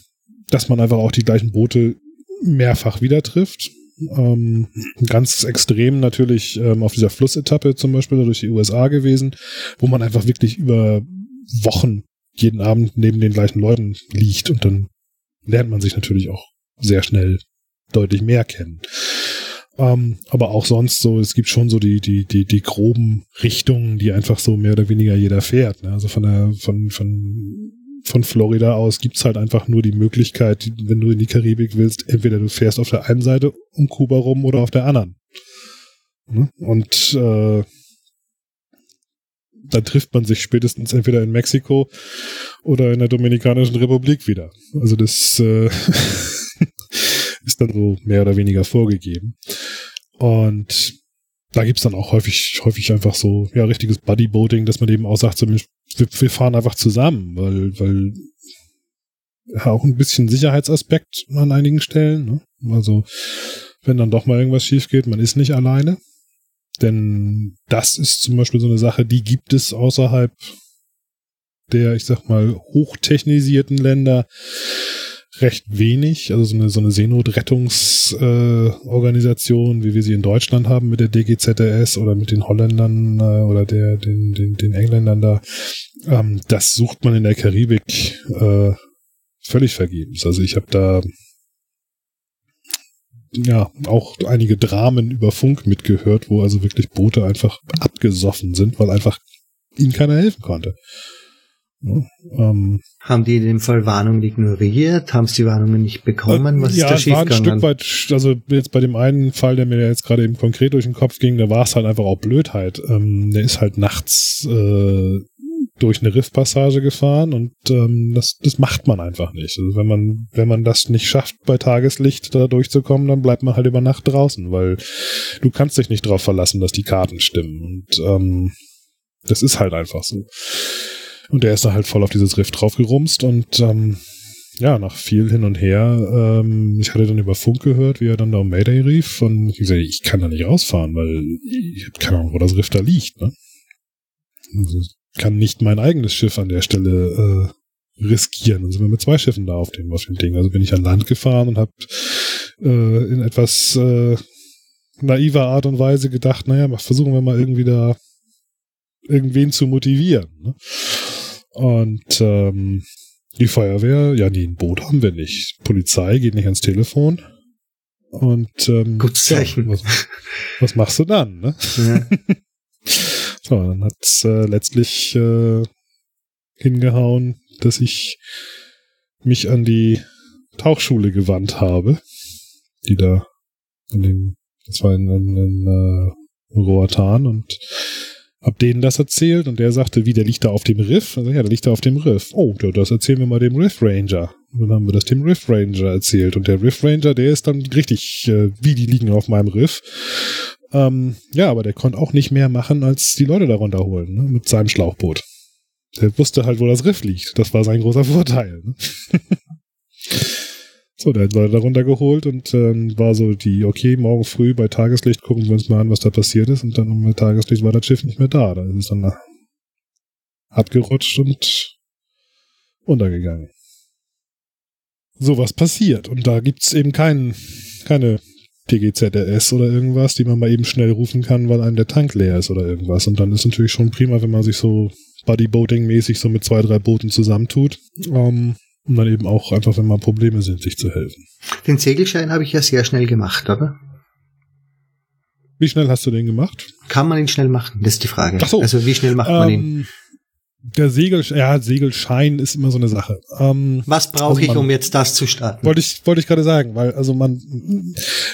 dass man einfach auch die gleichen Boote mehrfach wieder trifft. Ähm, ganz extrem natürlich ähm, auf dieser Flussetappe zum Beispiel durch die USA gewesen, wo man einfach wirklich über Wochen jeden Abend neben den gleichen Leuten liegt und dann lernt man sich natürlich auch sehr schnell deutlich mehr kennen. Ähm, aber auch sonst so, es gibt schon so die, die, die, die groben Richtungen, die einfach so mehr oder weniger jeder fährt. Ne? Also von der, von, von, von Florida aus gibt's halt einfach nur die Möglichkeit, wenn du in die Karibik willst, entweder du fährst auf der einen Seite um Kuba rum oder auf der anderen. Ne? Und äh, dann trifft man sich spätestens entweder in Mexiko oder in der Dominikanischen Republik wieder. Also das äh, ist dann so mehr oder weniger vorgegeben. Und da gibt's dann auch häufig, häufig einfach so, ja, richtiges Buddyboating, dass man eben auch sagt, so, wir, wir fahren einfach zusammen, weil, weil ja, auch ein bisschen Sicherheitsaspekt an einigen Stellen. Ne? Also, wenn dann doch mal irgendwas schief geht, man ist nicht alleine. Denn das ist zum Beispiel so eine Sache, die gibt es außerhalb der, ich sag mal, hochtechnisierten Länder recht wenig. Also so eine, so eine Seenotrettungsorganisation, äh, wie wir sie in Deutschland haben mit der DGZRS oder mit den Holländern äh, oder der, den, den, den Engländern da, ähm, das sucht man in der Karibik äh, völlig vergebens. Also ich habe da ja auch einige Dramen über Funk mitgehört, wo also wirklich Boote einfach abgesoffen sind, weil einfach ihnen keiner helfen konnte. Ja, ähm, haben die in dem Fall Warnungen ignoriert? Haben sie die Warnungen nicht bekommen? Was ja, ist da war ein Stück weit, also jetzt bei dem einen Fall, der mir jetzt gerade eben konkret durch den Kopf ging, da war es halt einfach auch Blödheit. Ähm, der ist halt nachts äh, durch eine Riffpassage gefahren und ähm, das, das macht man einfach nicht. Also wenn man, wenn man das nicht schafft, bei Tageslicht da durchzukommen, dann bleibt man halt über Nacht draußen, weil du kannst dich nicht darauf verlassen, dass die Karten stimmen. Und ähm, das ist halt einfach so. Und der ist da halt voll auf dieses Riff draufgerumst und ähm, ja, nach viel hin und her, ähm, ich hatte dann über Funk gehört, wie er dann da um Mayday rief und ich gesagt, ich kann da nicht rausfahren, weil ich habe keine Ahnung, wo das Riff da liegt. Ne? Kann nicht mein eigenes Schiff an der Stelle äh, riskieren. Dann sind wir mit zwei Schiffen da auf dem, auf dem Ding. Also bin ich an Land gefahren und habe äh, in etwas äh, naiver Art und Weise gedacht, naja, versuchen wir mal irgendwie da irgendwen zu motivieren. Ne? Und ähm, die Feuerwehr, ja, nee, ein Boot haben wir nicht. Polizei geht nicht ans Telefon. Und ähm, Gutes Zeichen. Ja, was, was, machst du dann? Ne? Ja. so, dann hat's äh, letztlich äh, hingehauen, dass ich mich an die Tauchschule gewandt habe, die da in dem, das war in, in, in uh, Roatan und hab denen das erzählt und der sagte, wie, der liegt da auf dem Riff? Also, ja, der liegt da auf dem Riff. Oh, das erzählen wir mal dem Riff Ranger. Und dann haben wir das dem Riff Ranger erzählt. Und der Riff Ranger, der ist dann richtig, äh, wie die liegen auf meinem Riff. Ähm, ja, aber der konnte auch nicht mehr machen, als die Leute da runterholen, ne, mit seinem Schlauchboot. Der wusste halt, wo das Riff liegt. Das war sein großer Vorteil. Ne? So, der hat Leute da runtergeholt und ähm, war so die, okay, morgen früh bei Tageslicht gucken wir uns mal an, was da passiert ist. Und dann mit Tageslicht war das Schiff nicht mehr da. Da ist es dann abgerutscht und untergegangen. So was passiert. Und da gibt's eben keinen, keine TGZRS oder irgendwas, die man mal eben schnell rufen kann, weil einem der Tank leer ist oder irgendwas. Und dann ist natürlich schon prima, wenn man sich so Bodyboating-mäßig so mit zwei, drei Booten zusammentut. Ähm, um dann eben auch einfach, wenn mal Probleme sind, sich zu helfen. Den Segelschein habe ich ja sehr schnell gemacht, oder? Wie schnell hast du den gemacht? Kann man ihn schnell machen? Das ist die Frage. Ach so. Also wie schnell macht man ihn? Der Segel, ja, Segelschein ist immer so eine Sache. Ähm, Was brauche also ich, um jetzt das zu starten? Wollte ich, wollte ich gerade sagen, weil also man,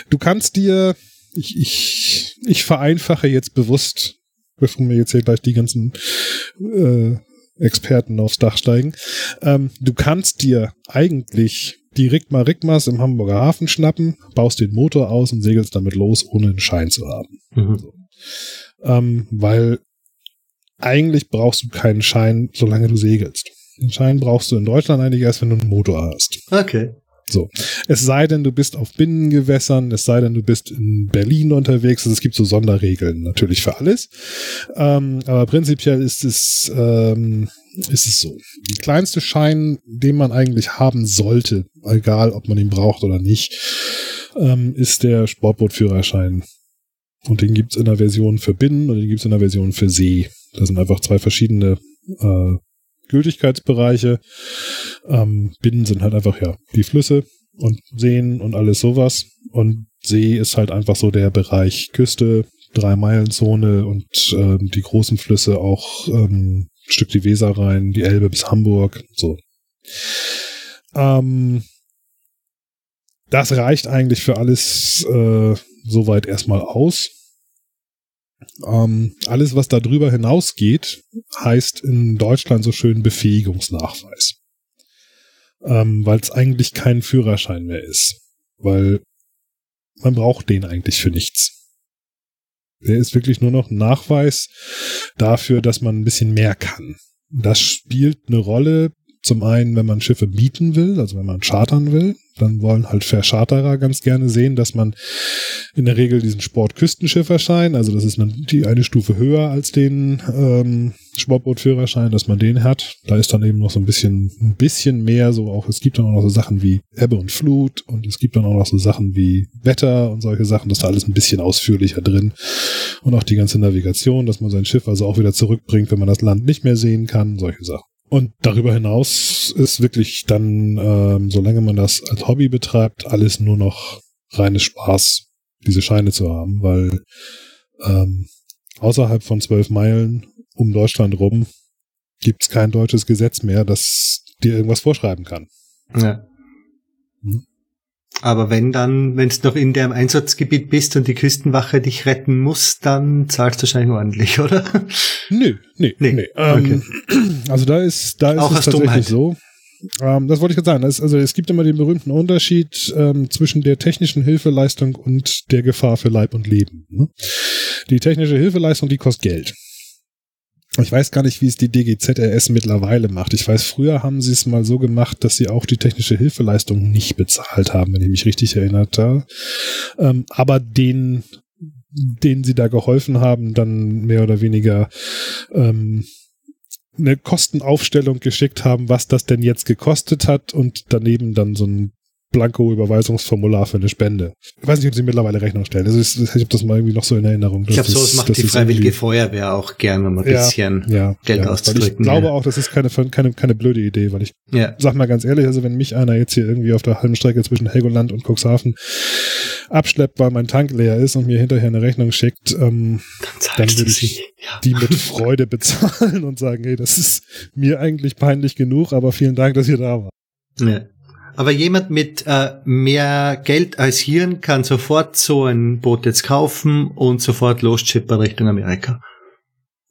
du kannst dir, ich, ich, ich vereinfache jetzt bewusst, bevor wir jetzt hier gleich die ganzen äh, Experten aufs Dach steigen. Ähm, du kannst dir eigentlich die Rigma Rigmas im Hamburger Hafen schnappen, baust den Motor aus und segelst damit los, ohne einen Schein zu haben. Mhm. So. Ähm, weil eigentlich brauchst du keinen Schein, solange du segelst. Den Schein brauchst du in Deutschland eigentlich erst, wenn du einen Motor hast. Okay. So. Es sei denn, du bist auf Binnengewässern, es sei denn, du bist in Berlin unterwegs. Also es gibt so Sonderregeln natürlich für alles. Ähm, aber prinzipiell ist es, ähm, ist es so. Die kleinste Schein, den man eigentlich haben sollte, egal ob man ihn braucht oder nicht, ähm, ist der Sportbootführerschein. Und den gibt's in der Version für Binnen und den gibt's in der Version für See. Das sind einfach zwei verschiedene äh, Gültigkeitsbereiche. Ähm, Binnen sind halt einfach ja die Flüsse und Seen und alles sowas. Und See ist halt einfach so der Bereich Küste, Drei-Meilen-Zone und äh, die großen Flüsse auch ähm, ein Stück die Weser rein, die Elbe bis Hamburg, so. Ähm, das reicht eigentlich für alles äh, soweit erstmal aus. Ähm, alles, was darüber hinausgeht, heißt in Deutschland so schön Befähigungsnachweis. Ähm, Weil es eigentlich kein Führerschein mehr ist. Weil man braucht den eigentlich für nichts. Der ist wirklich nur noch ein Nachweis dafür, dass man ein bisschen mehr kann. Das spielt eine Rolle zum einen, wenn man Schiffe mieten will, also wenn man chartern will, dann wollen halt Verscharterer ganz gerne sehen, dass man in der Regel diesen Sportküstenschifferschein, also das ist eine, die eine Stufe höher als den ähm, Sportbootführerschein, dass man den hat. Da ist dann eben noch so ein bisschen, ein bisschen mehr so auch, es gibt dann auch noch so Sachen wie Ebbe und Flut und es gibt dann auch noch so Sachen wie Wetter und solche Sachen, das ist da alles ein bisschen ausführlicher drin. Und auch die ganze Navigation, dass man sein Schiff also auch wieder zurückbringt, wenn man das Land nicht mehr sehen kann, solche Sachen. Und darüber hinaus ist wirklich dann, ähm, solange man das als Hobby betreibt, alles nur noch reines Spaß, diese Scheine zu haben, weil ähm, außerhalb von zwölf Meilen um Deutschland rum gibt's kein deutsches Gesetz mehr, das dir irgendwas vorschreiben kann. Ja. Hm? Aber wenn dann, wenn du noch in dem Einsatzgebiet bist und die Küstenwache dich retten muss, dann zahlst du wahrscheinlich ordentlich, oder? Nö, nee, nee. nee. Ähm, Also da ist, da ist Auch es tatsächlich Dummheit. so. Ähm, das wollte ich gerade sagen. Das, also es gibt immer den berühmten Unterschied ähm, zwischen der technischen Hilfeleistung und der Gefahr für Leib und Leben. Ne? Die technische Hilfeleistung, die kostet Geld. Ich weiß gar nicht, wie es die DGZRS mittlerweile macht. Ich weiß, früher haben sie es mal so gemacht, dass sie auch die technische Hilfeleistung nicht bezahlt haben, wenn ich mich richtig erinnert habe. Ähm, aber den, denen sie da geholfen haben, dann mehr oder weniger ähm, eine Kostenaufstellung geschickt haben, was das denn jetzt gekostet hat und daneben dann so ein Blanko-Überweisungsformular für eine Spende. Ich weiß nicht, ob sie mittlerweile Rechnung stellen. Also ich, ich habe das mal irgendwie noch so in Erinnerung. Ich glaube, sowas macht die Freiwillige Feuerwehr auch gerne, um ein ja, bisschen ja, Geld ja, auszudrücken. Ich glaube auch, das ist keine, keine, keine blöde Idee, weil ich ja. sag mal ganz ehrlich, also wenn mich einer jetzt hier irgendwie auf der halben Strecke zwischen Helgoland und Cuxhaven abschleppt, weil mein Tank leer ist und mir hinterher eine Rechnung schickt, ähm, dann, dann würde ich die mit Freude bezahlen und sagen, hey, das ist mir eigentlich peinlich genug, aber vielen Dank, dass ihr da wart. Ja. Aber jemand mit äh, mehr Geld als Hirn kann sofort so ein Boot jetzt kaufen und sofort losschippern Richtung Amerika.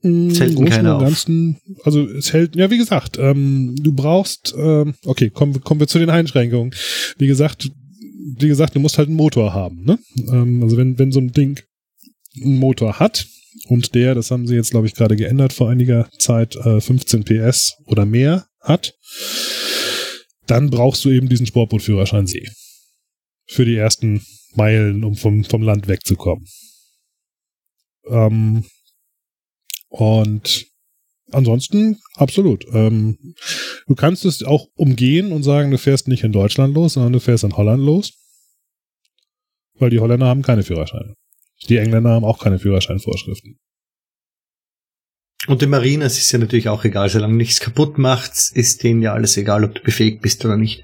Es hält keiner auf. Ganzen, also es hält, ja wie gesagt, ähm, du brauchst, ähm, okay, kommen, kommen wir zu den Einschränkungen. Wie gesagt, wie gesagt, du musst halt einen Motor haben. Ne? Ähm, also wenn, wenn so ein Ding einen Motor hat und der, das haben sie jetzt glaube ich gerade geändert vor einiger Zeit, äh, 15 PS oder mehr hat, dann brauchst du eben diesen Sportbootführerschein See. Für die ersten Meilen, um vom, vom Land wegzukommen. Ähm, und ansonsten absolut. Ähm, du kannst es auch umgehen und sagen, du fährst nicht in Deutschland los, sondern du fährst in Holland los. Weil die Holländer haben keine Führerscheine. Die Engländer haben auch keine Führerscheinvorschriften. Und den Marinas ist ja natürlich auch egal, solange nichts kaputt macht, ist denen ja alles egal, ob du befähigt bist oder nicht.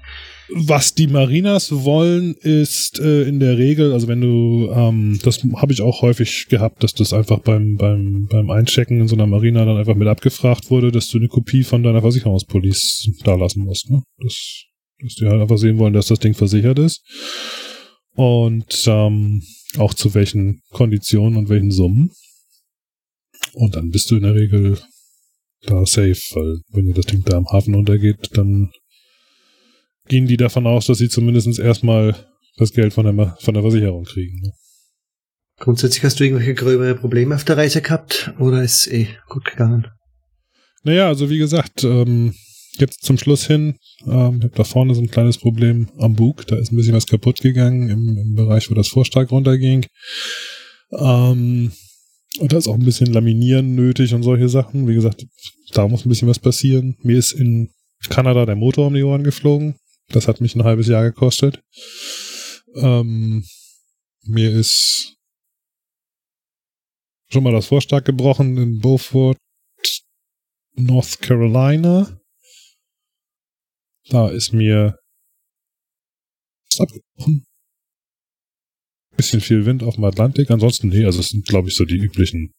Was die Marinas wollen, ist äh, in der Regel, also wenn du, ähm, das habe ich auch häufig gehabt, dass das einfach beim, beim, beim Einchecken in so einer Marina dann einfach mit abgefragt wurde, dass du eine Kopie von deiner Versicherungspolice da lassen musst. Ne? Das, dass die halt einfach sehen wollen, dass das Ding versichert ist. Und ähm, auch zu welchen Konditionen und welchen Summen. Und dann bist du in der Regel da safe, weil wenn das Ding da am Hafen untergeht, dann gehen die davon aus, dass sie zumindest erstmal das Geld von der, von der Versicherung kriegen. Ne? Grundsätzlich hast du irgendwelche gröbere Probleme auf der Reise gehabt oder ist eh gut gegangen? Naja, also wie gesagt, ähm, jetzt zum Schluss hin, ähm, ich habe da vorne so ein kleines Problem am Bug, da ist ein bisschen was kaputt gegangen im, im Bereich, wo das Vorstag runterging. Ähm, und da ist auch ein bisschen Laminieren nötig und solche Sachen. Wie gesagt, da muss ein bisschen was passieren. Mir ist in Kanada der Motor um die Ohren geflogen. Das hat mich ein halbes Jahr gekostet. Ähm, mir ist schon mal das Vorstag gebrochen in Beaufort, North Carolina. Da ist mir abgebrochen. Bisschen viel Wind auf dem Atlantik. Ansonsten, nee, also es sind, glaube ich, so die üblichen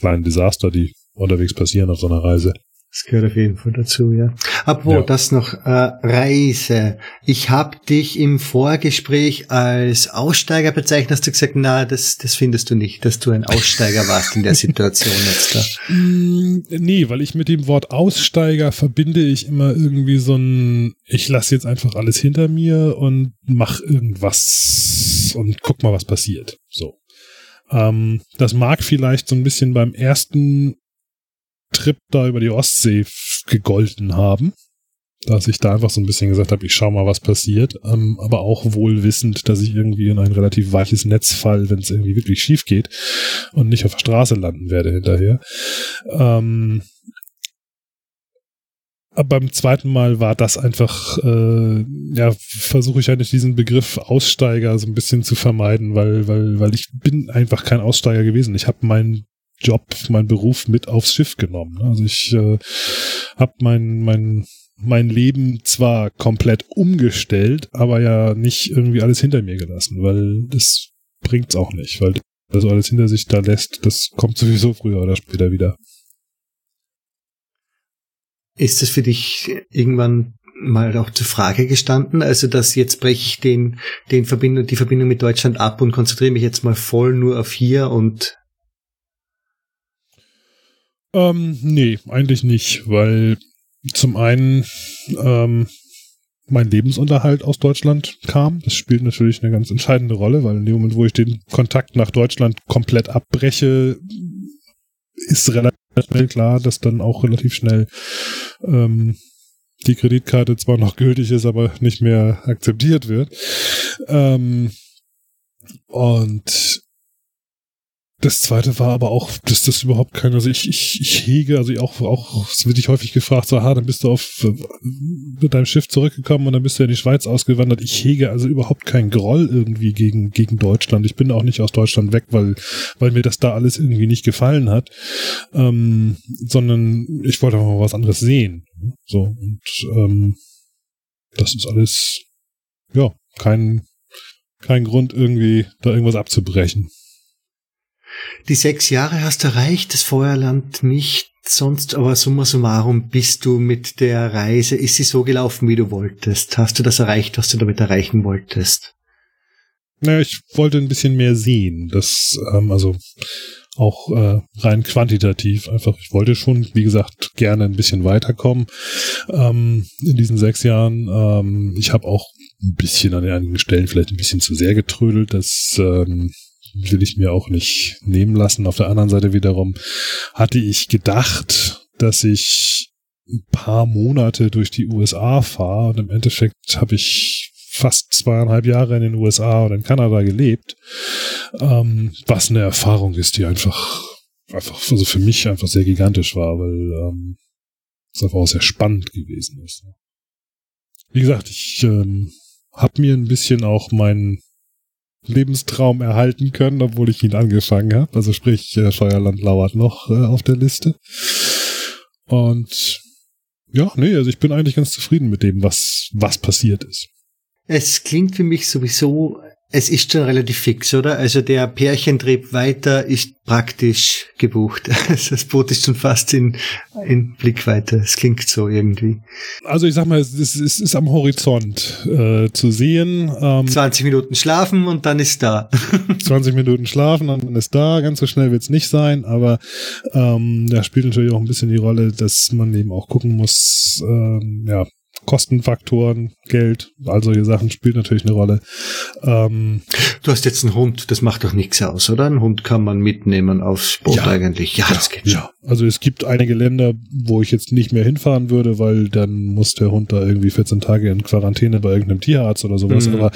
kleinen Desaster, die unterwegs passieren auf so einer Reise. Das gehört auf jeden Fall dazu, ja. Apropos, ja. das noch äh, Reise. Ich habe dich im Vorgespräch als Aussteiger bezeichnet, hast du gesagt, na, das, das findest du nicht, dass du ein Aussteiger warst in der Situation jetzt da. Mm, nee, weil ich mit dem Wort Aussteiger verbinde ich immer irgendwie so ein, ich lasse jetzt einfach alles hinter mir und mach irgendwas und guck mal, was passiert. So. Ähm, das mag vielleicht so ein bisschen beim ersten Trip da über die Ostsee gegolten haben. Dass ich da einfach so ein bisschen gesagt habe, ich schau mal, was passiert, ähm, aber auch wohl wissend, dass ich irgendwie in ein relativ weiches Netz fall, wenn es irgendwie wirklich schief geht und nicht auf der Straße landen werde hinterher. Ähm, aber beim zweiten Mal war das einfach, äh, ja, versuche ich eigentlich diesen Begriff Aussteiger so ein bisschen zu vermeiden, weil, weil, weil ich bin einfach kein Aussteiger gewesen. Ich habe meinen Job, meinen Beruf mit aufs Schiff genommen. Also ich äh, habe mein, mein, mein Leben zwar komplett umgestellt, aber ja nicht irgendwie alles hinter mir gelassen, weil das bringt's auch nicht, weil das alles hinter sich da lässt, das kommt sowieso früher oder später wieder. Ist das für dich irgendwann mal auch zur Frage gestanden? Also, dass jetzt breche ich den, den Verbindung, die Verbindung mit Deutschland ab und konzentriere mich jetzt mal voll nur auf hier und ähm, nee, eigentlich nicht, weil zum einen ähm, mein Lebensunterhalt aus Deutschland kam. Das spielt natürlich eine ganz entscheidende Rolle, weil in dem Moment, wo ich den Kontakt nach Deutschland komplett abbreche, ist relativ schnell klar, dass dann auch relativ schnell ähm, die Kreditkarte zwar noch gültig ist, aber nicht mehr akzeptiert wird. Ähm, und das zweite war aber auch, dass das überhaupt keine, also ich, ich, ich hege, also auch, auch, es wird dich häufig gefragt, so, aha, dann bist du auf, mit deinem Schiff zurückgekommen und dann bist du in die Schweiz ausgewandert. Ich hege also überhaupt keinen Groll irgendwie gegen, gegen Deutschland. Ich bin auch nicht aus Deutschland weg, weil, weil mir das da alles irgendwie nicht gefallen hat, ähm, sondern ich wollte einfach mal was anderes sehen. So, und, ähm, das ist alles, ja, kein, kein Grund irgendwie da irgendwas abzubrechen. Die sechs Jahre hast du erreicht, das Feuerland nicht sonst, aber summa summarum bist du mit der Reise, ist sie so gelaufen, wie du wolltest? Hast du das erreicht, was du damit erreichen wolltest? Naja, ich wollte ein bisschen mehr sehen. Das, ähm, also auch äh, rein quantitativ einfach. Ich wollte schon, wie gesagt, gerne ein bisschen weiterkommen ähm, in diesen sechs Jahren. Ähm, ich habe auch ein bisschen an einigen Stellen vielleicht ein bisschen zu sehr getrödelt. Das ähm, will ich mir auch nicht nehmen lassen. Auf der anderen Seite wiederum hatte ich gedacht, dass ich ein paar Monate durch die USA fahre und im Endeffekt habe ich fast zweieinhalb Jahre in den USA und in Kanada gelebt, ähm, was eine Erfahrung ist, die einfach, einfach, also für mich einfach sehr gigantisch war, weil ähm, es einfach auch sehr spannend gewesen ist. Wie gesagt, ich ähm, habe mir ein bisschen auch meinen Lebenstraum erhalten können, obwohl ich ihn angefangen habe. Also sprich, äh, Feuerland lauert noch äh, auf der Liste. Und ja, nee, also ich bin eigentlich ganz zufrieden mit dem, was, was passiert ist. Es klingt für mich sowieso es ist schon relativ fix, oder? Also der Pärchentrip weiter ist praktisch gebucht. Also das Boot ist schon fast in, in Blickweite. Es klingt so irgendwie. Also ich sag mal, es ist, es ist am Horizont äh, zu sehen. Ähm, 20 Minuten schlafen und dann ist da. 20 Minuten schlafen und dann ist da. Ganz so schnell wird's nicht sein, aber ähm, da spielt natürlich auch ein bisschen die Rolle, dass man eben auch gucken muss, ähm, ja, Kostenfaktoren, Geld, all solche Sachen spielt natürlich eine Rolle. Ähm, du hast jetzt einen Hund, das macht doch nichts aus, oder? Ein Hund kann man mitnehmen aufs Boot ja, eigentlich. Ja, ja, das geht schon. Ja. Also es gibt einige Länder, wo ich jetzt nicht mehr hinfahren würde, weil dann muss der Hund da irgendwie 14 Tage in Quarantäne bei irgendeinem Tierarzt oder sowas. Mhm. Aber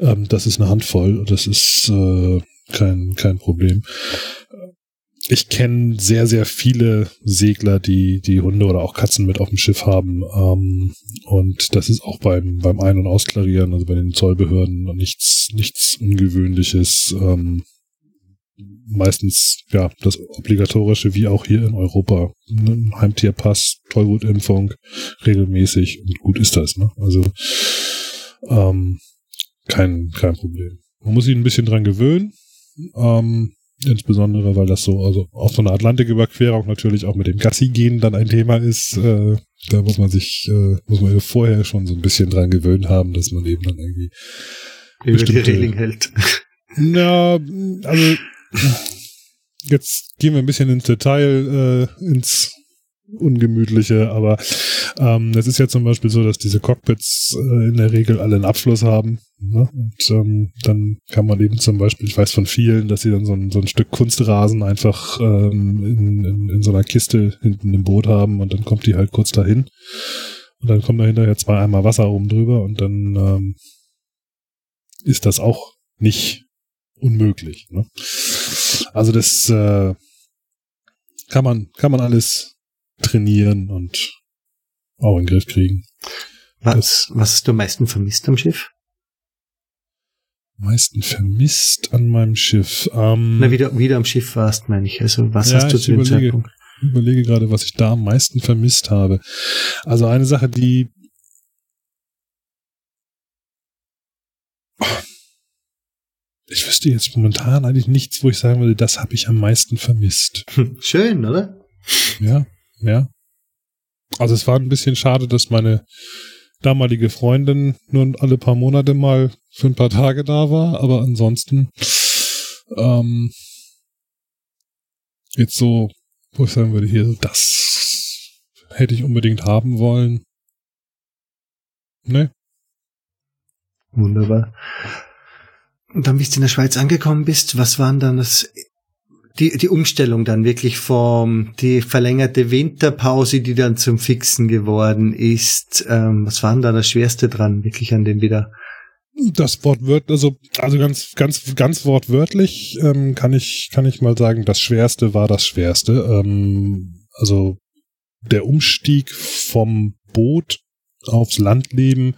ähm, das ist eine Handvoll. Das ist äh, kein, kein Problem ich kenne sehr, sehr viele Segler, die die Hunde oder auch Katzen mit auf dem Schiff haben. Ähm, und das ist auch beim, beim Ein- und Ausklarieren, also bei den Zollbehörden, nichts, nichts Ungewöhnliches. Ähm, meistens, ja, das Obligatorische, wie auch hier in Europa. Ne? Heimtierpass, Tollwutimpfung, regelmäßig und gut ist das. Ne? Also ähm, kein, kein Problem. Man muss sich ein bisschen dran gewöhnen. Ähm, Insbesondere, weil das so, also auch so eine Atlantiküberquerung natürlich auch mit dem Gassi-Gehen dann ein Thema ist. Äh, da muss man sich, äh, muss man vorher schon so ein bisschen dran gewöhnt haben, dass man eben dann irgendwie über bestimmte, die Reling hält. Na, also jetzt gehen wir ein bisschen ins Detail, äh, ins Ungemütliche, aber ähm, es ist ja zum Beispiel so, dass diese Cockpits äh, in der Regel alle einen Abschluss haben. Ne? Und ähm, dann kann man eben zum Beispiel, ich weiß von vielen, dass sie dann so ein, so ein Stück Kunstrasen einfach ähm, in, in, in so einer Kiste hinten im Boot haben und dann kommt die halt kurz dahin. Und dann kommt da hinterher zwei Eimer Wasser oben drüber und dann ähm, ist das auch nicht unmöglich. Ne? Also das äh, kann man, kann man alles trainieren und auch in den Griff kriegen. Was, was hast du am meisten vermisst am Schiff? Am meisten vermisst an meinem Schiff. Ähm, Na, wieder, wieder am Schiff warst, meine ich. Also, was ja, hast du zu dem Zeitpunkt? Ich überlege gerade, was ich da am meisten vermisst habe. Also, eine Sache, die ich wüsste jetzt momentan eigentlich nichts, wo ich sagen würde, das habe ich am meisten vermisst. Schön, oder? Ja, ja. Also es war ein bisschen schade, dass meine damalige Freundin nur alle paar Monate mal für ein paar Tage da war, aber ansonsten ähm, jetzt so, wo ich sagen würde, hier, das hätte ich unbedingt haben wollen. Ne? Wunderbar. Und dann, wie du in der Schweiz angekommen bist, was waren dann das die, die Umstellung dann wirklich vom, die verlängerte Winterpause, die dann zum Fixen geworden ist, ähm, was war denn da das Schwerste dran, wirklich an dem wieder? Das Wort wird, also, also ganz, ganz, ganz wortwörtlich, ähm, kann ich, kann ich mal sagen, das Schwerste war das Schwerste. Ähm, also, der Umstieg vom Boot aufs Landleben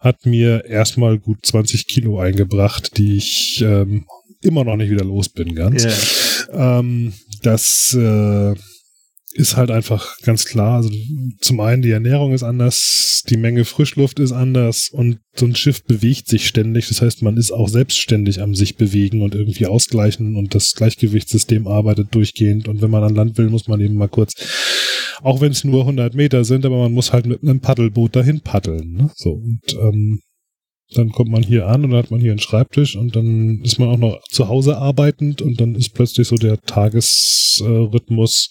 hat mir erstmal gut 20 Kilo eingebracht, die ich ähm, immer noch nicht wieder los bin, ganz. Yeah. Ähm, das äh, ist halt einfach ganz klar. Also zum einen die Ernährung ist anders, die Menge Frischluft ist anders und so ein Schiff bewegt sich ständig. Das heißt, man ist auch selbstständig am sich bewegen und irgendwie ausgleichen und das Gleichgewichtssystem arbeitet durchgehend. Und wenn man an Land will, muss man eben mal kurz, auch wenn es nur 100 Meter sind, aber man muss halt mit einem Paddelboot dahin paddeln. Ne? So und ähm, dann kommt man hier an und dann hat man hier einen Schreibtisch und dann ist man auch noch zu Hause arbeitend und dann ist plötzlich so der Tagesrhythmus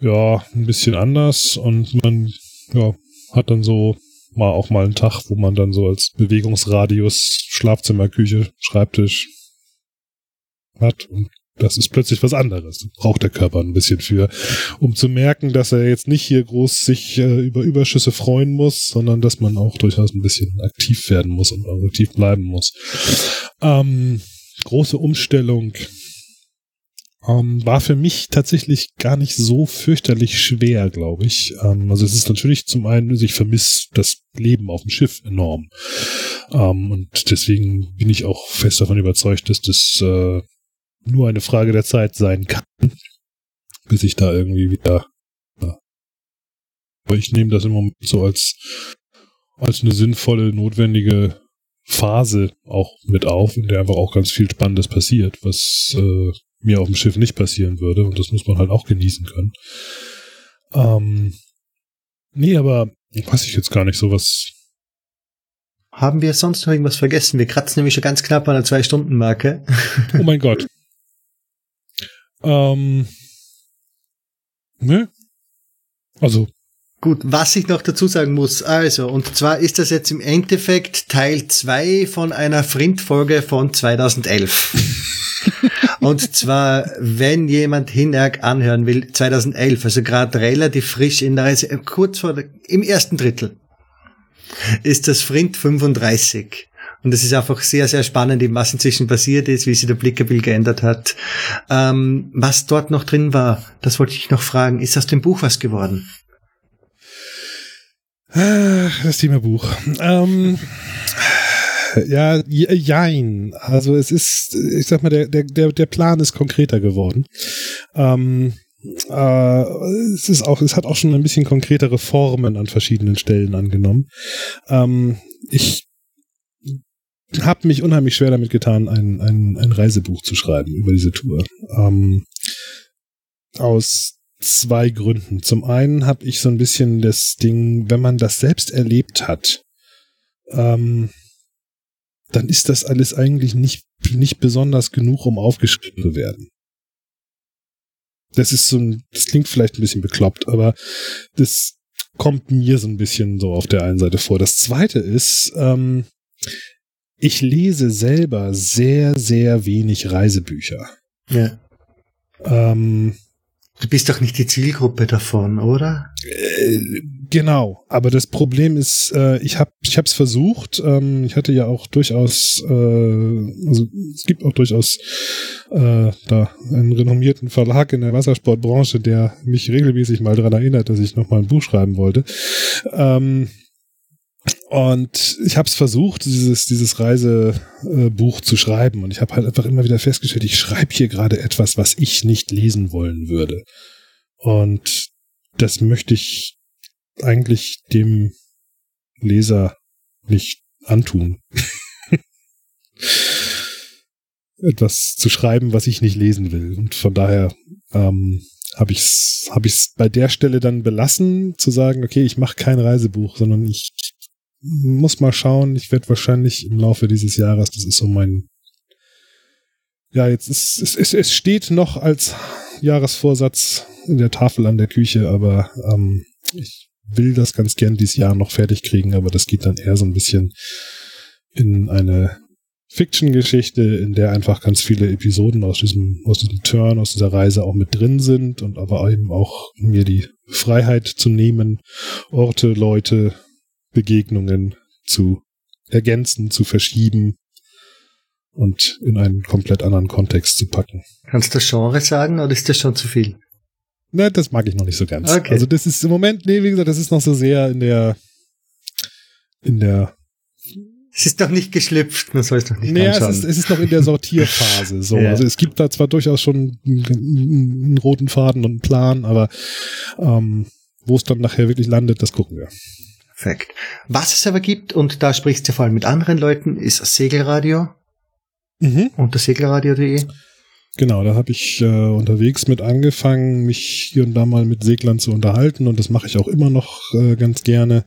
ja ein bisschen anders und man ja hat dann so mal auch mal einen Tag, wo man dann so als Bewegungsradius Schlafzimmer, Küche, Schreibtisch hat und das ist plötzlich was anderes. Braucht der Körper ein bisschen für, um zu merken, dass er jetzt nicht hier groß sich äh, über Überschüsse freuen muss, sondern dass man auch durchaus ein bisschen aktiv werden muss und auch aktiv bleiben muss. Ähm, große Umstellung ähm, war für mich tatsächlich gar nicht so fürchterlich schwer, glaube ich. Ähm, also es ist natürlich zum einen, ich vermisse das Leben auf dem Schiff enorm. Ähm, und deswegen bin ich auch fest davon überzeugt, dass das äh, nur eine Frage der Zeit sein kann, bis ich da irgendwie wieder. Ja. Aber ich nehme das im Moment so als, als eine sinnvolle, notwendige Phase auch mit auf, in der einfach auch ganz viel Spannendes passiert, was äh, mir auf dem Schiff nicht passieren würde. Und das muss man halt auch genießen können. Ähm, nee, aber weiß ich jetzt gar nicht so was. Haben wir sonst noch irgendwas vergessen? Wir kratzen nämlich schon ganz knapp an der Zwei-Stunden-Marke. Oh mein Gott. Ähm, ne? Also. Gut, was ich noch dazu sagen muss, also, und zwar ist das jetzt im Endeffekt Teil 2 von einer Frint-Folge von 2011. und zwar, wenn jemand Hinerg anhören will, 2011, also gerade relativ frisch in der Reise, kurz vor, der, im ersten Drittel, ist das Frint 35. Und es ist einfach sehr, sehr spannend, was inzwischen passiert ist, wie sich der Blickerbild geändert hat. Ähm, was dort noch drin war, das wollte ich noch fragen. Ist aus dem Buch was geworden? Das Thema Buch. Ähm, ja, jein. Also es ist, ich sag mal, der, der, der Plan ist konkreter geworden. Ähm, äh, es ist auch, es hat auch schon ein bisschen konkretere Formen an verschiedenen Stellen angenommen. Ähm, ich habe mich unheimlich schwer damit getan, ein, ein, ein Reisebuch zu schreiben über diese Tour. Ähm, aus zwei Gründen. Zum einen habe ich so ein bisschen das Ding, wenn man das selbst erlebt hat, ähm, dann ist das alles eigentlich nicht, nicht besonders genug, um aufgeschrieben zu werden. Das ist so ein, das klingt vielleicht ein bisschen bekloppt, aber das kommt mir so ein bisschen so auf der einen Seite vor. Das zweite ist, ähm, ich lese selber sehr, sehr wenig Reisebücher. Ja. Ähm, du bist doch nicht die Zielgruppe davon, oder? Äh, genau, aber das Problem ist, äh, ich habe ich habe es versucht. Ähm, ich hatte ja auch durchaus, äh, also es gibt auch durchaus äh, da einen renommierten Verlag in der Wassersportbranche, der mich regelmäßig mal daran erinnert, dass ich noch mal ein Buch schreiben wollte. Ähm, und ich habe es versucht, dieses, dieses Reisebuch zu schreiben. Und ich habe halt einfach immer wieder festgestellt, ich schreibe hier gerade etwas, was ich nicht lesen wollen würde. Und das möchte ich eigentlich dem Leser nicht antun. etwas zu schreiben, was ich nicht lesen will. Und von daher ähm, habe ich es hab ich's bei der Stelle dann belassen, zu sagen, okay, ich mache kein Reisebuch, sondern ich muss mal schauen. Ich werde wahrscheinlich im Laufe dieses Jahres, das ist so mein, ja, jetzt ist es, es, es steht noch als Jahresvorsatz in der Tafel an der Küche, aber ähm, ich will das ganz gern dieses Jahr noch fertig kriegen, aber das geht dann eher so ein bisschen in eine Fiction-Geschichte, in der einfach ganz viele Episoden aus diesem, aus diesem Turn, aus dieser Reise auch mit drin sind und aber eben auch mir die Freiheit zu nehmen, Orte, Leute, Begegnungen zu ergänzen, zu verschieben und in einen komplett anderen Kontext zu packen. Kannst du das Genre sagen oder ist das schon zu viel? Na, das mag ich noch nicht so ganz. Okay. Also das ist im Moment, nee, wie gesagt, das ist noch so sehr in der in der es ist doch nicht geschlüpft, man soll es doch nicht naja, anschauen. es ist, es ist noch in der Sortierphase. So. Ja. Also es gibt da zwar durchaus schon einen, einen roten Faden und einen Plan, aber ähm, wo es dann nachher wirklich landet, das gucken wir. Perfekt. Was es aber gibt, und da sprichst du vor allem mit anderen Leuten, ist Segelradio Mhm. unter segelradio.de. Genau, da habe ich äh, unterwegs mit angefangen, mich hier und da mal mit Seglern zu unterhalten und das mache ich auch immer noch äh, ganz gerne.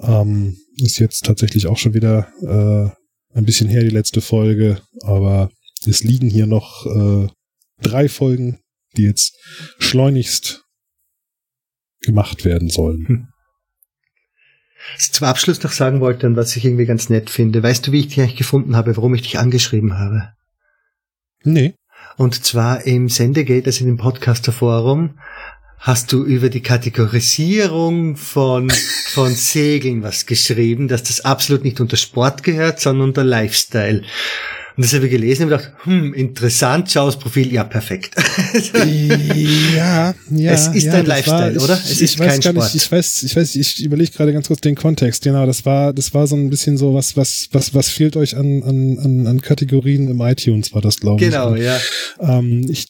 Ähm, ist jetzt tatsächlich auch schon wieder äh, ein bisschen her, die letzte Folge, aber es liegen hier noch äh, drei Folgen, die jetzt schleunigst gemacht werden sollen. Hm. Was ich zum Abschluss noch sagen wollte und was ich irgendwie ganz nett finde. Weißt du, wie ich dich eigentlich gefunden habe, warum ich dich angeschrieben habe? Nee. Und zwar im Sendegate, also in dem Podcaster-Forum, hast du über die Kategorisierung von, von Segeln was geschrieben, dass das absolut nicht unter Sport gehört, sondern unter Lifestyle. Und das habe ich gelesen und gedacht, hm, interessant, schau aufs Profil, ja, perfekt. ja, ja. Es ist ja, ein das Lifestyle, ich, oder? Es ich ist weiß kein gar Sport. Nicht, ich weiß, ich weiß, ich überlege gerade ganz kurz den Kontext. Genau, das war, das war so ein bisschen so was, was, was, was fehlt euch an, an, an, an Kategorien im iTunes, war das, glaube ich. genau, Und, ja. ähm, ich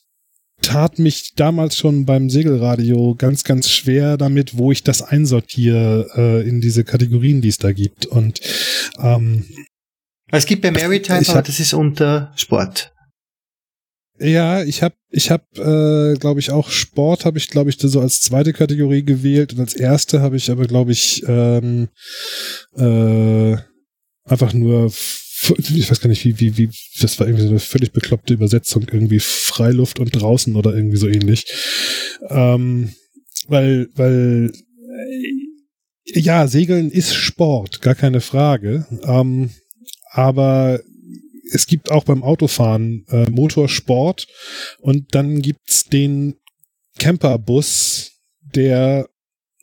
tat mich damals schon beim Segelradio ganz, ganz schwer damit, wo ich das einsortiere äh, in diese Kategorien, die es da gibt. Und ähm, Es gibt bei Maritime, Ich aber hab- das ist unter Sport. Ja, ich habe, ich habe, äh, glaube ich, auch Sport habe ich, glaube ich, so als zweite Kategorie gewählt und als erste habe ich aber, glaube ich, ähm, äh, einfach nur, ich weiß gar nicht, wie, wie, wie, das war irgendwie so eine völlig bekloppte Übersetzung, irgendwie Freiluft und draußen oder irgendwie so ähnlich. Ähm, weil, weil, äh, ja, Segeln ist Sport, gar keine Frage. Ähm, aber es gibt auch beim Autofahren äh, Motorsport und dann gibt's den Camperbus, der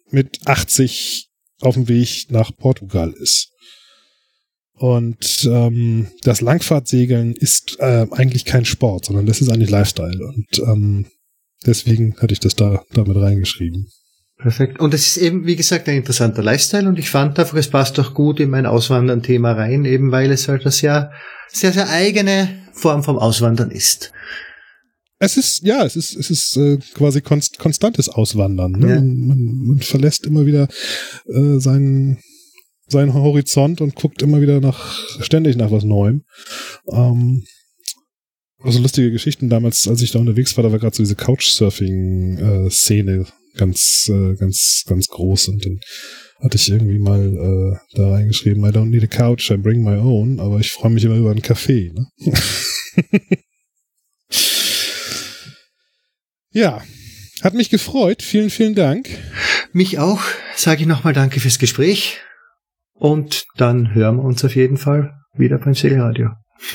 mit 80 auf dem Weg nach Portugal ist. Und ähm, das Langfahrtsegeln ist äh, eigentlich kein Sport, sondern das ist eigentlich Lifestyle. Und ähm, deswegen hatte ich das da damit reingeschrieben. Perfekt. Und es ist eben, wie gesagt, ein interessanter Lifestyle und ich fand einfach, es passt auch gut in mein Auswandern-Thema rein, eben weil es halt eine sehr, sehr, sehr eigene Form vom Auswandern ist. Es ist, ja, es ist, es ist äh, quasi konst, konstantes Auswandern. Ne? Ja. Man, man, verlässt immer wieder äh, seinen, seinen Horizont und guckt immer wieder nach, ständig nach was Neuem. Ähm, also lustige Geschichten damals, als ich da unterwegs war, da war gerade so diese Couchsurfing-Szene ganz, äh, ganz, ganz groß und dann hatte ich irgendwie mal äh, da reingeschrieben, I don't need a couch, I bring my own, aber ich freue mich immer über einen Kaffee. Ne? Ja, hat mich gefreut. Vielen, vielen Dank. Mich auch, sage ich nochmal Danke fürs Gespräch und dann hören wir uns auf jeden Fall wieder beim Segelradio.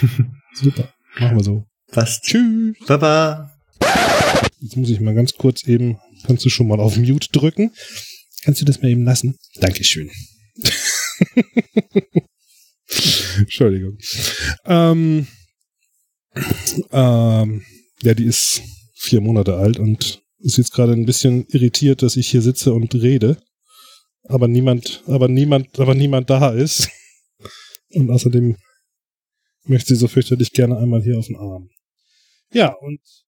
Super. Machen wir so. Passt. Tschüss. Baba. Jetzt muss ich mal ganz kurz eben, kannst du schon mal auf Mute drücken? Kannst du das mal eben lassen? Dankeschön. Entschuldigung. Ähm, ähm, ja, die ist vier Monate alt und ist jetzt gerade ein bisschen irritiert, dass ich hier sitze und rede. Aber niemand, aber niemand, aber niemand da ist. Und außerdem möchte sie so fürchterlich gerne einmal hier auf den Arm. Ja, und